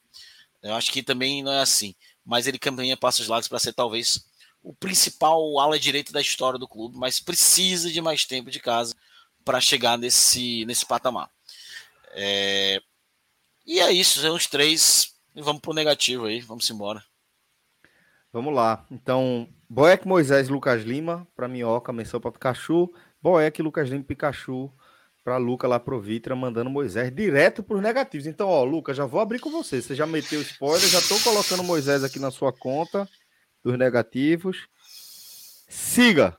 Eu acho que também não é assim. Mas ele caminha passos largos para ser talvez o principal ala direita da história do clube, mas precisa de mais tempo de casa para chegar nesse, nesse patamar. É... E é isso, são os três. E vamos pro negativo aí, vamos embora. Vamos lá. Então, Boeck, Moisés, Lucas Lima, para Minhoca, menção para Pikachu. Boeck, Lucas Lima, Pikachu, para Luca lá pro Vitra, mandando Moisés direto para os negativos. Então, ó, Lucas, já vou abrir com você. Você já meteu spoiler, já estou colocando Moisés aqui na sua conta dos negativos. Siga.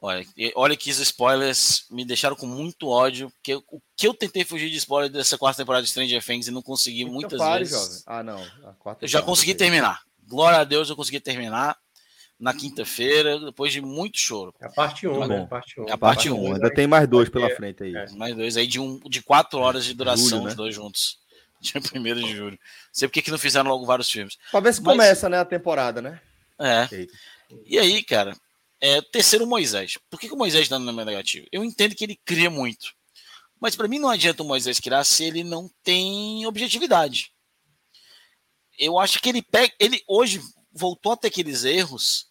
Olha, olha que os spoilers me deixaram com muito ódio, porque o que eu tentei fugir de spoiler dessa quarta temporada de Stranger Things e não consegui então muitas pare, vezes. Jovem. Ah, não. eu já consegui terminar. Glória a Deus, eu consegui terminar na quinta-feira, depois de muito choro. É a parte 1, um, né? Parte 1. Um. É a parte 1. Um. Ainda tem mais dois pela frente aí. É. Mais dois aí de, um, de quatro horas de duração, julho, né? os dois juntos. Dia 1 de julho. Não sei por que não fizeram logo vários filmes. Pra ver se Mas... começa, né, a temporada, né? É. E aí, cara, é, terceiro Moisés. Por que, que o Moisés dando no negativo? Eu entendo que ele cria muito. Mas para mim não adianta o Moisés criar se ele não tem objetividade. Eu acho que ele pega. Ele hoje voltou a ter aqueles erros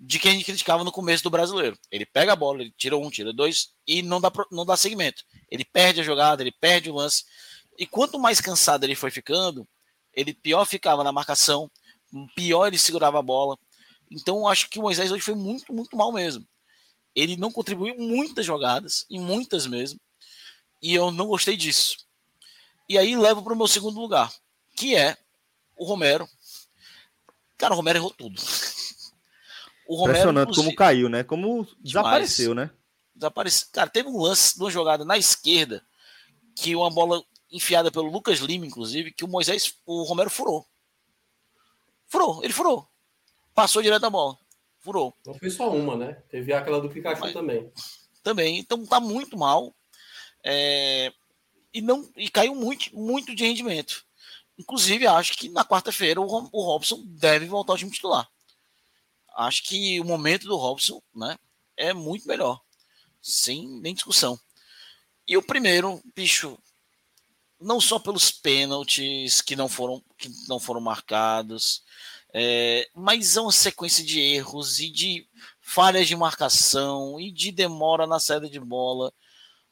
de que a gente criticava no começo do brasileiro. Ele pega a bola, ele tira um, tira dois e não dá, não dá segmento. Ele perde a jogada, ele perde o lance. E quanto mais cansado ele foi ficando, ele pior ficava na marcação, pior ele segurava a bola. Então acho que o Moisés hoje foi muito, muito mal mesmo. Ele não contribuiu muitas jogadas, e muitas mesmo, e eu não gostei disso. E aí levo para o meu segundo lugar, que é o Romero. Cara, o Romero errou tudo. O Romero, Impressionante como caiu, né? Como desapareceu, demais. né? Desapareceu. Cara, teve um lance de uma jogada na esquerda que uma bola enfiada pelo Lucas Lima, inclusive, que o Moisés, o Romero furou. Furou, ele furou. Passou direto a bola. Furou. Não foi só uma, né? Teve aquela do Pikachu Mas, também. Também. Então tá muito mal. É, e não e caiu muito, muito de rendimento. Inclusive, acho que na quarta-feira o, o Robson deve voltar ao time titular. Acho que o momento do Robson né, é muito melhor. Sem nem discussão. E o primeiro, bicho, não só pelos pênaltis que não foram, que não foram marcados, é, mas é uma sequência de erros e de falhas de marcação e de demora na saída de bola.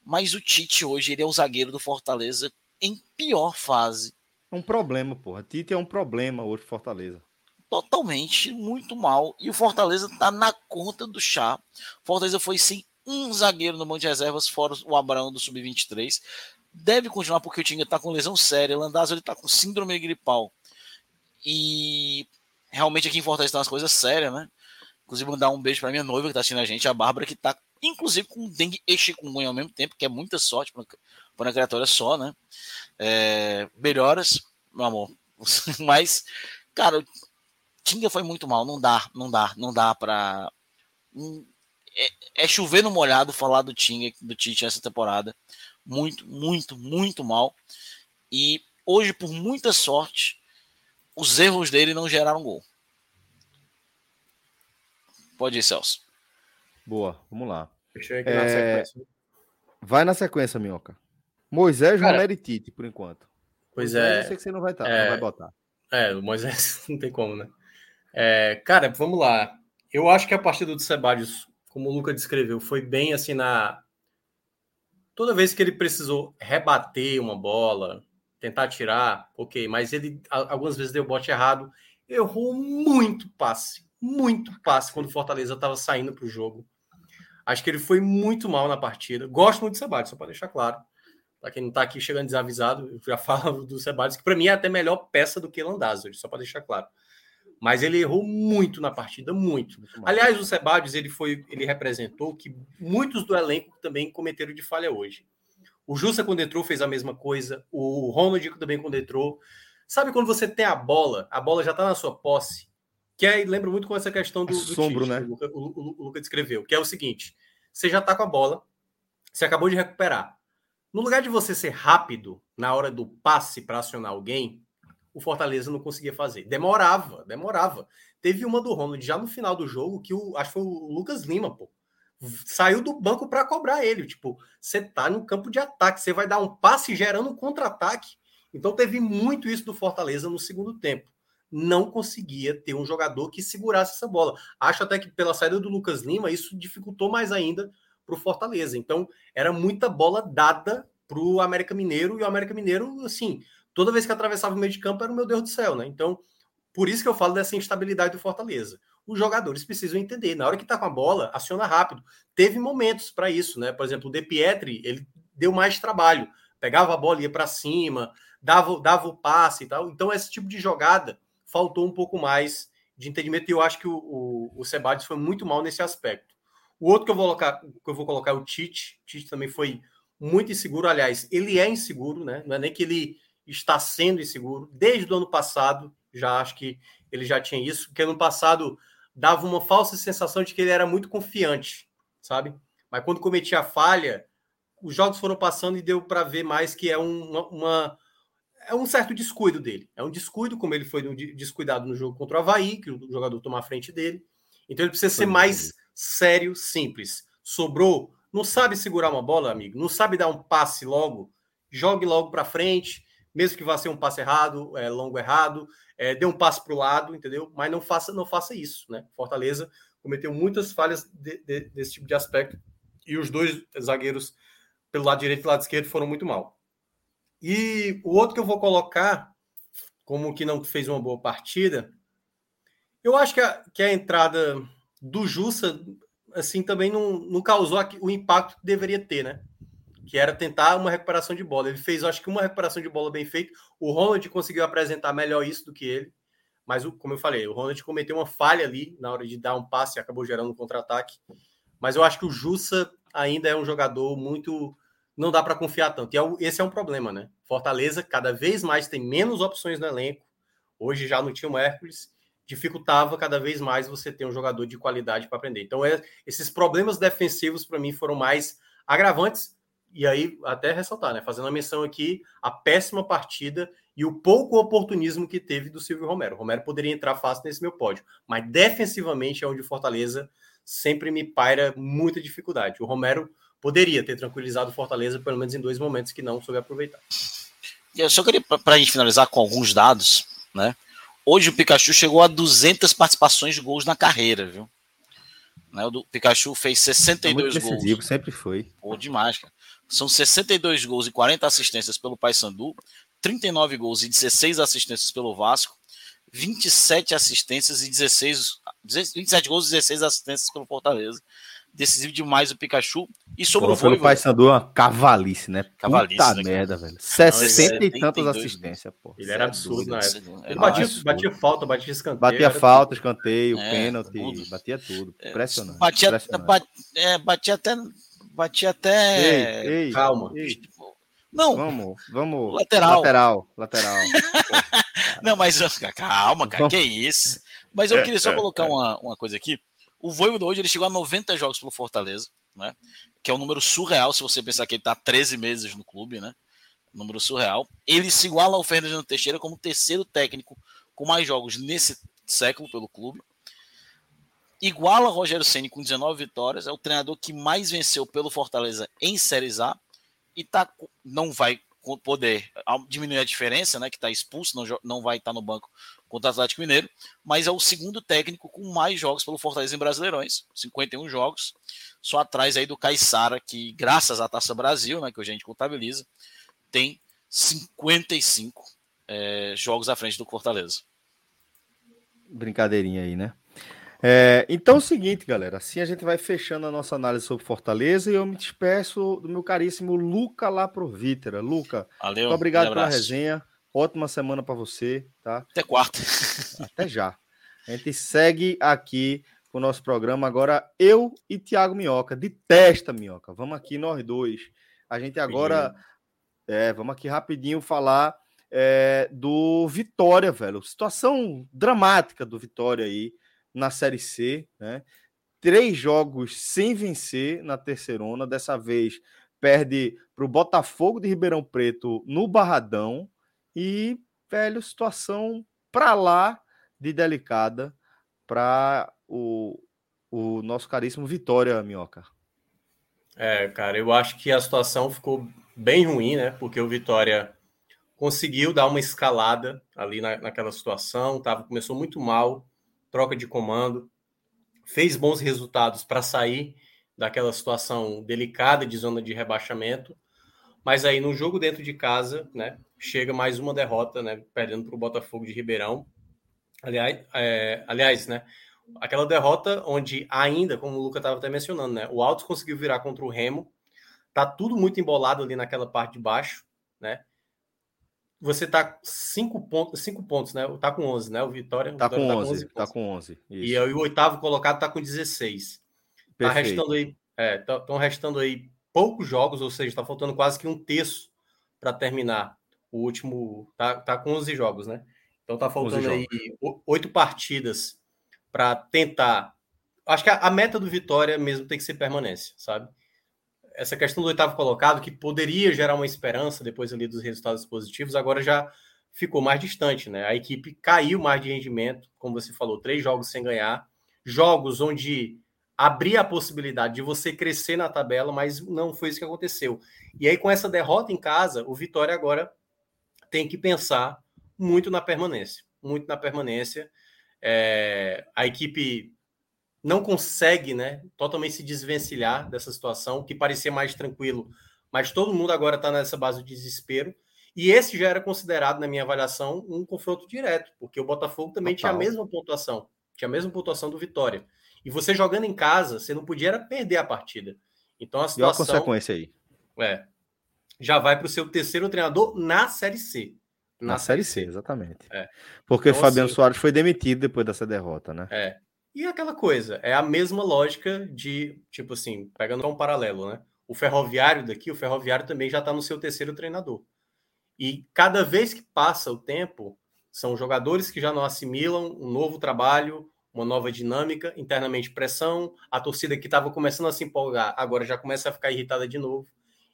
Mas o Tite hoje ele é o zagueiro do Fortaleza em pior fase. Um problema, porra. Tite é um problema hoje Fortaleza. Totalmente, muito mal. E o Fortaleza tá na conta do chá. Fortaleza foi sem um zagueiro no monte de reservas, fora o Abraão do Sub-23. Deve continuar porque o Tinga tá com lesão séria. Landazzo ele tá com síndrome gripal. E realmente aqui em Fortaleza tem umas coisas sérias, né? Inclusive, mandar um beijo para minha noiva que tá assistindo a gente, a Bárbara, que tá, inclusive, com dengue e chikungunya ao mesmo tempo, que é muita sorte para uma criatura só, né? É, melhoras, meu amor. Mas, cara, o Tinga foi muito mal. Não dá, não dá, não dá pra. É, é chover no molhado falar do Tinga, do Tite essa temporada. Muito, muito, muito mal. E hoje, por muita sorte, os erros dele não geraram gol. Pode ir, Celso. Boa, vamos lá. É... Vai na sequência, Minhoca. Moisés, Cara, Romero e Tite, por enquanto. Pois Moisés, é. Eu sei que você não vai estar, é... não vai botar. É, o Moisés não tem como, né? É, cara, vamos lá. Eu acho que a partida do Sebadios, como o Luca descreveu, foi bem assim na. Toda vez que ele precisou rebater uma bola, tentar tirar, ok, mas ele algumas vezes deu bote errado, errou muito passe, muito passe quando o Fortaleza estava saindo para o jogo. Acho que ele foi muito mal na partida. Gosto muito do Sebades, só para deixar claro. Para quem não está aqui chegando desavisado, eu já falo do Sebades, que para mim é até melhor peça do que Landázuri, só para deixar claro. Mas ele errou muito na partida, muito. muito Aliás, o Sebades ele foi, ele representou que muitos do elenco também cometeram de falha hoje. O Jussa, quando entrou, fez a mesma coisa. O Ronald também, quando entrou. Sabe quando você tem a bola, a bola já está na sua posse? Que aí lembra muito com essa questão do, do sombro, né? O Luca, o, o, o Luca descreveu, que é o seguinte: você já está com a bola, você acabou de recuperar. No lugar de você ser rápido na hora do passe para acionar alguém, o Fortaleza não conseguia fazer. Demorava, demorava. Teve uma do Ronald já no final do jogo que o acho que foi o Lucas Lima, pô. Saiu do banco para cobrar ele. Tipo, você tá no campo de ataque, você vai dar um passe gerando um contra-ataque. Então teve muito isso do Fortaleza no segundo tempo. Não conseguia ter um jogador que segurasse essa bola. Acho até que pela saída do Lucas Lima, isso dificultou mais ainda para o Fortaleza. Então, era muita bola dada para o América Mineiro, e o América Mineiro, assim, toda vez que atravessava o meio de campo, era o meu Deus do céu, né? Então, por isso que eu falo dessa instabilidade do Fortaleza. Os jogadores precisam entender. Na hora que tá com a bola, aciona rápido. Teve momentos para isso, né? Por exemplo, o De Pietri, ele deu mais trabalho. Pegava a bola, ia para cima, dava, dava o passe e tal. Então, esse tipo de jogada faltou um pouco mais de entendimento. E eu acho que o, o, o Sebadios foi muito mal nesse aspecto. O outro que eu vou colocar, que eu vou colocar é o Tite. Tite também foi muito inseguro. Aliás, ele é inseguro, né? Não é nem que ele está sendo inseguro. Desde o ano passado, já acho que ele já tinha isso, porque ano passado dava uma falsa sensação de que ele era muito confiante, sabe? Mas quando cometia a falha, os jogos foram passando e deu para ver mais que é uma, uma, é um certo descuido dele. É um descuido, como ele foi descuidado no jogo contra o Havaí, que o jogador tomou a frente dele. Então ele precisa ser mais sério, simples. Sobrou, não sabe segurar uma bola, amigo, não sabe dar um passe logo, jogue logo para frente, mesmo que vá ser um passe errado, é, longo errado, é, dê um passe para o lado, entendeu? Mas não faça, não faça isso, né? Fortaleza cometeu muitas falhas de, de, desse tipo de aspecto e os dois zagueiros pelo lado direito e lado esquerdo foram muito mal. E o outro que eu vou colocar como que não fez uma boa partida, eu acho que a, que a entrada do Jussa assim também não, não causou o impacto que deveria ter, né? que era tentar uma recuperação de bola. Ele fez, acho que, uma recuperação de bola bem feita. O Ronald conseguiu apresentar melhor isso do que ele. Mas, como eu falei, o Ronald cometeu uma falha ali na hora de dar um passe e acabou gerando um contra-ataque. Mas eu acho que o Jussa ainda é um jogador muito. Não dá para confiar tanto. E é esse é um problema, né? Fortaleza cada vez mais tem menos opções no elenco. Hoje já não tinha o Hércules. Dificultava cada vez mais você ter um jogador de qualidade para aprender. Então, é, esses problemas defensivos, para mim, foram mais agravantes e aí até ressaltar, né, fazendo a menção aqui a péssima partida e o pouco oportunismo que teve do Silvio Romero. O Romero poderia entrar fácil nesse meu pódio, mas defensivamente é onde Fortaleza sempre me paira muita dificuldade. O Romero poderia ter tranquilizado o Fortaleza pelo menos em dois momentos que não soube aproveitar. Eu só queria para a gente finalizar com alguns dados, né? Hoje o Pikachu chegou a 200 participações de gols na carreira, viu? Né, o Pikachu fez 62 é muito gols. sempre foi. Pô, demais, cara. São 62 gols e 40 assistências pelo Paysandu, 39 gols e 16 assistências pelo Vasco, 27 assistências e 16 27 gols e 16 assistências pelo Fortaleza. Decisivo demais o Pikachu. E sobre Pô, o Voivoda. Paysandu é uma cavalice, né? Cavalice. Puta né? merda, velho. 60 Não, e tantas assistências, pô. Ele era é absurdo na época. Ele batia, batia falta, batia escanteio. Batia falta, escanteio, é, pênalti, tudo. batia tudo. É, impressionante. Batia, impressionante. Batia, é, batia até Batia até. Ei, ei, Calma. Ei. Não. Vamos, vamos. Lateral. Lateral, lateral. não, mas calma, cara, que isso. Mas eu queria só colocar uma, uma coisa aqui. O Voivoda hoje ele chegou a 90 jogos pelo Fortaleza, né? Que é um número surreal se você pensar que ele está 13 meses no clube, né? Número surreal. Ele se iguala ao Fernando Teixeira como terceiro técnico com mais jogos nesse século pelo clube iguala Rogério Ceni com 19 vitórias, é o treinador que mais venceu pelo Fortaleza em Séries A e tá, não vai poder diminuir a diferença, né, que está expulso, não, não vai estar tá no banco contra o Atlético Mineiro, mas é o segundo técnico com mais jogos pelo Fortaleza em Brasileirões, 51 jogos, só atrás aí do Caixara, que graças à Taça Brasil, né, que a gente contabiliza, tem 55 é, jogos à frente do Fortaleza. Brincadeirinha aí, né? É, então é o seguinte, galera. Assim a gente vai fechando a nossa análise sobre Fortaleza e eu me despeço do meu caríssimo Luca Laprovítera. Luca, Valeu, muito obrigado pela resenha. Ótima semana para você, tá? Até quarta. Até já. A gente segue aqui com o nosso programa agora eu e Tiago Minhoca, de testa Minhoca. Vamos aqui nós dois A gente agora. É, vamos aqui rapidinho falar é, do Vitória, velho. Situação dramática do Vitória aí na Série C, né? Três jogos sem vencer na terceirona. Dessa vez perde para o Botafogo de Ribeirão Preto no Barradão. E, velho, situação para lá de delicada para o, o nosso caríssimo Vitória, Minhoca. É, cara, eu acho que a situação ficou bem ruim, né? Porque o Vitória conseguiu dar uma escalada ali na, naquela situação, tava, começou muito mal, troca de comando, fez bons resultados para sair daquela situação delicada de zona de rebaixamento, mas aí no jogo dentro de casa, né, chega mais uma derrota, né, perdendo para o Botafogo de Ribeirão. Aliás, é, aliás, né, aquela derrota onde ainda, como o Luca estava até mencionando, né, o Altos conseguiu virar contra o Remo, tá tudo muito embolado ali naquela parte de baixo, né? Você tá cinco pontos, cinco pontos, né? Tá com 11, né? O Vitória, tá, Vitória com, tá 11, tá com 11. Isso. E aí, o oitavo colocado tá com 16. Perfeito. Tá restando aí, é, estão tá, restando aí poucos jogos, ou seja, tá faltando quase que um terço para terminar. O último tá, tá com 11 jogos, né? Então tá faltando aí oito partidas para tentar. Acho que a, a meta do Vitória mesmo tem que ser permanência, sabe? Essa questão do oitavo colocado, que poderia gerar uma esperança depois ali dos resultados positivos, agora já ficou mais distante, né? A equipe caiu mais de rendimento, como você falou, três jogos sem ganhar, jogos onde abria a possibilidade de você crescer na tabela, mas não foi isso que aconteceu. E aí, com essa derrota em casa, o Vitória agora tem que pensar muito na permanência, muito na permanência. É, a equipe não consegue, né, totalmente se desvencilhar dessa situação, que parecia mais tranquilo, mas todo mundo agora está nessa base de desespero. E esse já era considerado, na minha avaliação, um confronto direto, porque o Botafogo também Total. tinha a mesma pontuação, tinha a mesma pontuação do Vitória. E você jogando em casa, você não podia perder a partida. Então a situação. E a consequência aí. É. Já vai para o seu terceiro treinador na Série C. Na, na Série C, C exatamente. É. Porque então, Fabiano assim, Soares foi demitido depois dessa derrota, né? É. E aquela coisa, é a mesma lógica de, tipo assim, pegando um paralelo, né? O ferroviário daqui, o ferroviário também já está no seu terceiro treinador. E cada vez que passa o tempo, são jogadores que já não assimilam um novo trabalho, uma nova dinâmica, internamente pressão, a torcida que estava começando a se empolgar, agora já começa a ficar irritada de novo,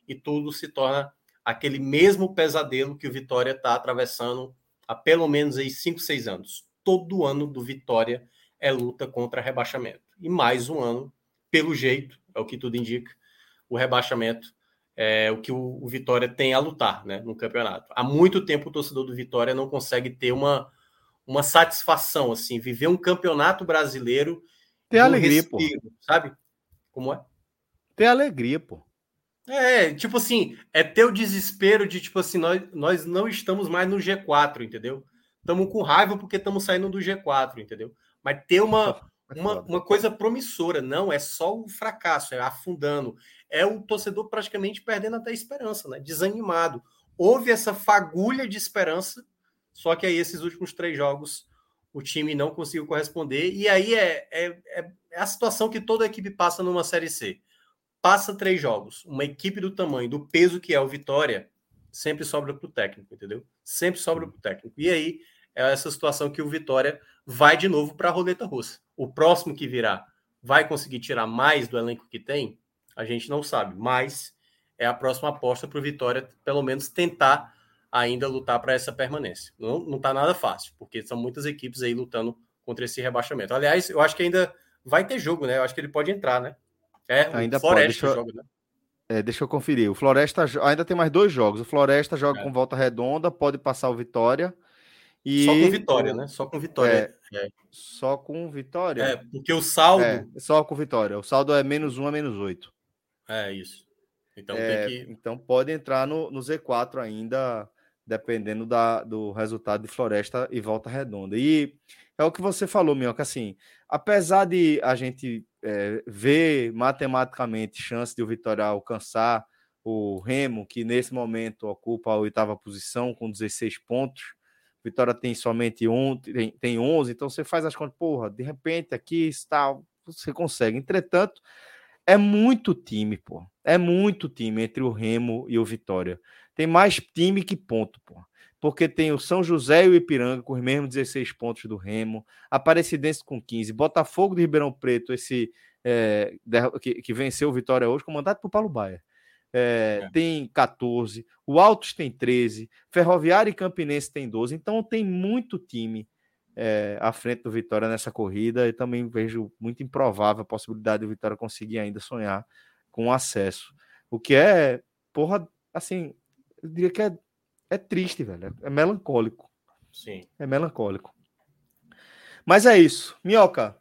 e tudo se torna aquele mesmo pesadelo que o Vitória está atravessando há pelo menos aí 5, 6 anos. Todo ano do Vitória é luta contra rebaixamento. E mais um ano, pelo jeito, é o que tudo indica, o rebaixamento é o que o, o Vitória tem a lutar né, no campeonato. Há muito tempo o torcedor do Vitória não consegue ter uma, uma satisfação, assim, viver um campeonato brasileiro. Ter alegria, respiro, pô. Sabe? Como é? Ter alegria, pô. É, tipo assim, é ter o desespero de, tipo assim, nós, nós não estamos mais no G4, entendeu? Estamos com raiva porque estamos saindo do G4, entendeu? Mas ter uma, é uma, uma coisa promissora. Não é só o fracasso, é afundando. É o torcedor praticamente perdendo até a esperança, né? Desanimado. Houve essa fagulha de esperança, só que aí esses últimos três jogos o time não conseguiu corresponder. E aí é, é, é, é a situação que toda equipe passa numa Série C. Passa três jogos, uma equipe do tamanho, do peso que é o Vitória, sempre sobra para o técnico, entendeu? Sempre sobra para o técnico. E aí é essa situação que o Vitória vai de novo para a roleta russa. O próximo que virá vai conseguir tirar mais do elenco que tem? A gente não sabe, mas é a próxima aposta para o Vitória, pelo menos tentar ainda lutar para essa permanência. Não, não tá nada fácil, porque são muitas equipes aí lutando contra esse rebaixamento. Aliás, eu acho que ainda vai ter jogo, né? Eu acho que ele pode entrar, né? É, ainda Floresta pode. Joga, né? é, deixa eu conferir. O Floresta ainda tem mais dois jogos. O Floresta joga é. com volta redonda, pode passar o Vitória. E... Só com vitória, né? Só com vitória. É, é. Só com vitória? É, porque o saldo. É, só com vitória. O saldo é menos 1 a menos 8. É isso. Então, é, que... então pode entrar no, no Z4 ainda, dependendo da, do resultado de Floresta e Volta Redonda. E é o que você falou, Minhoca, assim, apesar de a gente é, ver matematicamente chance de o Vitória alcançar o Remo, que nesse momento ocupa a oitava posição com 16 pontos, Vitória tem somente um, tem, tem 11, então você faz as contas, porra, de repente aqui está, você consegue. Entretanto, é muito time, pô. É muito time entre o Remo e o Vitória. Tem mais time que ponto, pô. Porque tem o São José e o Ipiranga com os mesmos 16 pontos do Remo, Aparecidense com 15, Botafogo de Ribeirão Preto, esse é, que, que, venceu o Vitória hoje, comandado por Paulo Baia. É, é. Tem 14, o Altos tem 13, Ferroviário e Campinense tem 12, então tem muito time é, à frente do Vitória nessa corrida e também vejo muito improvável a possibilidade do Vitória conseguir ainda sonhar com acesso. O que é, porra, assim, eu diria que é, é triste, velho. É, melancólico. Sim. É melancólico. Mas é isso. Minhoca,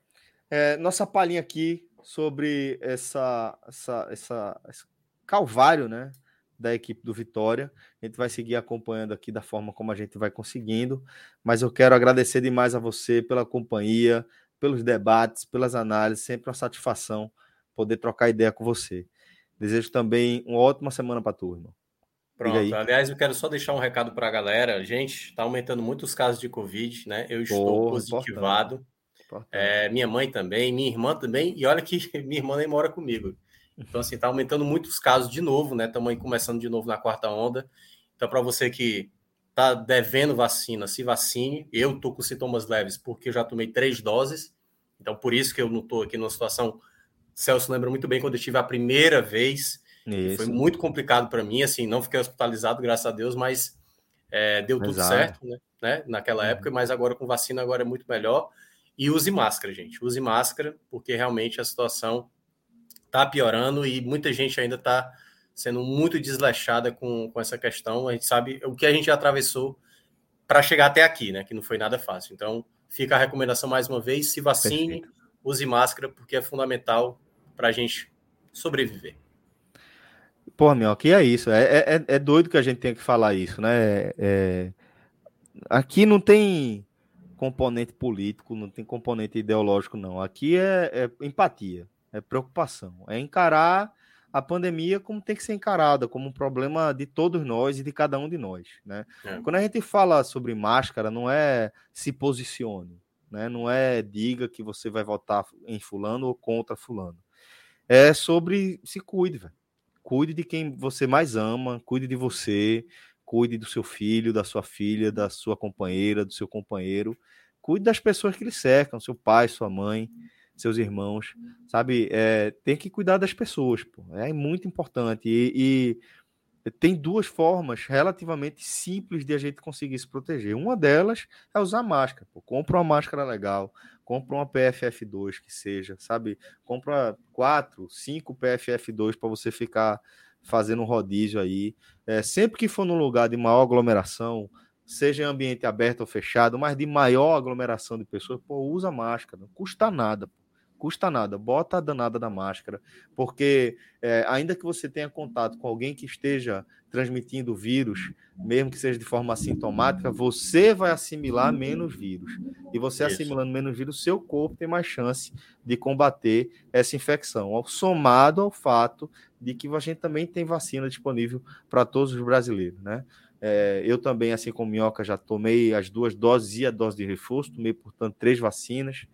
é, nossa palhinha aqui sobre essa, essa, essa, esse calvário, né? Da equipe do Vitória. A gente vai seguir acompanhando aqui da forma como a gente vai conseguindo. Mas eu quero agradecer demais a você pela companhia, pelos debates, pelas análises. Sempre uma satisfação poder trocar ideia com você. Desejo também uma ótima semana para a turma. Pronto. Aliás, eu quero só deixar um recado para a galera. Gente, está aumentando muito os casos de Covid, né? Eu estou Porra, positivado. É, minha mãe também, minha irmã também. E olha que minha irmã nem mora comigo. Então, assim, está aumentando muito os casos de novo, né? Estamos começando de novo na quarta onda. Então, para você que está devendo vacina, se vacine. Eu estou com sintomas leves porque eu já tomei três doses. Então, por isso que eu não estou aqui numa situação. Celso lembra muito bem quando eu tive a primeira vez. Foi muito complicado para mim, assim, não fiquei hospitalizado, graças a Deus, mas é, deu tudo Exato. certo, né, né, Naquela uhum. época, mas agora com vacina agora é muito melhor. E use máscara, gente. Use máscara, porque realmente a situação está piorando e muita gente ainda está sendo muito desleixada com, com essa questão. A gente sabe o que a gente atravessou para chegar até aqui, né? Que não foi nada fácil. Então, fica a recomendação mais uma vez: se vacine, Perfeito. use máscara, porque é fundamental para a gente sobreviver. Pô, meu, que é isso. É, é, é, é doido que a gente tenha que falar isso, né? É... Aqui não tem componente político, não tem componente ideológico, não. Aqui é, é empatia, é preocupação, é encarar a pandemia como tem que ser encarada, como um problema de todos nós e de cada um de nós, né? É. Quando a gente fala sobre máscara, não é se posicione, né? Não é diga que você vai votar em fulano ou contra fulano. É sobre se cuide, velho Cuide de quem você mais ama, cuide de você, cuide do seu filho, da sua filha, da sua companheira, do seu companheiro. Cuide das pessoas que lhe cercam, seu pai, sua mãe, seus irmãos, sabe? É, tem que cuidar das pessoas, pô. é muito importante. E, e, tem duas formas relativamente simples de a gente conseguir se proteger. Uma delas é usar máscara. Pô. Compra uma máscara legal, compra uma PFF2 que seja, sabe? Compra quatro, cinco PFF2 para você ficar fazendo um rodízio aí. É, sempre que for num lugar de maior aglomeração, seja em ambiente aberto ou fechado, mas de maior aglomeração de pessoas, pô, usa máscara, não custa nada. Pô custa nada, bota a danada da máscara, porque é, ainda que você tenha contato com alguém que esteja transmitindo vírus, mesmo que seja de forma assintomática, você vai assimilar menos vírus. E você Isso. assimilando menos vírus, seu corpo tem mais chance de combater essa infecção, somado ao fato de que a gente também tem vacina disponível para todos os brasileiros, né? É, eu também, assim como Minhoca, já tomei as duas doses e a dose de reforço, tomei, portanto, três vacinas.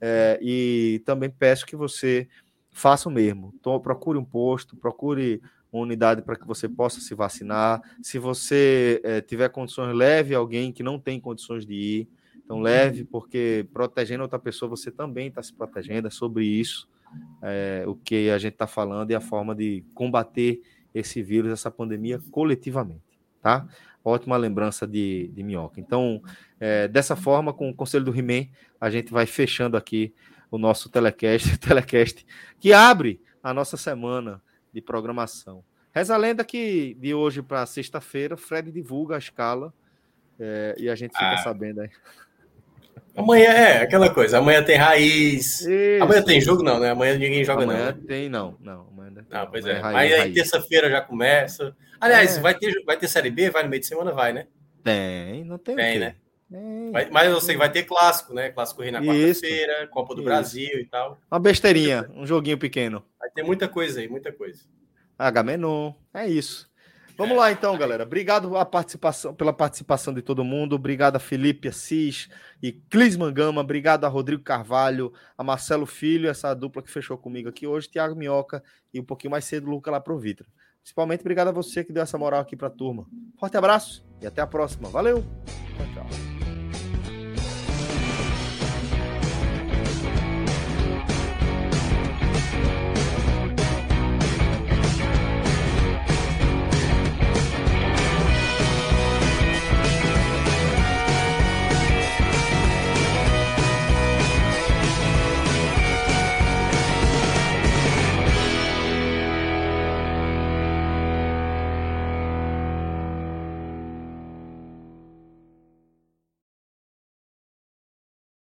É, e também peço que você faça o mesmo. Então, procure um posto, procure uma unidade para que você possa se vacinar. Se você é, tiver condições, leve alguém que não tem condições de ir. Então, leve, porque protegendo outra pessoa, você também está se protegendo. É sobre isso é, o que a gente está falando e a forma de combater esse vírus, essa pandemia coletivamente, tá? Ótima lembrança de, de Minhoca. Então, é, dessa forma, com o conselho do He-Man, a gente vai fechando aqui o nosso telecast, telecast que abre a nossa semana de programação. Reza a lenda que de hoje para sexta-feira, Fred divulga a escala é, e a gente fica ah. sabendo aí. Amanhã é aquela coisa, amanhã tem raiz. Isso. Amanhã tem jogo, não, né? Amanhã ninguém joga, amanhã não. Amanhã né? tem, não. não amanhã tem. Ah, pois amanhã é. Raiz, Mas aí terça-feira já começa. Aliás, é. vai, ter, vai ter Série B? Vai no meio de semana? Vai, né? Tem, não tem. Tem, né? Vai, mas eu sei que vai ter clássico, né? Clássico Rio na quarta-feira, Copa do Isso. Brasil e tal. Uma besteirinha, um joguinho pequeno. Vai ter muita coisa aí, muita coisa. Agamenon, é isso. Vamos é. lá então, galera. Obrigado participação, pela participação de todo mundo. Obrigado a Felipe Assis e Clisman Gama. Obrigado a Rodrigo Carvalho, a Marcelo Filho, essa dupla que fechou comigo aqui hoje, Thiago Minhoca e um pouquinho mais cedo, Luca lá pro Vitor. Principalmente obrigado a você que deu essa moral aqui pra turma. Forte abraço e até a próxima. Valeu!